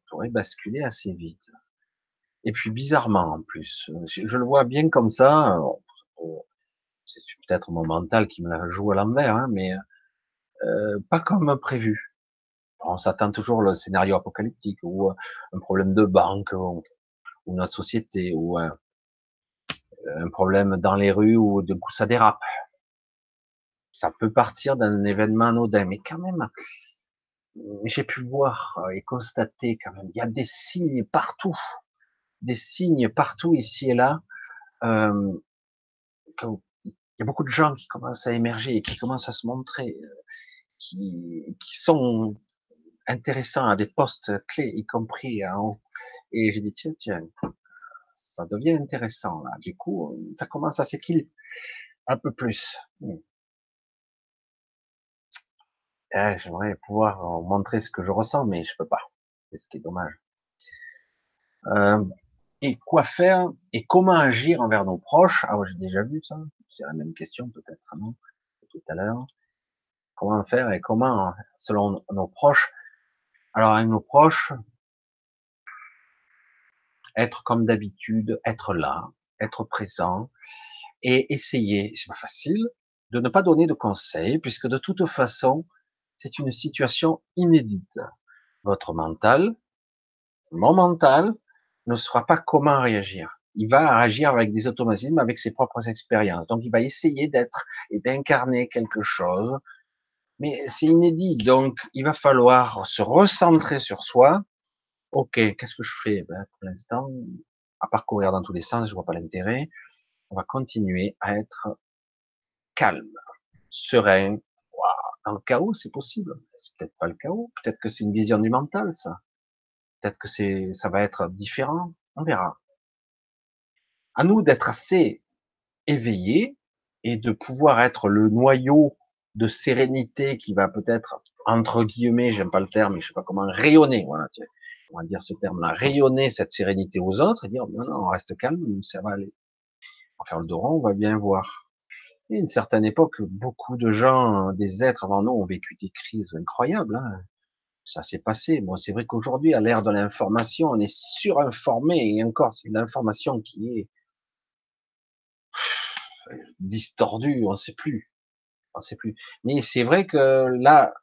[SPEAKER 1] pourrait basculer assez vite. Et puis bizarrement en plus, je, le vois bien comme ça. C'est peut-être mon mental qui me la joue à l'envers, hein, mais euh, pas comme prévu. On s'attend toujours le scénario apocalyptique ou euh, un problème de banque ou, notre société ou un, problème dans les rues ou de coup ça dérape. Ça peut partir d'un événement anodin, mais quand même, j'ai pu voir et constater quand même, il y a des signes partout, des signes partout ici et là. Euh, il y a beaucoup de gens qui commencent à émerger et qui commencent à se montrer qui, qui sont intéressants à des postes clés, y compris en haut. Et j'ai dit, tiens, tiens, ça devient intéressant, là. Du coup, ça commence à s'équilibrer un peu plus. Eh, j'aimerais pouvoir montrer ce que je ressens, mais je peux pas. C'est ce qui est dommage. Euh, et quoi faire et comment agir envers nos proches? Ah, j'ai déjà vu ça. C'est la même question peut-être, non Tout à l'heure comment faire et comment, selon nos proches? Alors, avec nos proches, être comme d'habitude, être là, être présent et essayer, c'est pas facile, de ne pas donner de conseils puisque de toute façon, c'est une situation inédite. Votre mental, mon mental, ne saura pas comment réagir. Il va réagir avec des automatismes, avec ses propres expériences. Donc, il va essayer d'être et d'incarner quelque chose mais c'est inédit. Donc, il va falloir se recentrer sur soi. Ok, qu'est-ce que je fais? Ben, Pour l'instant, à parcourir dans tous les sens, je vois pas l'intérêt. On va continuer à être calme, serein. Dans le chaos, c'est possible. C'est peut-être pas le chaos. Peut-être que c'est une vision du mental, ça. Peut-être que c'est, ça va être différent. On verra. À nous d'être assez éveillés et de pouvoir être le noyau de sérénité qui va peut-être, entre guillemets, j'aime pas le terme, mais je sais pas comment, rayonner, voilà, on va dire ce terme-là, rayonner cette sérénité aux autres et dire, non, non, on reste calme, ça va aller. On va faire le dos on va bien voir. Et une certaine époque, beaucoup de gens, des êtres avant nous ont vécu des crises incroyables, hein. Ça s'est passé. Bon, c'est vrai qu'aujourd'hui, à l'ère de l'information, on est surinformé et encore, c'est l'information qui est distordue, on ne sait plus sait plus. Mais c'est vrai que là,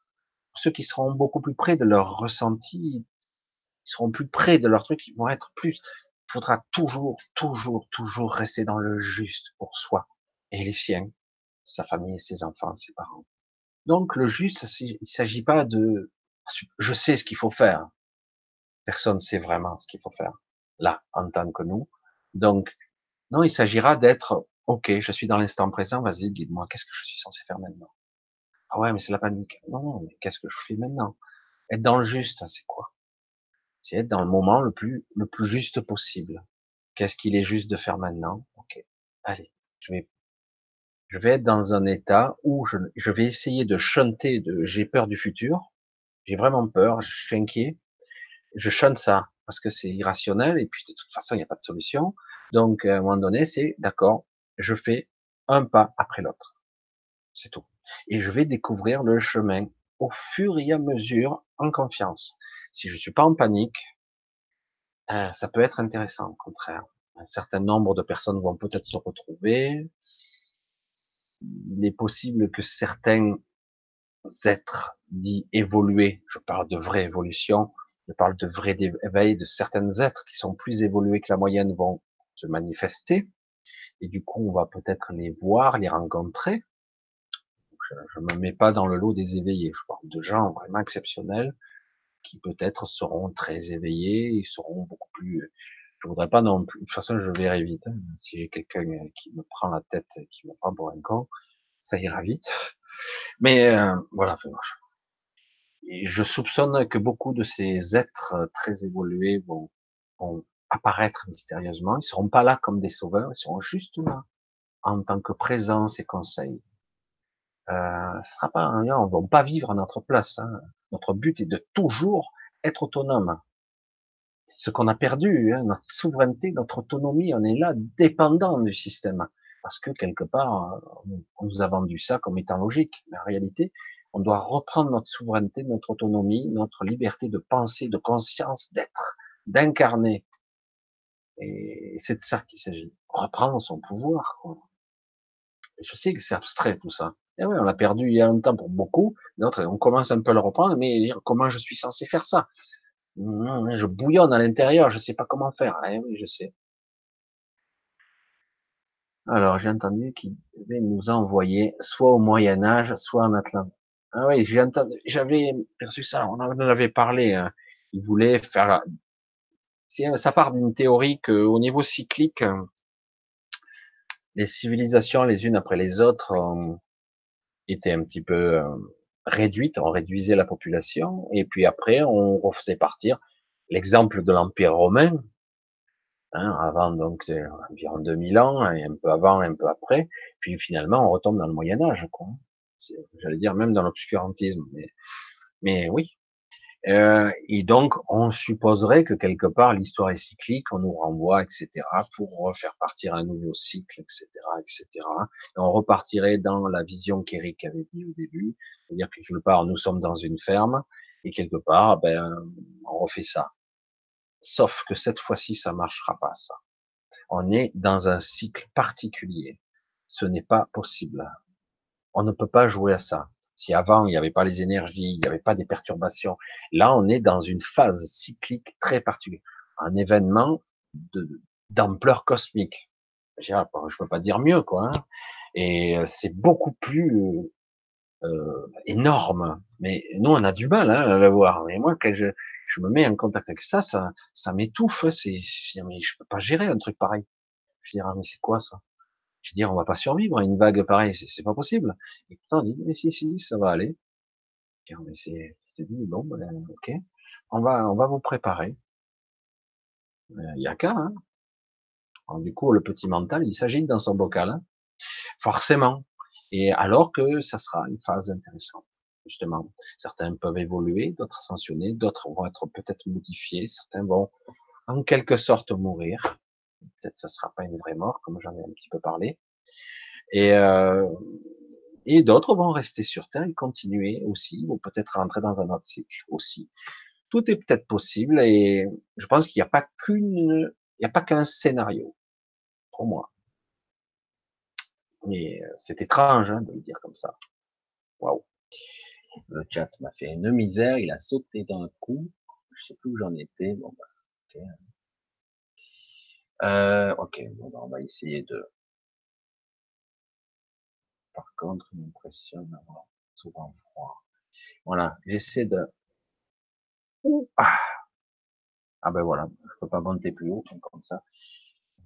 [SPEAKER 1] ceux qui seront beaucoup plus près de leur ressenti, ils seront plus près de leur truc, ils vont être plus. Il faudra toujours, toujours, toujours rester dans le juste pour soi et les siens, sa famille, ses enfants, ses parents. Donc le juste, il s'agit pas de je sais ce qu'il faut faire. Personne sait vraiment ce qu'il faut faire là en tant que nous. Donc non, il s'agira d'être Ok, je suis dans l'instant présent, vas-y, guide-moi, qu'est-ce que je suis censé faire maintenant? Ah ouais, mais c'est la panique. Non, non, mais qu'est-ce que je fais maintenant? Être dans le juste, c'est quoi? C'est être dans le moment le plus, le plus juste possible. Qu'est-ce qu'il est juste de faire maintenant? Ok, allez, je vais, je vais être dans un état où je, je vais essayer de chanter de j'ai peur du futur, j'ai vraiment peur, je suis inquiet, je chante ça parce que c'est irrationnel et puis de toute façon il n'y a pas de solution. Donc à un moment donné, c'est d'accord, je fais un pas après l'autre. C'est tout. Et je vais découvrir le chemin au fur et à mesure en confiance. Si je suis pas en panique, euh, ça peut être intéressant, au contraire. Un certain nombre de personnes vont peut-être se retrouver. Il est possible que certains êtres dits évolués, je parle de vraie évolution, je parle de vrai éveil, de certains êtres qui sont plus évolués que la moyenne vont se manifester et du coup on va peut-être les voir, les rencontrer. Je ne me mets pas dans le lot des éveillés, je parle de gens vraiment exceptionnels, qui peut-être seront très éveillés, ils seront beaucoup plus. Je voudrais pas non plus. De toute façon, je verrai vite. Hein. Si j'ai quelqu'un qui me prend la tête, qui me prend pour un con, ça ira vite. Mais euh, voilà. Et je soupçonne que beaucoup de ces êtres très évolués vont, vont apparaître mystérieusement. Ils seront pas là comme des sauveurs, ils seront juste là en tant que présence et conseil. Euh, ce sera pas, on va pas vivre à notre place. Hein. Notre but est de toujours être autonome. Ce qu'on a perdu, hein, notre souveraineté, notre autonomie, on est là dépendant du système. Parce que quelque part, on nous a vendu ça comme étant logique. Mais en réalité, on doit reprendre notre souveraineté, notre autonomie, notre liberté de penser, de conscience, d'être, d'incarner. Et c'est de ça qu'il s'agit. Reprendre son pouvoir. Je sais que c'est abstrait tout ça. Et oui, on l'a perdu il y a longtemps pour beaucoup. D'autres, on commence un peu à le reprendre, mais comment je suis censé faire ça? Je bouillonne à l'intérieur, je sais pas comment faire. Eh oui, je sais. Alors, j'ai entendu qu'il devait nous envoyer soit au Moyen Âge, soit en Atlante. Ah oui, j'ai entendu, j'avais perçu ça, on en avait parlé. Hein. Il voulait faire. Ça part d'une théorie qu'au niveau cyclique, les civilisations les unes après les autres étaient un petit peu réduites, on réduisait la population, et puis après on refaisait partir. L'exemple de l'Empire romain, hein, avant donc euh, environ 2000 ans, et un peu avant, un peu après, puis finalement on retombe dans le Moyen Âge, quoi. J'allais dire même dans l'obscurantisme, mais, mais oui, euh, et donc, on supposerait que quelque part l'histoire est cyclique, on nous renvoie, etc., pour refaire partir un nouveau cycle, etc., etc. Et on repartirait dans la vision qu'Eric avait dit au début, c'est-à-dire que quelque part nous sommes dans une ferme et quelque part, ben, on refait ça. Sauf que cette fois-ci, ça marchera pas, ça. On est dans un cycle particulier. Ce n'est pas possible. On ne peut pas jouer à ça. Si avant, il n'y avait pas les énergies, il n'y avait pas des perturbations, là, on est dans une phase cyclique très particulière. Un événement d'ampleur cosmique. Je ne peux pas dire mieux, quoi. Hein. Et euh, c'est beaucoup plus euh, énorme. Mais nous, on a du mal hein, à le voir. Mais moi, quand je, me mets en contact avec ça, ça, ça m'étouffe. C'est, je mais je peux pas gérer un truc pareil. Je dis, ah, mais c'est quoi ça? Je veux dire, on va pas survivre à une vague pareille, c'est pas possible. Et pourtant, on dit, mais si, si, ça va aller. Et on dit, bon, ben, ok, on va, on va vous préparer. Il y a qu'à, hein. du coup, le petit mental, il s'agite dans son bocal, hein. forcément. Et alors que ça sera une phase intéressante, justement. Certains peuvent évoluer, d'autres ascensionner, d'autres vont être peut-être modifiés, certains vont en quelque sorte mourir peut-être ça sera pas une vraie mort, comme j'en ai un petit peu parlé. Et, euh, et d'autres vont rester sur Terre et continuer aussi, ou peut-être rentrer dans un autre cycle aussi. Tout est peut-être possible et je pense qu'il n'y a pas qu'une, il n'y a pas qu'un scénario pour moi. Mais euh, c'est étrange hein, de le dire comme ça. Waouh. Le chat m'a fait une misère, il a sauté d'un coup. Je sais plus où j'en étais. Bon, bah, euh, ok, bon, ben, on va essayer de. Par contre, il m'impressionne d'avoir souvent froid. Voilà, j'essaie de. Ah. ah ben voilà, je peux pas monter plus haut comme ça.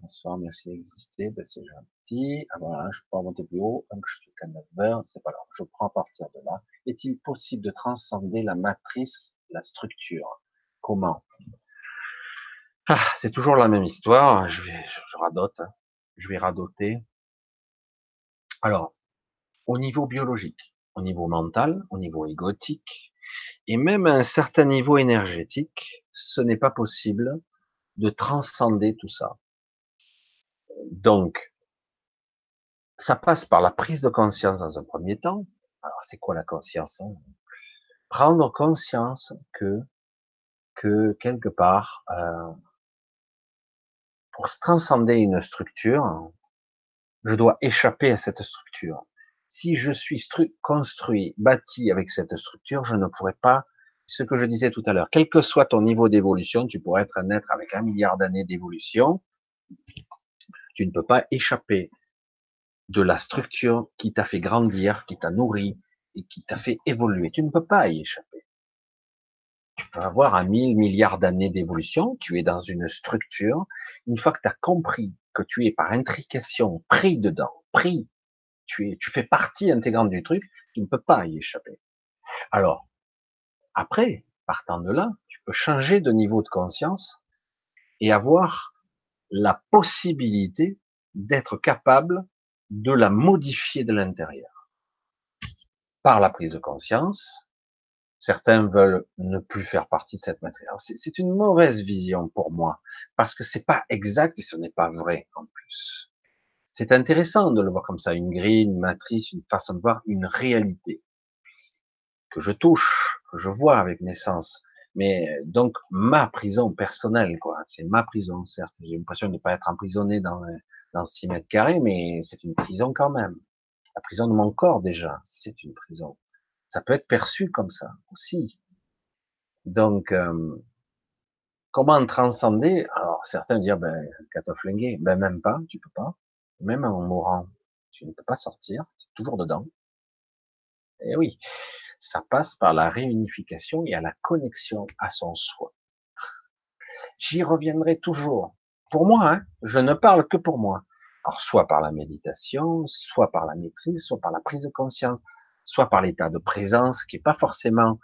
[SPEAKER 1] Bonsoir, merci d'exister, ben c'est gentil. Ah voilà, je peux pas monter plus haut, je suis qu'à 9 c'est pas grave. Je prends à partir de là. Est-il possible de transcender la matrice, la structure? Comment? Ah, c'est toujours la même histoire. Je vais, je radote. Hein. Je vais radoter. Alors, au niveau biologique, au niveau mental, au niveau égotique, et même à un certain niveau énergétique, ce n'est pas possible de transcender tout ça. Donc, ça passe par la prise de conscience dans un premier temps. Alors, c'est quoi la conscience hein? Prendre conscience que, que quelque part, euh, pour transcender une structure, je dois échapper à cette structure. Si je suis construit, bâti avec cette structure, je ne pourrais pas, ce que je disais tout à l'heure, quel que soit ton niveau d'évolution, tu pourrais être un être avec un milliard d'années d'évolution, tu ne peux pas échapper de la structure qui t'a fait grandir, qui t'a nourri et qui t'a fait évoluer. Tu ne peux pas y échapper. Tu peux avoir un mille milliards d'années d'évolution, tu es dans une structure. Une fois que tu as compris que tu es par intrication pris dedans, pris, tu es, tu fais partie intégrante du truc, tu ne peux pas y échapper. Alors, après, partant de là, tu peux changer de niveau de conscience et avoir la possibilité d'être capable de la modifier de l'intérieur. Par la prise de conscience, certains veulent ne plus faire partie de cette matière. C'est une mauvaise vision pour moi, parce que c'est pas exact et ce n'est pas vrai en plus. C'est intéressant de le voir comme ça, une grille, une matrice, une façon de voir une réalité que je touche, que je vois avec mes sens. Mais donc ma prison personnelle, quoi. C'est ma prison, certes. J'ai l'impression de ne pas être emprisonné dans dans 6 mètres carrés, mais c'est une prison quand même. La prison de mon corps déjà, c'est une prison. Ça peut être perçu comme ça aussi. Donc, euh, comment transcender? Alors, certains dire, ben, flingué, ben même pas, tu peux pas. Même en mourant, tu ne peux pas sortir, tu es toujours dedans. Et oui, ça passe par la réunification et à la connexion à son soi. J'y reviendrai toujours pour moi, hein, je ne parle que pour moi. Alors, soit par la méditation, soit par la maîtrise, soit par la prise de conscience, soit par l'état de présence, qui n'est pas forcément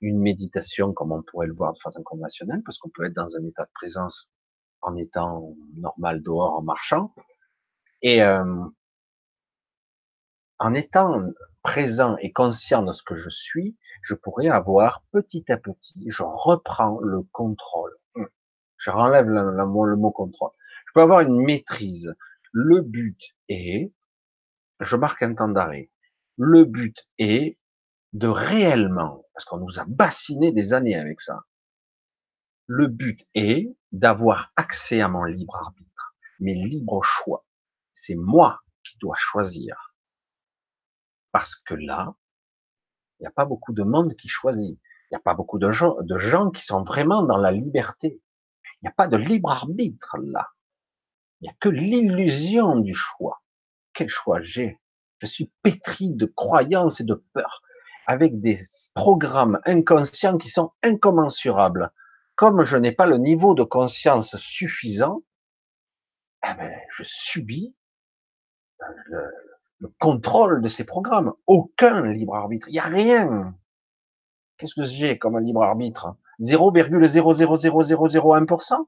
[SPEAKER 1] une méditation comme on pourrait le voir de façon conventionnelle, parce qu'on peut être dans un état de présence en étant normal dehors, en marchant, et euh, en étant présent et conscient de ce que je suis, je pourrais avoir petit à petit, je reprends le contrôle je renlève le mot contrôle. Je peux avoir une maîtrise. Le but est, je marque un temps d'arrêt. Le but est de réellement, parce qu'on nous a bassiné des années avec ça. Le but est d'avoir accès à mon libre arbitre, mes libres choix. C'est moi qui dois choisir. Parce que là, il n'y a pas beaucoup de monde qui choisit. Il n'y a pas beaucoup de gens, de gens qui sont vraiment dans la liberté. Il n'y a pas de libre arbitre là. Il n'y a que l'illusion du choix. Quel choix j'ai? Je suis pétri de croyances et de peurs, avec des programmes inconscients qui sont incommensurables. Comme je n'ai pas le niveau de conscience suffisant, eh ben, je subis le, le contrôle de ces programmes. Aucun libre arbitre. Il n'y a rien. Qu'est-ce que j'ai comme un libre arbitre 0,00001%.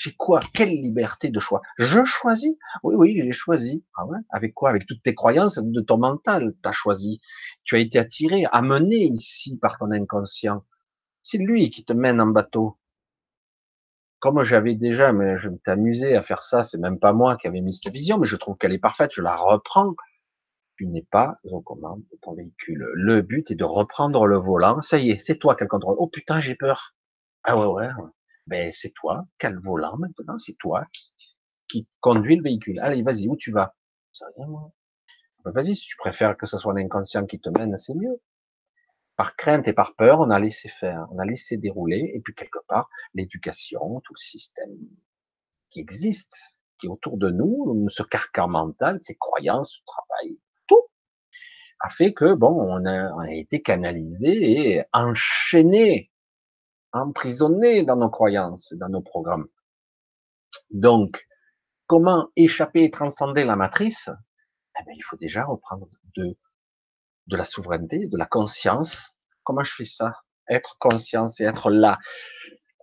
[SPEAKER 1] J'ai quoi? Quelle liberté de choix? Je choisis Oui, oui, j'ai choisi. Ah ouais? Avec quoi? Avec toutes tes croyances de ton mental, tu as choisi. Tu as été attiré, amené ici par ton inconscient. C'est lui qui te mène en bateau. Comme j'avais déjà, mais je m'étais amusé à faire ça, c'est même pas moi qui avais mis cette vision, mais je trouve qu'elle est parfaite, je la reprends tu n'es pas aux commandes de ton véhicule. Le but est de reprendre le volant. Ça y est, c'est toi qui le contrôle. Oh putain, j'ai peur. Ah ouais, ouais. Ben, c'est toi volant maintenant. C'est toi qui, qui conduit le véhicule. Allez, vas-y, où tu vas? rien, moi. Ben, vas-y, si tu préfères que ce soit l'inconscient qui te mène, c'est mieux. Par crainte et par peur, on a laissé faire, on a laissé dérouler, et puis quelque part, l'éducation, tout le système qui existe, qui est autour de nous, ce carcan mental, ces croyances, ce travail, a fait que bon, on a, on a été canalisé et enchaîné, emprisonné dans nos croyances, dans nos programmes. Donc, comment échapper et transcender la matrice? Eh bien, Il faut déjà reprendre de, de la souveraineté, de la conscience. Comment je fais ça? Être conscience et être là,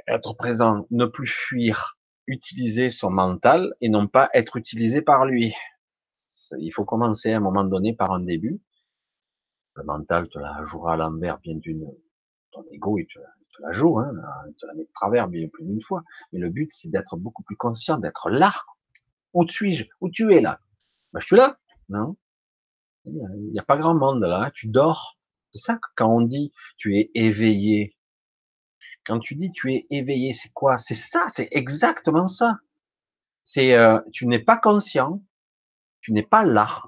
[SPEAKER 1] être présent, ne plus fuir, utiliser son mental et non pas être utilisé par lui. Il faut commencer à un moment donné par un début le mental te la jouera à l'envers bien d'une, ton ego, il te, joue, hein, il te la met de travers bien plus d'une fois. Mais le but, c'est d'être beaucoup plus conscient, d'être là. Où suis-je? Où tu es là? Ben, je suis là. Non? Il n'y a pas grand monde là. Tu dors. C'est ça que quand on dit tu es éveillé. Quand tu dis tu es éveillé, c'est quoi? C'est ça, c'est exactement ça. C'est, euh, tu n'es pas conscient. Tu n'es pas là.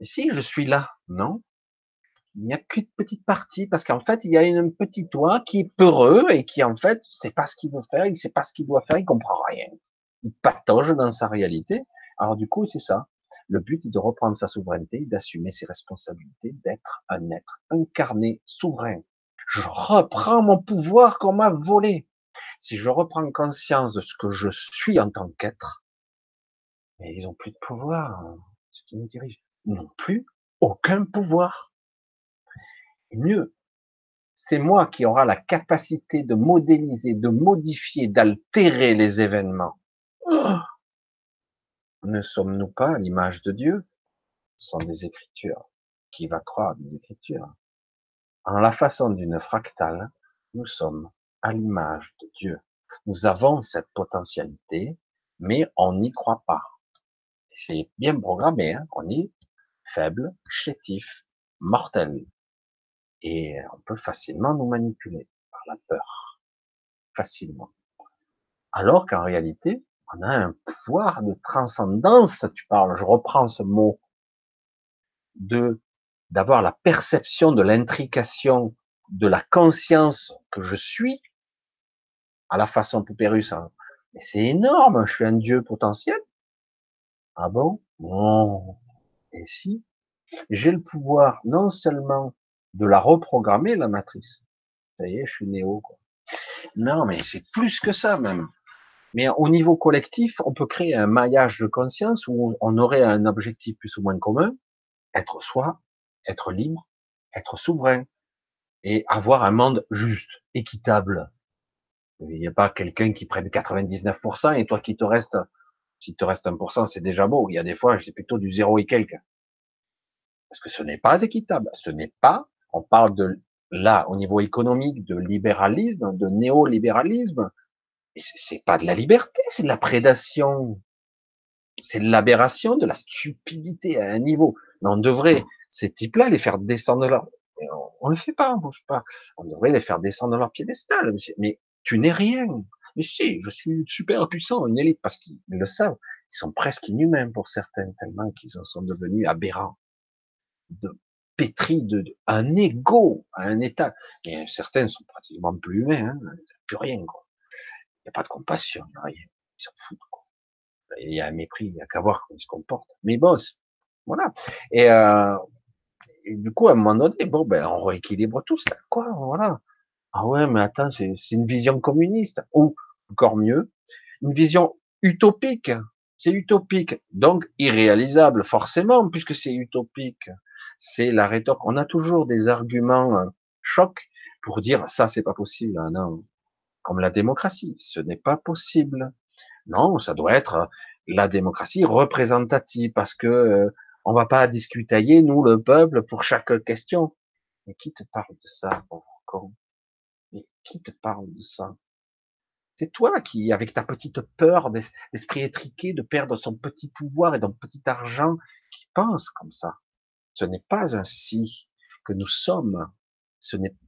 [SPEAKER 1] Et si je suis là, non? Il n'y a qu'une petite partie, parce qu'en fait, il y a une petite toi qui est peureux et qui, en fait, sait pas ce qu'il veut faire, il sait pas ce qu'il doit faire, il comprend rien. Il patauge dans sa réalité. Alors, du coup, c'est ça. Le but est de reprendre sa souveraineté, d'assumer ses responsabilités, d'être un être incarné, souverain. Je reprends mon pouvoir qu'on m'a volé. Si je reprends conscience de ce que je suis en tant qu'être, mais ils n'ont plus de pouvoir, hein, ceux qui nous dirigent. Ils n'ont plus aucun pouvoir. Mieux, c'est moi qui aura la capacité de modéliser, de modifier, d'altérer les événements. Oh ne sommes-nous pas à l'image de Dieu? Ce sont des écritures. Qui va croire des écritures? En la façon d'une fractale, nous sommes à l'image de Dieu. Nous avons cette potentialité, mais on n'y croit pas. C'est bien programmé, hein on est faible, chétif, mortel. Et on peut facilement nous manipuler par la peur. Facilement. Alors qu'en réalité, on a un pouvoir de transcendance, tu parles, je reprends ce mot, de d'avoir la perception de l'intrication de la conscience que je suis, à la façon poupée russe. Hein. Mais c'est énorme, je suis un dieu potentiel. Ah bon? Non. Et si? J'ai le pouvoir non seulement de la reprogrammer, la matrice. Ça y est, je suis néo. Quoi. Non, mais c'est plus que ça même. Mais au niveau collectif, on peut créer un maillage de conscience où on aurait un objectif plus ou moins commun, être soi, être libre, être souverain et avoir un monde juste, équitable. Il n'y a pas quelqu'un qui prenne 99% et toi qui te reste, si te reste 1%, c'est déjà beau. Il y a des fois, c'est plutôt du zéro et quelques. Parce que ce n'est pas équitable. Ce n'est pas, on parle de là, au niveau économique, de libéralisme, de néolibéralisme, c'est pas de la liberté, c'est de la prédation. C'est de l'aberration, de la stupidité à un niveau. On devrait, ces types-là, les faire descendre leur, on, ne le fait pas, on bouge pas. On devrait les faire descendre leur piédestal. Mais tu n'es rien. Mais si, je suis super puissant, une élite, parce qu'ils le savent. Ils sont presque inhumains pour certains, tellement qu'ils en sont devenus aberrants. Pétris de, un ego, un état. Et certains sont pratiquement plus humains, hein, plus rien, quoi. Il n'y a pas de compassion, rien. Ils s'en foutent. Il y a un mépris, il n'y a qu'à voir comment ils se comportent. Mais bon, voilà. Et, euh, et, du coup, à un moment donné, bon, ben, on rééquilibre tout ça. Quoi, voilà. Ah ouais, mais attends, c'est une vision communiste. Ou, encore mieux, une vision utopique. C'est utopique. Donc, irréalisable, forcément, puisque c'est utopique. C'est la rhétorique. On a toujours des arguments euh, chocs pour dire ça, c'est pas possible. Hein, non, comme la démocratie. Ce n'est pas possible. Non, ça doit être la démocratie représentative parce que euh, on va pas discutailler nous le peuple pour chaque question. Mais qui te parle de ça, Mais qui te parle de ça? C'est toi qui, avec ta petite peur d'esprit étriqué, de perdre son petit pouvoir et son petit argent, qui pense comme ça. Ce n'est pas ainsi que nous sommes.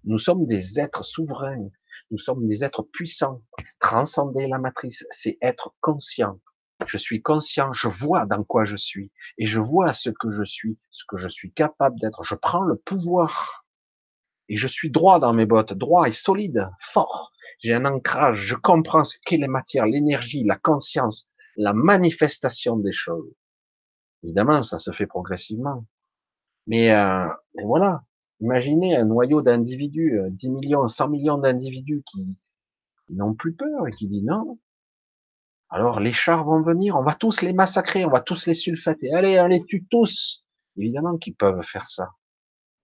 [SPEAKER 1] Nous sommes des êtres souverains. Nous sommes des êtres puissants. Transcender la matrice, c'est être conscient. Je suis conscient, je vois dans quoi je suis et je vois ce que je suis, ce que je suis capable d'être. Je prends le pouvoir et je suis droit dans mes bottes, droit et solide, fort. J'ai un ancrage, je comprends ce qu'est la matière, l'énergie, la conscience, la manifestation des choses. Évidemment, ça se fait progressivement. Mais, euh, mais voilà, Imaginez un noyau d'individus, 10 euh, millions, 100 millions d'individus qui, n'ont plus peur et qui disent non. Alors les chars vont venir, on va tous les massacrer, on va tous les sulfater. Allez, les tue tous. Évidemment qu'ils peuvent faire ça.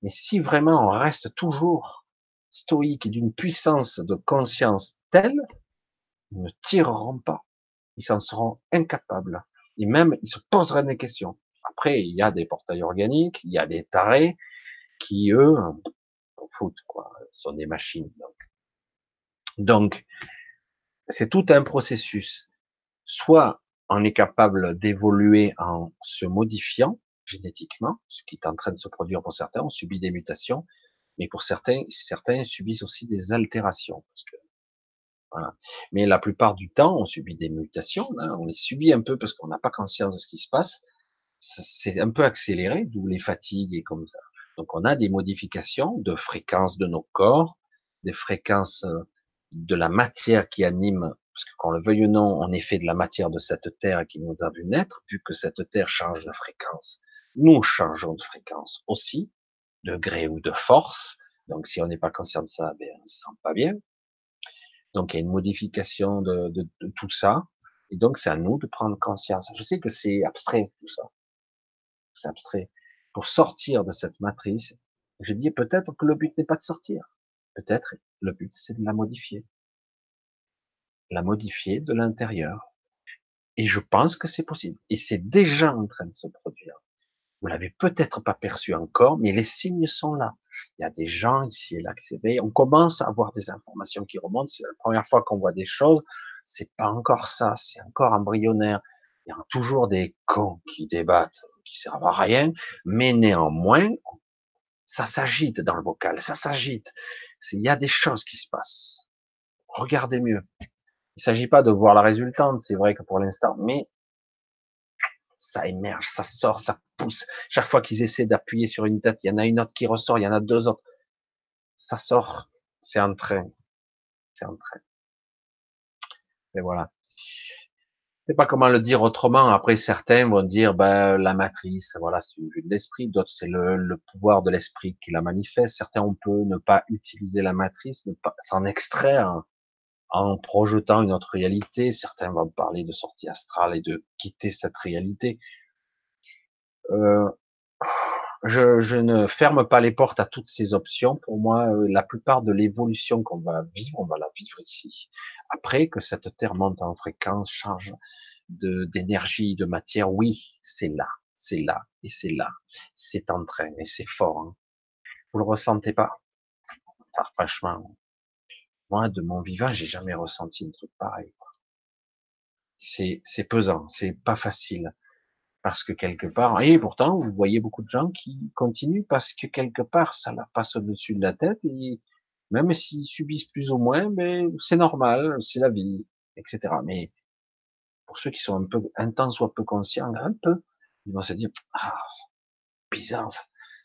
[SPEAKER 1] Mais si vraiment on reste toujours stoïque et d'une puissance de conscience telle, ils ne tireront pas. Ils s'en seront incapables. Et même, ils se poseraient des questions. Après, il y a des portails organiques, il y a des tarés, qui eux en foutent quoi, sont des machines. Donc, c'est tout un processus. Soit on est capable d'évoluer en se modifiant génétiquement, ce qui est en train de se produire pour certains, on subit des mutations, mais pour certains, certains subissent aussi des altérations. Mais la plupart du temps, on subit des mutations, hein, on les subit un peu parce qu'on n'a pas conscience de ce qui se passe. C'est un peu accéléré, d'où les fatigues et comme ça. Donc on a des modifications de fréquence de nos corps, des fréquences euh, de la matière qui anime, parce que qu'on le veuille ou non, on est fait de la matière de cette terre qui nous a vu naître, vu que cette terre change de fréquence. Nous changeons de fréquence aussi, de gré ou de force, Donc, si on n'est pas conscient de ça, ben, on se sent pas bien. Donc, il y a une modification de, de, de tout ça. Et donc, c'est à nous de prendre conscience. Je sais que c'est abstrait, tout ça. C'est abstrait. Pour sortir de cette matrice, je dis peut-être que le but n'est pas de sortir. Peut-être le but, c'est de la modifier. La modifier de l'intérieur. Et je pense que c'est possible. Et c'est déjà en train de se produire. Vous l'avez peut-être pas perçu encore, mais les signes sont là. Il y a des gens ici et là qui s'éveillent. On commence à avoir des informations qui remontent. C'est la première fois qu'on voit des choses. C'est pas encore ça. C'est encore embryonnaire. Il y a toujours des cons qui débattent, qui servent à rien. Mais néanmoins, ça s'agite dans le vocal. Ça s'agite. Il y a des choses qui se passent. Regardez mieux. Il s'agit pas de voir la résultante. C'est vrai que pour l'instant, mais ça émerge, ça sort, ça pousse. Chaque fois qu'ils essaient d'appuyer sur une tête, il y en a une autre qui ressort, il y en a deux autres. Ça sort, c'est en train. C'est en train. Et voilà. Sais pas comment le dire autrement. Après, certains vont dire, ben, la matrice, voilà, c'est une vue de l'esprit. D'autres, c'est le, le, pouvoir de l'esprit qui la manifeste. Certains, on peut ne pas utiliser la matrice, ne pas s'en extraire en projetant une autre réalité. Certains vont parler de sortie astrale et de quitter cette réalité. Euh, je, je, ne ferme pas les portes à toutes ces options. Pour moi, euh, la plupart de l'évolution qu'on va vivre, on va la vivre ici. Après que cette Terre monte en fréquence, change de d'énergie, de matière, oui, c'est là, c'est là et c'est là, c'est en train et c'est fort. Hein. Vous le ressentez pas? Enfin, Franchement, moi, de mon vivant, j'ai jamais ressenti un truc pareil. C'est pesant, c'est pas facile. Parce que quelque part, et pourtant, vous voyez beaucoup de gens qui continuent parce que quelque part, ça leur passe au-dessus de la tête et même s'ils subissent plus ou moins, mais c'est normal, c'est la vie, etc. Mais pour ceux qui sont un peu intenses ou un peu conscients, un peu, ils vont se dire, ah, bizarre,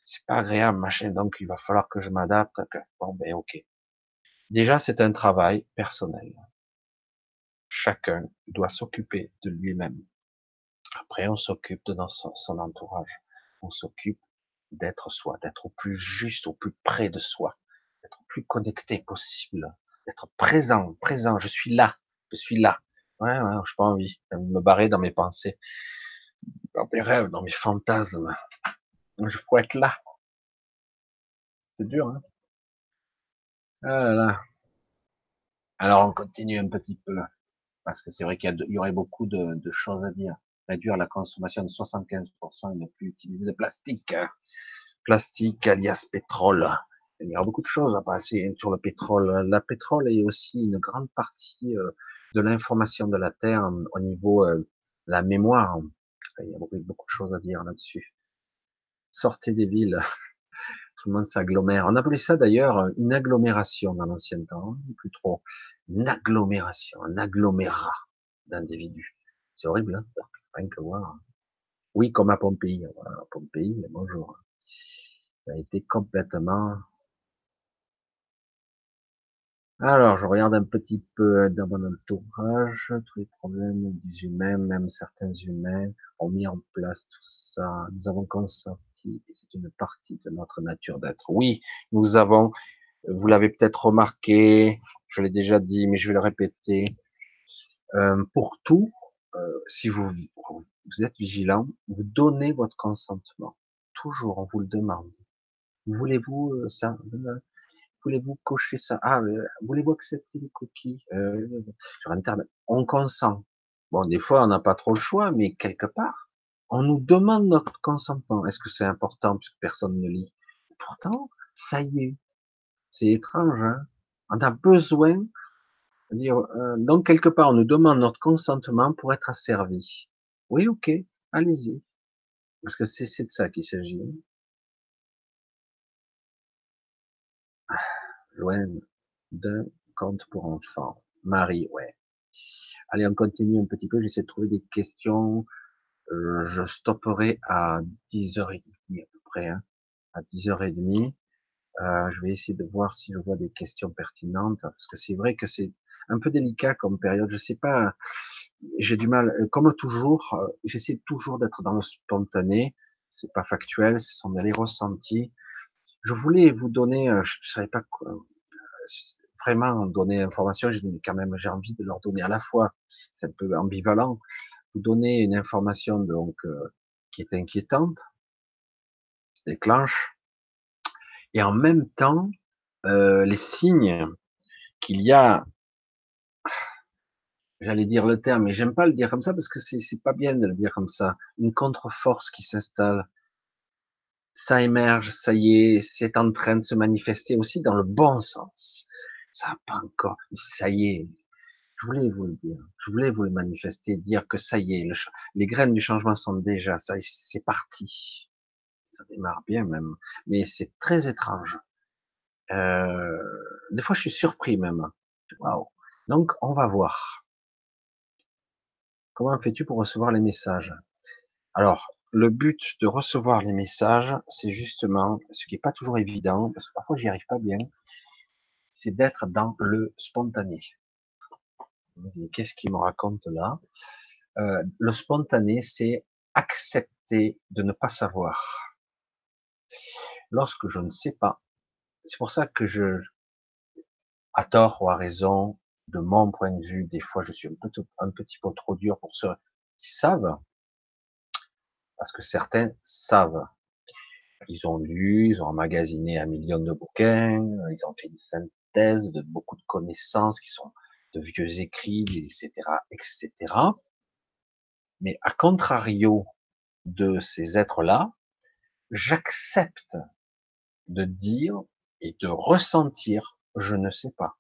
[SPEAKER 1] c'est pas agréable, machin, donc il va falloir que je m'adapte. Bon, ben, ok. Déjà, c'est un travail personnel. Chacun doit s'occuper de lui-même. Après, on s'occupe de son, entourage. On s'occupe d'être soi, d'être au plus juste, au plus près de soi, d'être le plus connecté possible, d'être présent, présent. Je suis là, je suis là. Ouais, ouais, je pas envie de me barrer dans mes pensées, dans mes rêves, dans mes fantasmes. Je faut être là. C'est dur, hein voilà. Alors on continue un petit peu, parce que c'est vrai qu'il y, aurait beaucoup de, choses à dire. Réduire la consommation de 75% et ne plus utiliser de plastique. Plastique alias pétrole. Il y aura beaucoup de choses à passer sur le pétrole. La pétrole est aussi une grande partie euh, de l'information de la Terre au niveau de euh, la mémoire. Il y a beaucoup, de choses à dire là-dessus. Sortez des villes. [LAUGHS] tout le monde s'agglomère. On appelait ça d'ailleurs une agglomération dans l'ancien temps, plus trop. Une agglomération, un agglomérat d'individus. C'est horrible, hein rien que voir. Oui, comme à Pompéi. Voilà, Pompéi, bonjour. Ça a été complètement alors, je regarde un petit peu dans mon entourage, tous les problèmes des humains, même certains humains ont mis en place tout ça. Nous avons consenti, et c'est une partie de notre nature d'être. Oui, nous avons, vous l'avez peut-être remarqué, je l'ai déjà dit, mais je vais le répéter. Euh, pour tout, euh, si vous, vous êtes vigilant, vous donnez votre consentement. Toujours, on vous le demande. Voulez-vous euh, ça voulez-vous cocher ça? Ah, euh, voulez-vous accepter les cookies euh, sur Internet On consent. Bon, des fois, on n'a pas trop le choix, mais quelque part, on nous demande notre consentement. Est-ce que c'est important puisque personne ne lit? Pourtant, ça y est. C'est étrange, hein On a besoin dire, euh, donc quelque part, on nous demande notre consentement pour être asservi. Oui, ok, allez-y. Parce que c'est de ça qu'il s'agit. loin d'un conte pour enfants. Marie, ouais. Allez, on continue un petit peu. J'essaie de trouver des questions. Euh, je stopperai à 10h30 à peu près. Hein. À 10h30. Euh, je vais essayer de voir si je vois des questions pertinentes. Parce que c'est vrai que c'est un peu délicat comme période. Je sais pas. J'ai du mal. Comme toujours, euh, j'essaie toujours d'être dans le spontané. C'est pas factuel. Ce sont des ressentis. Je voulais vous donner, euh, je, savais pas quoi, euh, vraiment donner information, j'ai quand même, j'ai envie de leur donner à la fois, c'est un peu ambivalent, vous donner une information donc euh, qui est inquiétante, se déclenche, et en même temps euh, les signes qu'il y a, j'allais dire le terme, mais j'aime pas le dire comme ça parce que c'est pas bien de le dire comme ça, une contre-force qui s'installe, ça émerge, ça y est, c'est en train de se manifester aussi dans le bon sens. Ça n'a pas encore, ça y est. Je voulais vous le dire, je voulais vous le manifester, dire que ça y est, les graines du changement sont déjà, ça, c'est parti. Ça démarre bien même, mais c'est très étrange. Euh, des fois, je suis surpris même. Waouh. Donc, on va voir. Comment fais-tu pour recevoir les messages? Alors, le but de recevoir les messages, c'est justement, ce qui n'est pas toujours évident, parce que parfois j'y arrive pas bien, c'est d'être dans le spontané. Qu'est-ce qu'il me raconte là? Euh, Le spontané, c'est accepter de ne pas savoir. Lorsque je ne sais pas, c'est pour ça que je, à tort ou à raison, de mon point de vue, des fois je suis un, petit peu trop dur pour ceux qui savent, parce que certains savent. Ils ont lu, ils ont emmagasiné un million de bouquins, ils ont fait une synthèse de beaucoup de connaissances qui sont de vieux écrits, etc., etc. Mais à contrario de ces êtres-là, j'accepte de dire et de ressentir, je ne sais pas,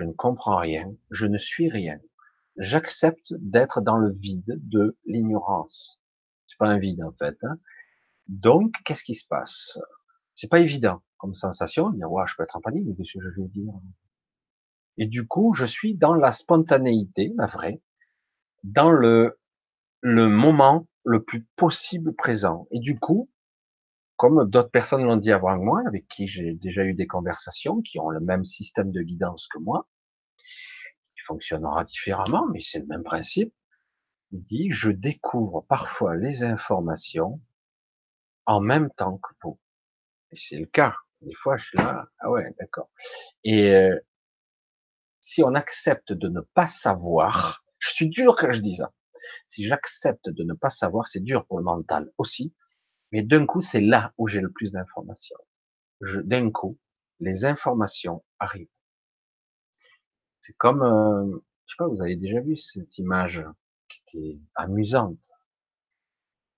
[SPEAKER 1] je ne comprends rien, je ne suis rien. J'accepte d'être dans le vide de l'ignorance pas un vide en fait. Hein. Donc, qu'est-ce qui se passe? C'est pas évident comme sensation. Dire, ouais, je peux être en panique, mais qu'est-ce que je vais dire? Et du coup, je suis dans la spontanéité, la vraie, dans le le moment le plus possible présent. Et du coup, comme d'autres personnes l'ont dit avant moi, avec qui j'ai déjà eu des conversations, qui ont le même système de guidance que moi, qui fonctionnera différemment, mais c'est le même principe dit, je découvre parfois les informations en même temps que vous. Et c'est le cas. Des fois, je suis là, ah ouais, d'accord. Et euh, si on accepte de ne pas savoir, je suis dur quand je dis ça. Si j'accepte de ne pas savoir, c'est dur pour le mental aussi. Mais d'un coup, c'est là où j'ai le plus d'informations. D'un coup, les informations arrivent. C'est comme, euh, je sais pas, vous avez déjà vu cette image amusante.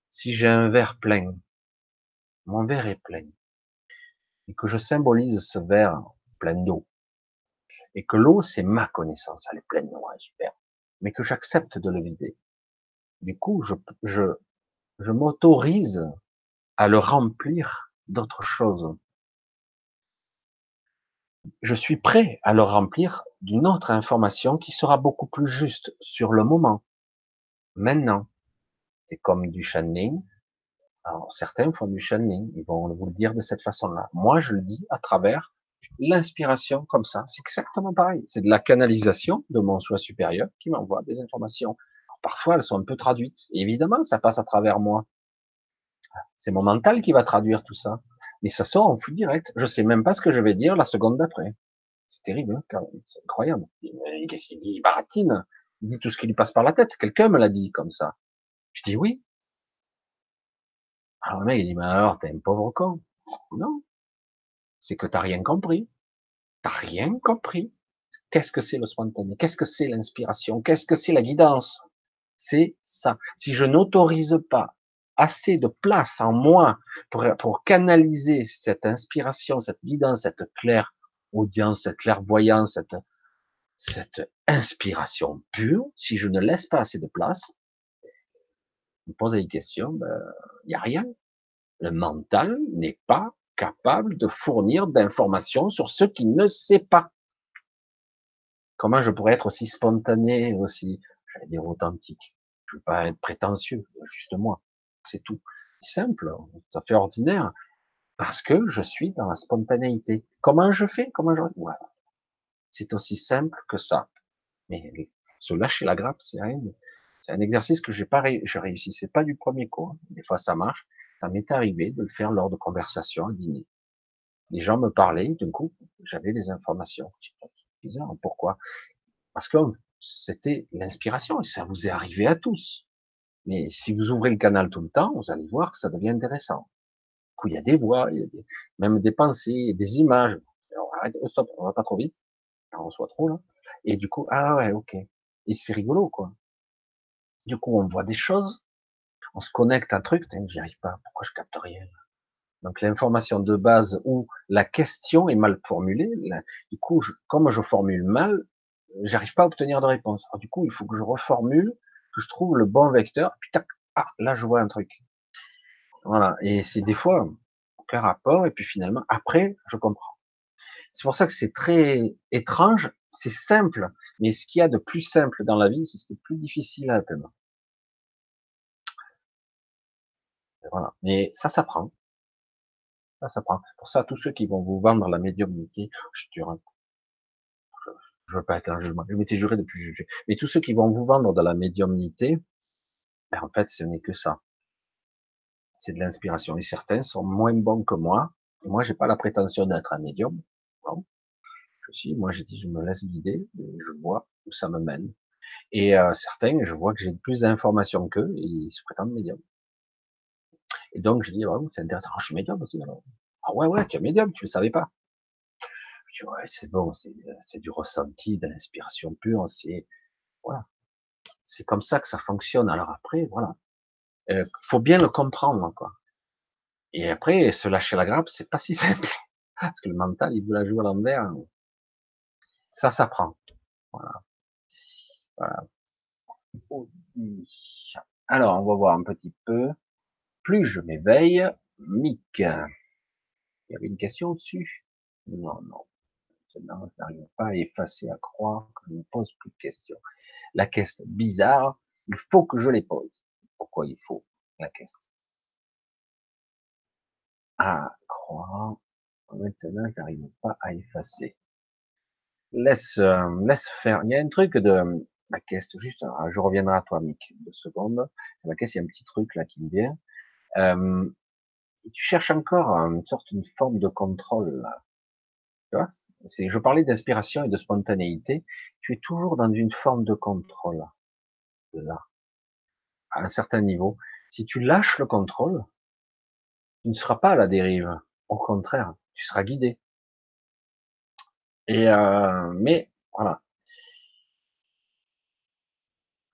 [SPEAKER 1] Si j'ai un verre plein, mon verre est plein, et que je symbolise ce verre plein d'eau, et que l'eau, c'est ma connaissance, elle est pleine, ouais, super, mais que j'accepte de le vider. Du coup, je, je, je m'autorise à le remplir d'autres choses. Je suis prêt à le remplir d'une autre information qui sera beaucoup plus juste sur le moment, maintenant. C'est comme du channeling. Alors, certains font du channeling, ils vont vous le dire de cette façon-là. Moi, je le dis à travers l'inspiration comme ça. C'est exactement pareil. C'est de la canalisation de mon soi supérieur qui m'envoie des informations. parfois, elles sont un peu traduites. évidemment, ça passe à travers moi. C'est mon mental qui va traduire tout ça. Mais ça sort en flux direct. Je sais même pas ce que je vais dire la seconde d'après. C'est terrible, hein, c'est incroyable. Qu'est-ce qu'il dit? Baratine dit tout ce qui lui passe par la tête. Quelqu'un me l'a dit comme ça. Je dis oui. Alors le mec, il dit, mais alors, t'es un pauvre con. Non. C'est que t'as rien compris. T'as rien compris. Qu'est-ce que c'est le spontané? Qu'est-ce que c'est l'inspiration? Qu'est-ce que c'est la guidance? C'est ça. Si je n'autorise pas assez de place en moi pour, canaliser cette inspiration, cette guidance, cette claire audience, cette clairvoyance, cette, cette inspiration pure, si je ne laisse pas assez de place, je me pose des questions, ben, il n'y a rien. Le mental n'est pas capable de fournir d'informations sur ce qu'il ne sait pas. Comment je pourrais être aussi spontané, aussi, j'allais dire authentique? Je ne veux pas être prétentieux, juste moi. C'est tout. Simple, tout à fait ordinaire. Parce que je suis dans la spontanéité. Comment je fais? Comment je. C'est aussi simple que ça. Mais se lâcher la grappe, c'est rien. C'est un exercice que j'ai pas, je réussissais pas du premier coup. Des fois, ça marche. Ça m'est arrivé de le faire lors de conversations à dîner. Les gens me parlaient, d'un coup, j'avais des informations. bizarre, pourquoi? Parce que c'était l'inspiration et ça vous est arrivé à tous. Mais si vous ouvrez le canal tout le temps, vous allez voir que ça devient intéressant. Du coup, il y a des voix, il y a même des pensées, des images. Alors, arrête, stop, on va pas trop vite. On reçoit trop, là. Et du coup, ah ouais, ok. Et c'est rigolo, quoi. Du coup, on voit des choses, on se connecte à un truc, j'y arrive pas, pourquoi je capte rien? Donc l'information de base ou la question est mal formulée, du coup, comme je formule mal, j'arrive pas à obtenir de réponse. du coup, il faut que je reformule, que je trouve le bon vecteur, puis tac, ah, là je vois un truc. Voilà, et c'est des fois aucun rapport, et puis finalement, après, je comprends. C'est pour ça que c'est très étrange, c'est simple, mais ce qu'il y a de plus simple dans la vie, c'est ce qui est plus difficile à atteindre. Voilà. Mais ça s'apprend. Ça s'apprend. Pour ça, tous ceux qui vont vous vendre la médiumnité, je te je veux pas être un jugement. Je m'étais juré de plus juger. Mais tous ceux qui vont vous vendre de la médiumnité, ben en fait, ce n'est que ça. C'est de l'inspiration. Et certains sont moins bons que moi. Et moi, j'ai pas la prétention d'être un médium. Non moi j'ai dit je me laisse guider, je vois où ça me mène. Et euh, certains, je vois que j'ai plus d'informations qu'eux et ils se prétendent médium. Et donc je dis oh, c'est intéressant, je suis médium aussi. Ah ouais ouais, tu es médium, tu le savais pas. Dis c'est bon, c'est du ressenti, de l'inspiration pure, c'est voilà, c'est comme ça que ça fonctionne. Alors après voilà, euh, faut bien le comprendre quoi. Et après se lâcher la grappe, c'est pas si [LAUGHS] simple parce que le mental il veut la jouer à l'envers. Ça s'apprend. Voilà. voilà. Alors, on va voir un petit peu. Plus je m'éveille, Mick. Il y avait une question dessus? Non, non. Maintenant, je n'arrive pas à effacer, à croire que je ne pose plus de questions. La question bizarre, il faut que je les pose. Pourquoi il faut la question À croire. Maintenant, je n'arrive pas à effacer laisse, euh, laisse faire. Il y a un truc de la caisse, juste, hein, je reviendrai à toi, Mick, deux secondes. La caisse, il y a un petit truc là qui me vient. Euh, tu cherches encore une sorte, une forme de contrôle. Là. Tu je parlais d'inspiration et de spontanéité. Tu es toujours dans une forme de contrôle. Là. À un certain niveau. Si tu lâches le contrôle, tu ne seras pas à la dérive. Au contraire, tu seras guidé. Et euh, mais voilà.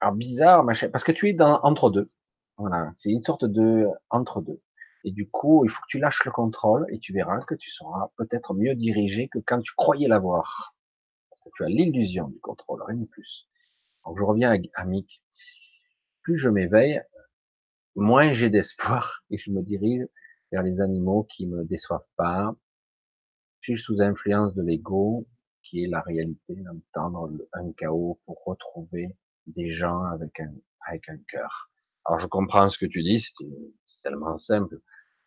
[SPEAKER 1] Alors bizarre, machin, parce que tu es dans entre deux. Voilà, c'est une sorte de entre deux. Et du coup, il faut que tu lâches le contrôle et tu verras que tu seras peut-être mieux dirigé que quand tu croyais l'avoir. Parce que tu as l'illusion du contrôle, rien de plus. Donc je reviens à, Mick. Plus je m'éveille, moins j'ai d'espoir [LAUGHS] et je me dirige vers les animaux qui me déçoivent pas, suis sous influence de l'ego, qui est la réalité, d'entendre un chaos pour retrouver des gens avec un, avec un cœur. Alors je comprends ce que tu dis, c'est tellement simple.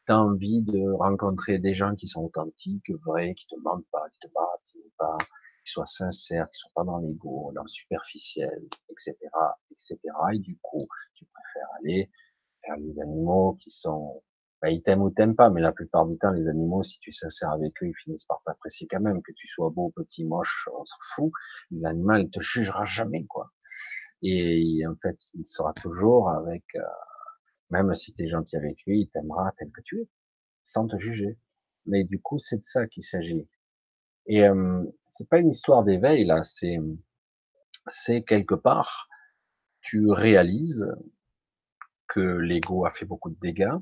[SPEAKER 1] Tu as envie de rencontrer des gens qui sont authentiques, vrais, qui te mentent pas, qui te battent pas, qui soient sincères, qui soient pas dans l'ego, dans le superficiel, etc., etc. Et du coup, tu préfères aller vers les animaux qui sont bah, ils t'aiment ou t'aiment pas, mais la plupart du temps, les animaux, si tu es sincère avec eux, ils finissent par t'apprécier quand même, que tu sois beau, petit, moche, on s'en fout. L'animal, il te jugera jamais, quoi. Et en fait, il sera toujours avec, euh, même si tu es gentil avec lui, il t'aimera tel que tu es, sans te juger. Mais du coup, c'est de ça qu'il s'agit. Et euh, c'est pas une histoire d'éveil là, c'est c'est quelque part, tu réalises que l'ego a fait beaucoup de dégâts,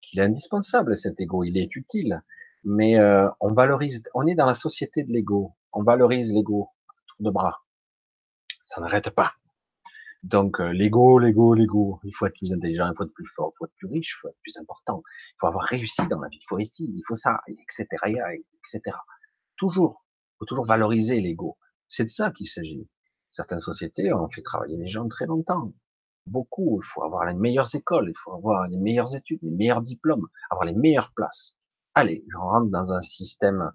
[SPEAKER 1] qu'il est indispensable cet ego, il est utile, mais euh, on valorise, on est dans la société de l'ego, on valorise l'ego de bras, ça n'arrête pas. Donc euh, l'ego, l'ego, l'ego, il faut être plus intelligent, il faut être plus fort, il faut être plus riche, il faut être plus important, il faut avoir réussi dans la vie, il faut réussir, il faut ça, etc., etc. Toujours, il faut toujours valoriser l'ego. C'est de ça qu'il s'agit. Certaines sociétés ont fait travailler les gens très longtemps beaucoup. Il faut avoir les meilleures écoles, il faut avoir les meilleures études, les meilleurs diplômes, avoir les meilleures places. Allez, je rentre dans un système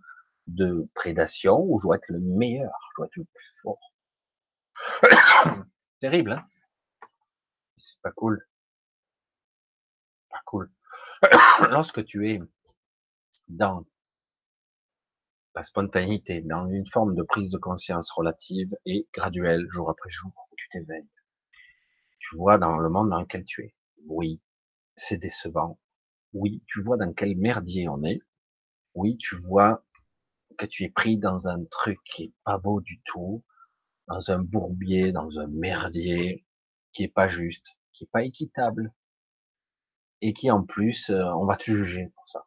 [SPEAKER 1] de prédation où je dois être le meilleur, je dois être le plus fort. Terrible, hein C'est pas cool. Pas cool. [COUGHS] Lorsque tu es dans la spontanéité, dans une forme de prise de conscience relative et graduelle, jour après jour, tu t'éveilles. Tu vois dans le monde dans lequel tu es. Oui, c'est décevant. Oui, tu vois dans quel merdier on est. Oui, tu vois que tu es pris dans un truc qui est pas beau du tout, dans un bourbier, dans un merdier, qui est pas juste, qui est pas équitable, et qui en plus, euh, on va te juger pour ça.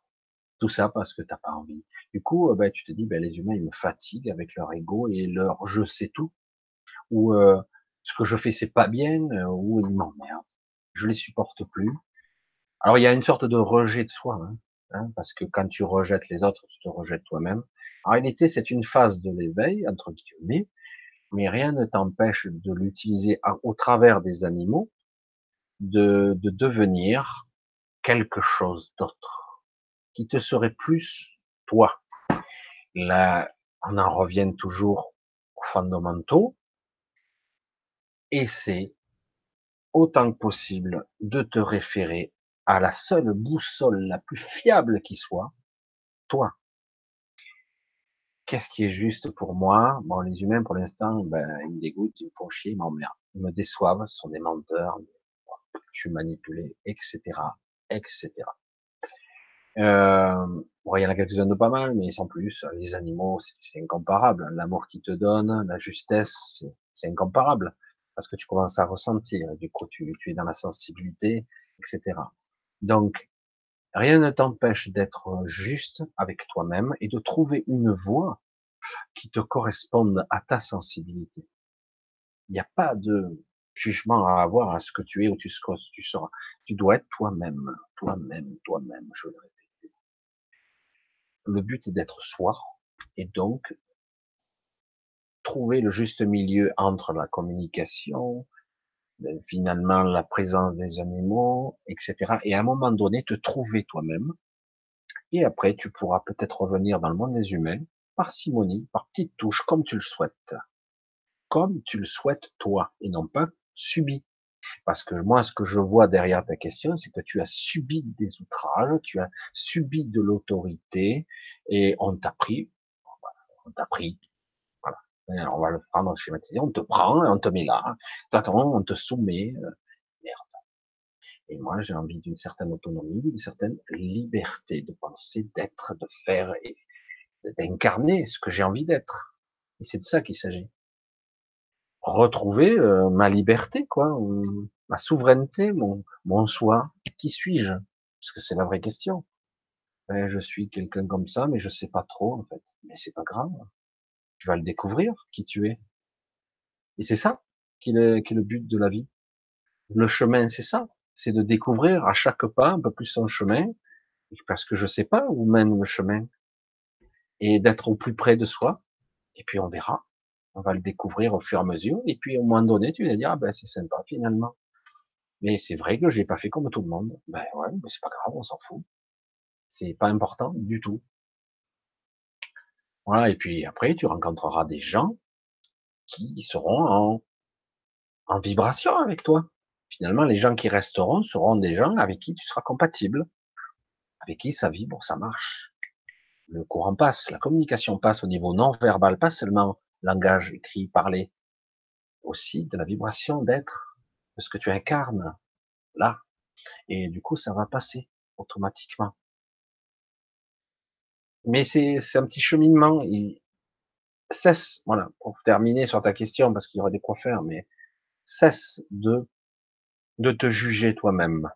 [SPEAKER 1] Tout ça parce que t'as pas envie. Du coup, euh, ben, tu te dis, ben, les humains, ils me fatiguent avec leur ego et leur je sais tout, ou euh, ce que je fais c'est pas bien, ou ils m'emmerdent. Je les supporte plus. Alors il y a une sorte de rejet de soi, hein, hein, parce que quand tu rejettes les autres, tu te rejettes toi-même. En réalité, c'est une phase de l'éveil entre guillemets, mais rien ne t'empêche de l'utiliser au travers des animaux, de, de devenir quelque chose d'autre, qui te serait plus toi. Là, on en revient toujours aux fondamentaux, et autant que possible de te référer à la seule boussole la plus fiable qui soit, toi. Qu'est-ce qui est juste pour moi? Bon, les humains, pour l'instant, ben, ils me dégoûtent, ils me font chier, ils m'emmerdent, ils me déçoivent, ce sont des menteurs, je suis manipulé, etc., etc. Euh, bon, il y en a quelques-uns de pas mal, mais sans plus. Les animaux, c'est incomparable. L'amour qu'ils te donnent, la justesse, c'est incomparable. Parce que tu commences à ressentir. Du coup, tu, tu es dans la sensibilité, etc. Donc, rien ne t'empêche d'être juste avec toi-même et de trouver une voie qui te corresponde à ta sensibilité. Il n'y a pas de jugement à avoir à ce que tu es ou tu, tu seras. Tu dois être toi-même, toi-même, toi-même, je vais le répéter. Le but est d'être soi et donc trouver le juste milieu entre la communication, finalement la présence des animaux, etc. Et à un moment donné, te trouver toi-même. Et après, tu pourras peut-être revenir dans le monde des humains par simonie, par petites touches, comme tu le souhaites. Comme tu le souhaites toi, et non pas subi. Parce que moi, ce que je vois derrière ta question, c'est que tu as subi des outrages, tu as subi de l'autorité, et on t'a pris, on t'a pris, on va le prendre schématiser, on te prend, on te met là, on te soumet, euh, merde. Et moi, j'ai envie d'une certaine autonomie, d'une certaine liberté de penser, d'être, de faire et d'incarner ce que j'ai envie d'être. Et c'est de ça qu'il s'agit. Retrouver euh, ma liberté, quoi, ma souveraineté, mon, mon soi. Qui suis-je? Parce que c'est la vraie question. je suis quelqu'un comme ça, mais je sais pas trop en fait. Mais c'est pas grave tu vas le découvrir, qui tu es. Et c'est ça qui est, qui est le but de la vie. Le chemin, c'est ça. C'est de découvrir à chaque pas un peu plus son chemin, parce que je sais pas où mène le chemin. Et d'être au plus près de soi. Et puis on verra. On va le découvrir au fur et à mesure. Et puis au moment donné, tu vas dire, ah ben c'est sympa finalement. Mais c'est vrai que je l'ai pas fait comme tout le monde. Ben ouais, mais c'est pas grave, on s'en fout. C'est pas important du tout. Voilà, et puis après, tu rencontreras des gens qui seront en, en vibration avec toi. Finalement, les gens qui resteront seront des gens avec qui tu seras compatible, avec qui ça vibre, ça marche. Le courant passe, la communication passe au niveau non verbal, pas seulement langage écrit, parlé, aussi de la vibration d'être, de ce que tu incarnes là. Et du coup, ça va passer automatiquement. Mais c'est un petit cheminement. Il cesse, voilà, pour terminer sur ta question, parce qu'il y aurait des quoi faire, mais cesse de, te juger toi-même.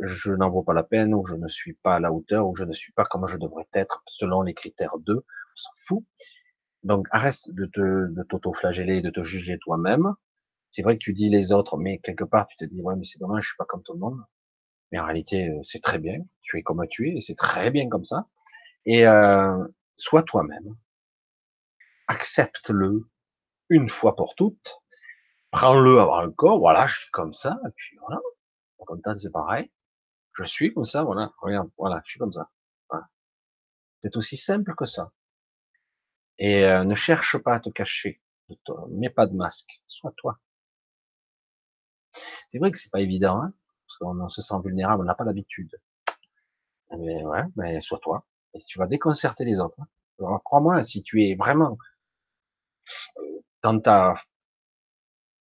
[SPEAKER 1] Je n'en vaux pas la peine, ou je ne suis pas à la hauteur, ou je ne suis pas comme je devrais être, selon les critères d'eux, on s'en fout. Donc arrête de te, de t'auto-flageller, de te juger toi-même. C'est vrai que tu dis les autres, mais quelque part tu te dis, ouais, mais c'est dommage, je suis pas comme tout le monde. Mais en réalité, euh, c'est très bien. Tu es comme tu es, et c'est très bien comme ça. Et euh, sois toi-même. Accepte-le une fois pour toutes. Prends-le avant le corps. Voilà, je suis comme ça. Et puis voilà. Comme ça, c'est pareil. Je suis comme ça. Voilà. Regarde. Voilà, je suis comme ça. C'est aussi simple que ça. Et euh, ne cherche pas à te cacher. Ne mets pas de masque. Sois toi. C'est vrai que c'est pas évident. Hein parce qu'on se sent vulnérable, on n'a pas l'habitude. Mais ouais, mais sois toi. Et tu vas déconcerter les autres. Hein. Crois-moi, si tu es vraiment dans ta,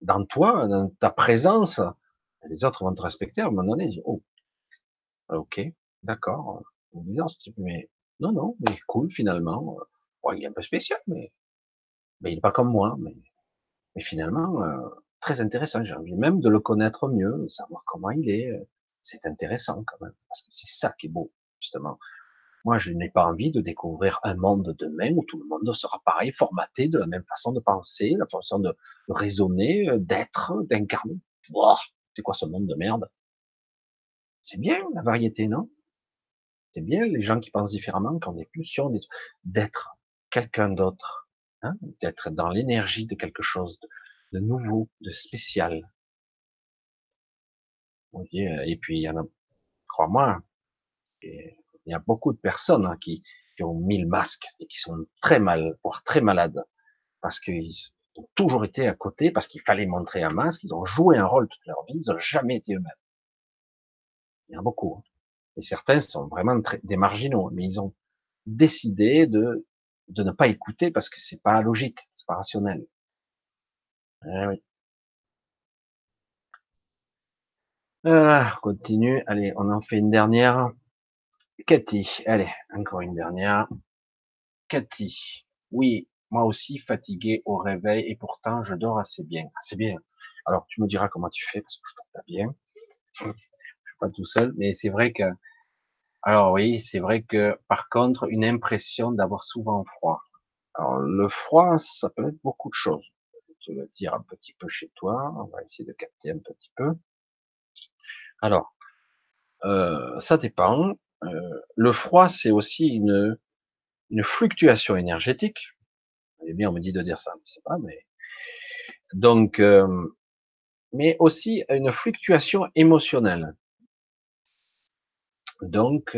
[SPEAKER 1] dans toi, dans ta présence, les autres vont te respecter à un moment donné. oh, ok, d'accord, mais non, non, mais cool finalement. il est un peu spécial, mais, mais il n'est pas comme moi. Mais, mais finalement, euh, très intéressant. J'ai envie même de le connaître mieux, savoir comment il est. C'est intéressant quand même, parce que c'est ça qui est beau, justement. Moi, je n'ai pas envie de découvrir un monde demain où tout le monde sera pareil, formaté de la même façon de penser, la façon de, raisonner, euh, d'être, d'incarner. C'est quoi ce monde de merde? C'est bien la variété, non? C'est bien les gens qui pensent différemment, qui ont des pulsions, d'être quelqu'un d'autre, hein d'être dans l'énergie de quelque chose de, nouveau, de spécial. Et puis il y en a, crois-moi, il y a beaucoup de personnes hein, qui, ont mis le masque et qui sont très mal, voire très malades, parce qu'ils ont toujours été à côté, parce qu'il fallait montrer un masque, ils ont joué un rôle toute leur vie, ils n'ont jamais été eux-mêmes. Il y en a beaucoup. Hein. Et certains sont vraiment des marginaux, mais ils ont décidé de, de ne pas écouter parce que c'est pas logique, c'est pas rationnel. Eh oui. Ah, on continue. Allez, on en fait une dernière. Cathy, allez, encore une dernière. Cathy, oui, moi aussi fatigué au réveil et pourtant je dors assez bien. C'est bien. Alors tu me diras comment tu fais parce que je dors pas bien. Je suis pas tout seul, mais c'est vrai que, alors oui, c'est vrai que par contre une impression d'avoir souvent froid. Alors le froid, ça peut être beaucoup de choses. Te le dire un petit peu chez toi. On va essayer de capter un petit peu. Alors, euh, ça dépend. Euh, le froid, c'est aussi une, une fluctuation énergétique. Eh bien, on me dit de dire ça, je sais pas, mais donc, euh, mais aussi une fluctuation émotionnelle. Donc,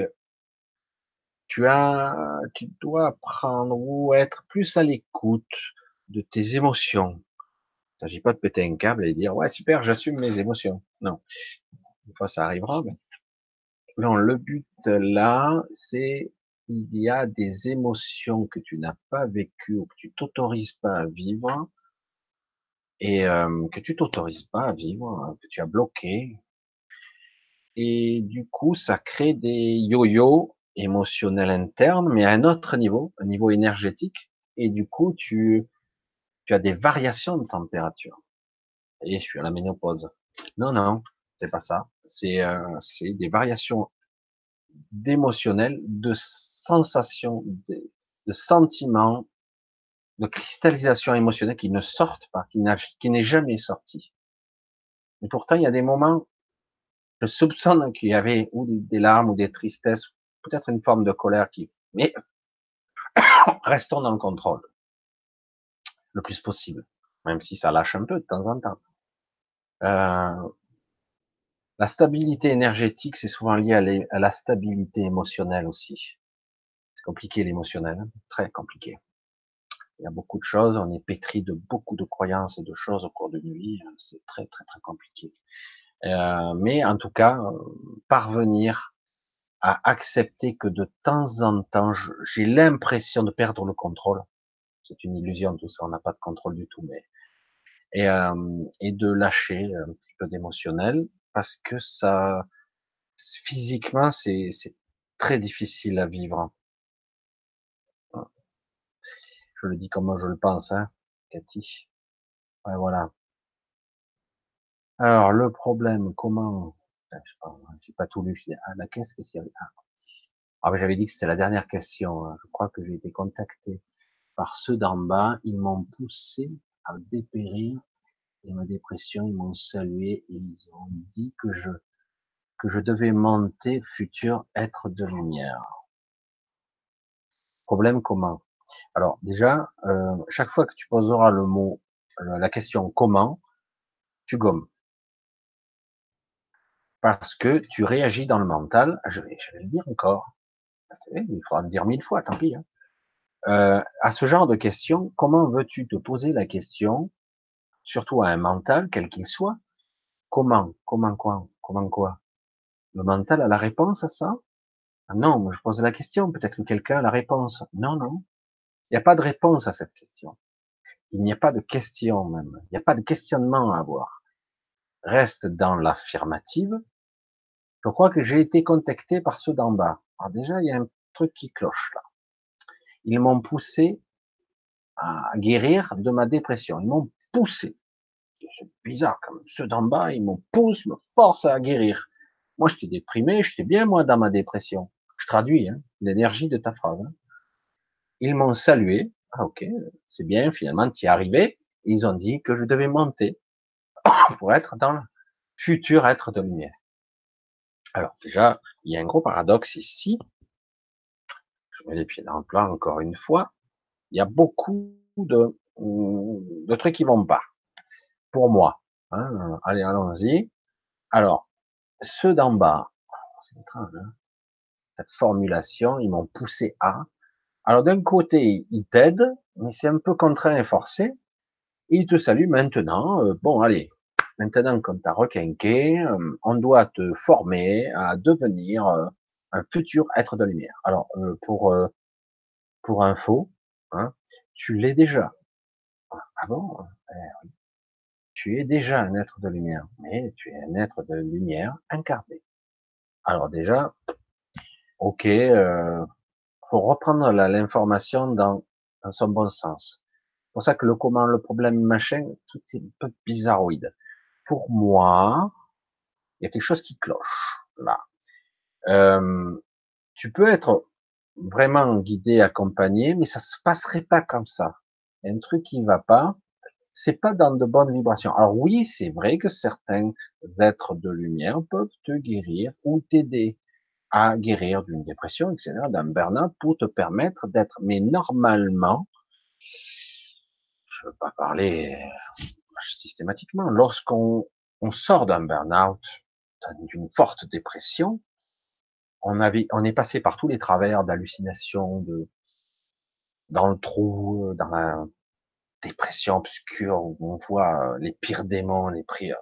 [SPEAKER 1] tu as, tu dois apprendre ou être plus à l'écoute de tes émotions. Il s'agit pas de péter un câble et dire ouais super, j'assume mes émotions. Non, une fois ça arrivera, mais non, le but là, c'est il y a des émotions que tu n'as pas vécues ou que tu t'autorises pas à vivre et euh, que tu t'autorises pas à vivre, hein, que tu as bloqué. Et du coup, ça crée des yo-yo émotionnels internes, mais à un autre niveau, un niveau énergétique. Et du coup, tu, tu as des variations de température. Et je suis à la ménopause. Non, non, c'est pas ça. C'est euh, des variations d'émotionnel, de sensations, de, de, sentiments, de cristallisation émotionnelle qui ne sortent pas, qui, n'est jamais sorti. Et pourtant, il y a des moments, je soupçonne qu'il y avait ou des larmes ou des tristesses, peut-être une forme de colère qui, mais [COUGHS] restons dans le contrôle le plus possible, même si ça lâche un peu de temps en temps. Euh, la stabilité énergétique, c'est souvent lié à, la stabilité émotionnelle aussi. C'est compliqué l'émotionnel, hein, très compliqué. Il y a beaucoup de choses, on est pétri de beaucoup de croyances et de choses au cours de une vie, hein, c'est très très très compliqué. Euh, mais en tout cas, euh, parvenir à accepter que de temps en temps, j'ai l'impression de perdre le contrôle. C'est une illusion tout ça, on n'a pas de contrôle du tout, mais et, euh, et de lâcher un petit peu d'émotionnel, parce que ça, physiquement, c'est très difficile à vivre. Je le dis comme je le pense, hein, Cathy. Voilà. Alors, le problème, comment, je sais pas, j'ai pas tout lu, je ah, la qu'est-ce ah. ah j'avais dit que c'était la dernière question, hein. je crois que j'ai été contacté par ceux d'en bas, ils m'ont poussé à dépérir et ma dépression, ils m'ont salué et ils ont dit que je, que je devais monter futur être de lumière. Problème comment Alors déjà, euh, chaque fois que tu poseras le mot, la question comment, tu gommes. Parce que tu réagis dans le mental, je vais, je vais le dire encore, il faudra le dire mille fois, tant pis. Hein. Euh, à ce genre de questions, comment veux-tu te poser la question surtout à un mental, quel qu'il soit? Comment? Comment quoi? Comment quoi? Le mental a la réponse à ça? Ah non, je pose la question, peut-être que quelqu'un a la réponse. Non, non. Il n'y a pas de réponse à cette question. Il n'y a pas de question même. Il n'y a pas de questionnement à avoir. Reste dans l'affirmative. Je crois que j'ai été contacté par ceux d'en bas. Alors déjà, il y a un truc qui cloche là. Ils m'ont poussé à guérir de ma dépression. Ils m'ont poussé. C'est bizarre même. Ceux d'en bas, ils m'ont poussé, me forcent à guérir. Moi, j'étais déprimé, j'étais bien moi dans ma dépression. Je traduis hein, l'énergie de ta phrase. Hein. Ils m'ont salué. Ah ok, c'est bien. Finalement, tu y es arrivé. Ils ont dit que je devais monter [COUGHS] pour être dans le futur être de lumière. Alors déjà, il y a un gros paradoxe ici. Mets les pieds dans le plat encore une fois. Il y a beaucoup de, de trucs qui vont pas. Pour moi. Hein. Allez, allons-y. Alors, ceux d'en bas, c'est étrange, hein cette formulation, ils m'ont poussé à. Alors d'un côté, ils t'aident, mais c'est un peu contraint et forcé. Ils te saluent maintenant. Euh, bon, allez, maintenant comme t'as requinqué, euh, on doit te former à devenir euh, un futur être de lumière. Alors pour pour info, hein, tu l'es déjà. Ah bon? Eh Tu es déjà un être de lumière, mais tu es un être de lumière incarné. Alors déjà, ok, euh, faut reprendre l'information dans, dans, son bon sens. C'est pour ça que le comment, le problème, machin, tout est un peu bizarroïde. Pour moi, il y a quelque chose qui cloche là. Euh, tu peux être vraiment guidé, accompagné, mais ça se passerait pas comme ça. Il y a un truc qui va pas. C'est pas dans de bonnes vibrations. Alors oui, c'est vrai que certains êtres de lumière peuvent te guérir ou t'aider à guérir d'une dépression, etc., d'un burn-out pour te permettre d'être, mais normalement, je veux pas parler euh, systématiquement, lorsqu'on on sort d'un burn-out, d'une forte dépression, on avait, on est passé par tous les travers d'hallucinations, de, dans le trou, dans la dépression obscure où on voit les pires démons, les pires,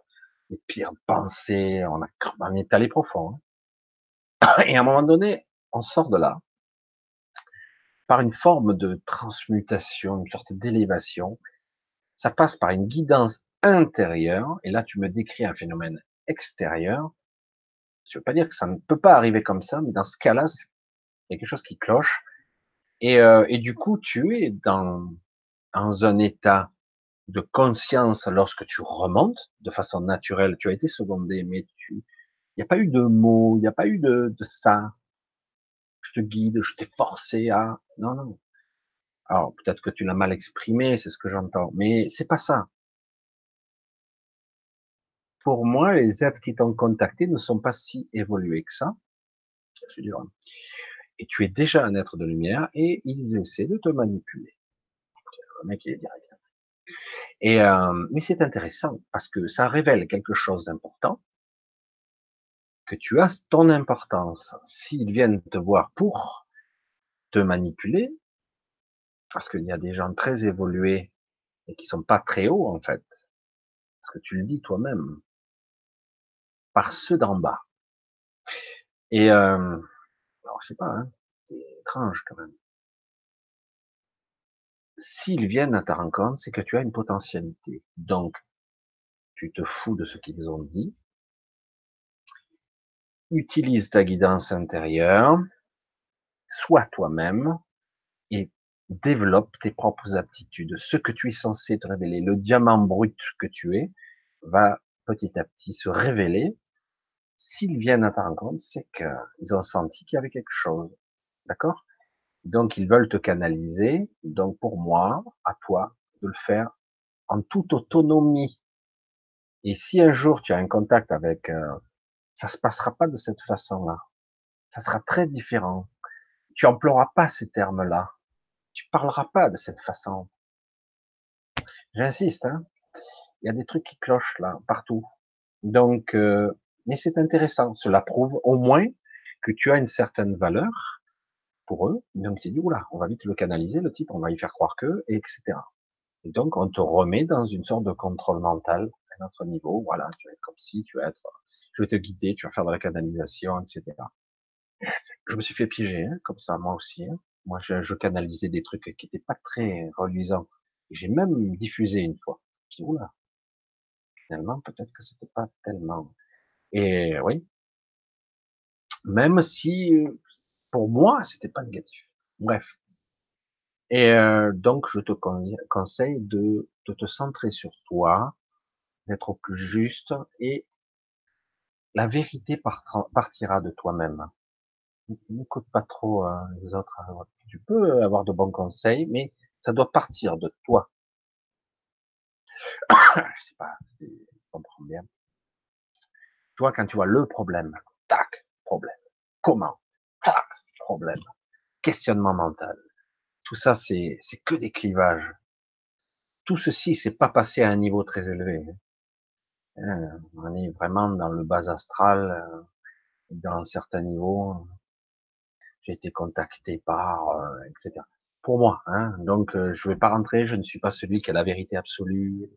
[SPEAKER 1] les pires pensées, on, a, on est allé profond. Hein. [COUGHS] Et à un moment donné, on sort de là par une forme de transmutation, une sorte d'élévation. Ça passe par une guidance intérieure. Et là, tu me décris un phénomène extérieur. Je veux pas dire que ça ne peut pas arriver comme ça, mais dans ce cas-là, il y a quelque chose qui cloche. Et, euh, et du coup, tu es dans, dans un état de conscience lorsque tu remontes de façon naturelle. Tu as été secondé, mais il n'y a pas eu de mots, il n'y a pas eu de, de ça. Je te guide, je t'ai forcé à. Non, non. Alors peut-être que tu l'as mal exprimé, c'est ce que j'entends, mais c'est pas ça. Pour moi, les êtres qui t'ont contacté ne sont pas si évolués que ça. Hein. Et tu es déjà un être de lumière et ils essaient de te manipuler. Le mec, il est direct. Et euh, mais c'est intéressant parce que ça révèle quelque chose d'important que tu as ton importance. S'ils viennent te voir pour te manipuler, parce qu'il y a des gens très évolués et qui sont pas très hauts en fait, parce que tu le dis toi-même, par ceux d'en bas. Et euh, alors je sais pas, hein, c'est étrange quand même. S'ils viennent à ta rencontre, c'est que tu as une potentialité. Donc, tu te fous de ce qu'ils ont dit, utilise ta guidance intérieure, sois toi-même et développe tes propres aptitudes. Ce que tu es censé te révéler, le diamant brut que tu es, va petit à petit se révéler. S'ils viennent à ta rencontre, c'est qu'ils ont senti qu'il y avait quelque chose. D'accord? Donc, ils veulent te canaliser. Donc, pour moi, à toi de le faire en toute autonomie. Et si un jour tu as un contact avec euh, ça se passera pas de cette façon-là. Ça sera très différent. Tu emploieras pas ces termes-là. Tu parleras pas de cette façon. J'insiste, hein. Il y a des trucs qui clochent là, partout. Donc, euh, mais c'est intéressant. Cela prouve au moins que tu as une certaine valeur pour eux. Donc, tu dis, oula, on va vite le canaliser, le type, on va y faire croire que, et etc. Et donc, on te remet dans une sorte de contrôle mental à notre niveau. Voilà, tu vas être comme si, tu vas être je vais te guider, tu vas faire de la canalisation, etc. je me suis fait piéger, hein, comme ça, moi aussi. Hein. Moi, je, canalisais des trucs qui n'étaient pas très reluisants. J'ai même diffusé une fois. Je dis, oula, finalement, peut-être que c'était pas tellement. Et oui, même si pour moi, c'était pas négatif. Bref. Et euh, donc, je te conseille de, te centrer sur toi, d'être au plus juste, et la vérité partira de toi-même. N'écoute pas trop euh, les autres. Hein. Tu peux avoir de bons conseils, mais ça doit partir de toi. [COUGHS] je sais pas, tu comprends bien. Quand tu vois le problème, tac, problème. Comment? Tac, problème. Questionnement mental. Tout ça, c'est, que des clivages. Tout ceci, c'est pas passé à un niveau très élevé. Hein. Euh, on est vraiment dans le bas astral, euh, dans certains niveaux. J'ai été contacté par, euh, etc. Pour moi, hein. donc je vais pas rentrer. Je ne suis pas celui qui a la vérité absolue.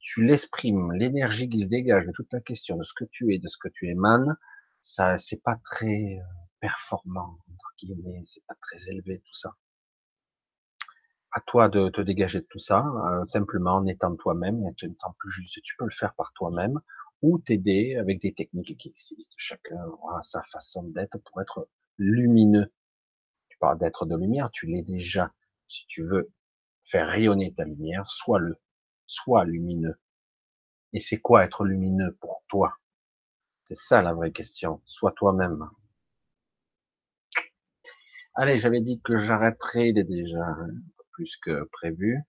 [SPEAKER 1] Tu l'exprimes, l'énergie qui se dégage de toute la question, de ce que tu es, de ce que tu émanes, ça, c'est pas très performant entre guillemets, c'est pas très élevé tout ça. À toi de te dégager de tout ça, simplement en étant toi-même, en étant plus juste. Tu peux le faire par toi-même ou t'aider avec des techniques qui existent. Chacun aura sa façon d'être pour être lumineux. Tu parles d'être de lumière, tu l'es déjà. Si tu veux faire rayonner ta lumière, sois-le, sois lumineux. Et c'est quoi être lumineux pour toi? C'est ça la vraie question. Sois toi-même. Allez, j'avais dit que j'arrêterais, il est déjà peu plus que prévu.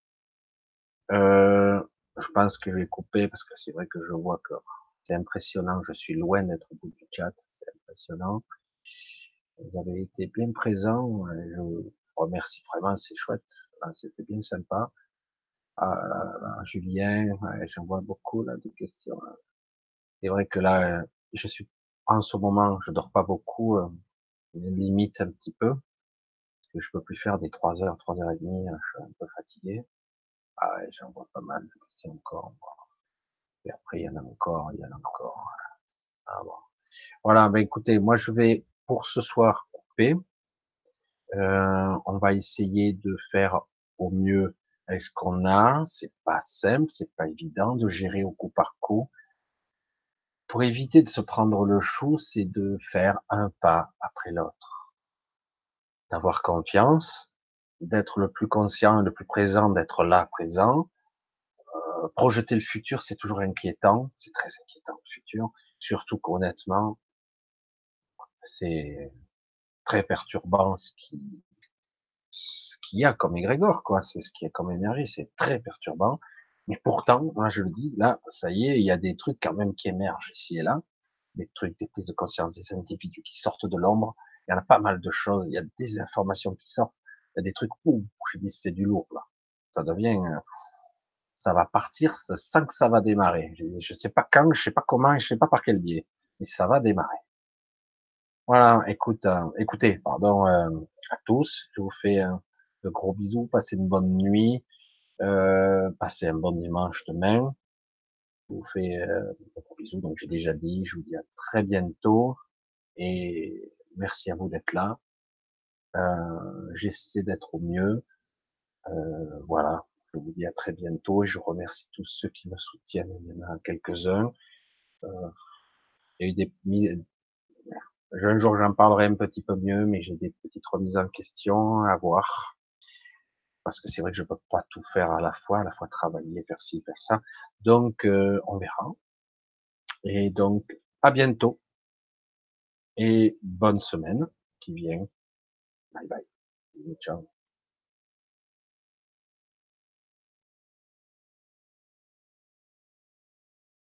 [SPEAKER 1] Euh, je pense que je vais couper parce que c'est vrai que je vois que c'est impressionnant. Je suis loin d'être au bout du chat. C'est impressionnant. Vous avez été bien présents. Je vous remercie vraiment. C'est chouette. C'était bien sympa. Ah, Julien, j'en vois beaucoup là des questions. C'est vrai que là, je suis en ce moment, je dors pas beaucoup. Euh, limite un petit peu que je peux plus faire des trois heures, trois heures et demie, hein, je suis un peu fatigué. Ah j'en vois pas mal de questions encore. Et après, il y en a encore, il y en a encore. Ah bon. Voilà, ben écoutez, moi je vais pour ce soir couper. Euh, on va essayer de faire au mieux avec ce qu'on a? C'est pas simple, c'est pas évident de gérer au coup par coup. Pour éviter de se prendre le chou, c'est de faire un pas après l'autre d'avoir confiance, d'être le plus conscient, le plus présent, d'être là, présent. Euh, projeter le futur, c'est toujours inquiétant, c'est très inquiétant le futur, surtout qu'honnêtement, c'est très perturbant ce qui ce qu'il y a comme égrégore, quoi. C'est ce qui a comme énergie, c'est très perturbant. Mais pourtant, moi je le dis, là, ça y est, il y a des trucs quand même qui émergent ici et là, des trucs, des prises de conscience des individus qui sortent de l'ombre, il y en a pas mal de choses, il y a des informations qui sortent, il y a des trucs, où je dis c'est du lourd là. Ça devient, ça va partir sans que ça va démarrer. Je, sais pas quand, je sais pas comment, je sais pas par quel biais, mais ça va démarrer. Voilà, écoute, euh, écoutez, pardon euh, à tous, je vous fais euh, de gros bisous, passez une bonne nuit, euh, passez un bon dimanche demain. Je vous fais de gros bisous, donc j'ai déjà dit, je vous dis à très bientôt et Merci à vous d'être là. Euh, J'essaie d'être au mieux. Euh, voilà. Je vous dis à très bientôt et je remercie tous ceux qui me soutiennent. Il y en a quelques-uns. Euh, il y a eu des un jour j'en parlerai un petit peu mieux, mais j'ai des petites remises en question à voir. Parce que c'est vrai que je peux pas tout faire à la fois, à la fois travailler, faire ci, faire ça. Donc, euh, on verra. Et donc, à bientôt et bonne semaine qui vient. Bye bye. Ciao.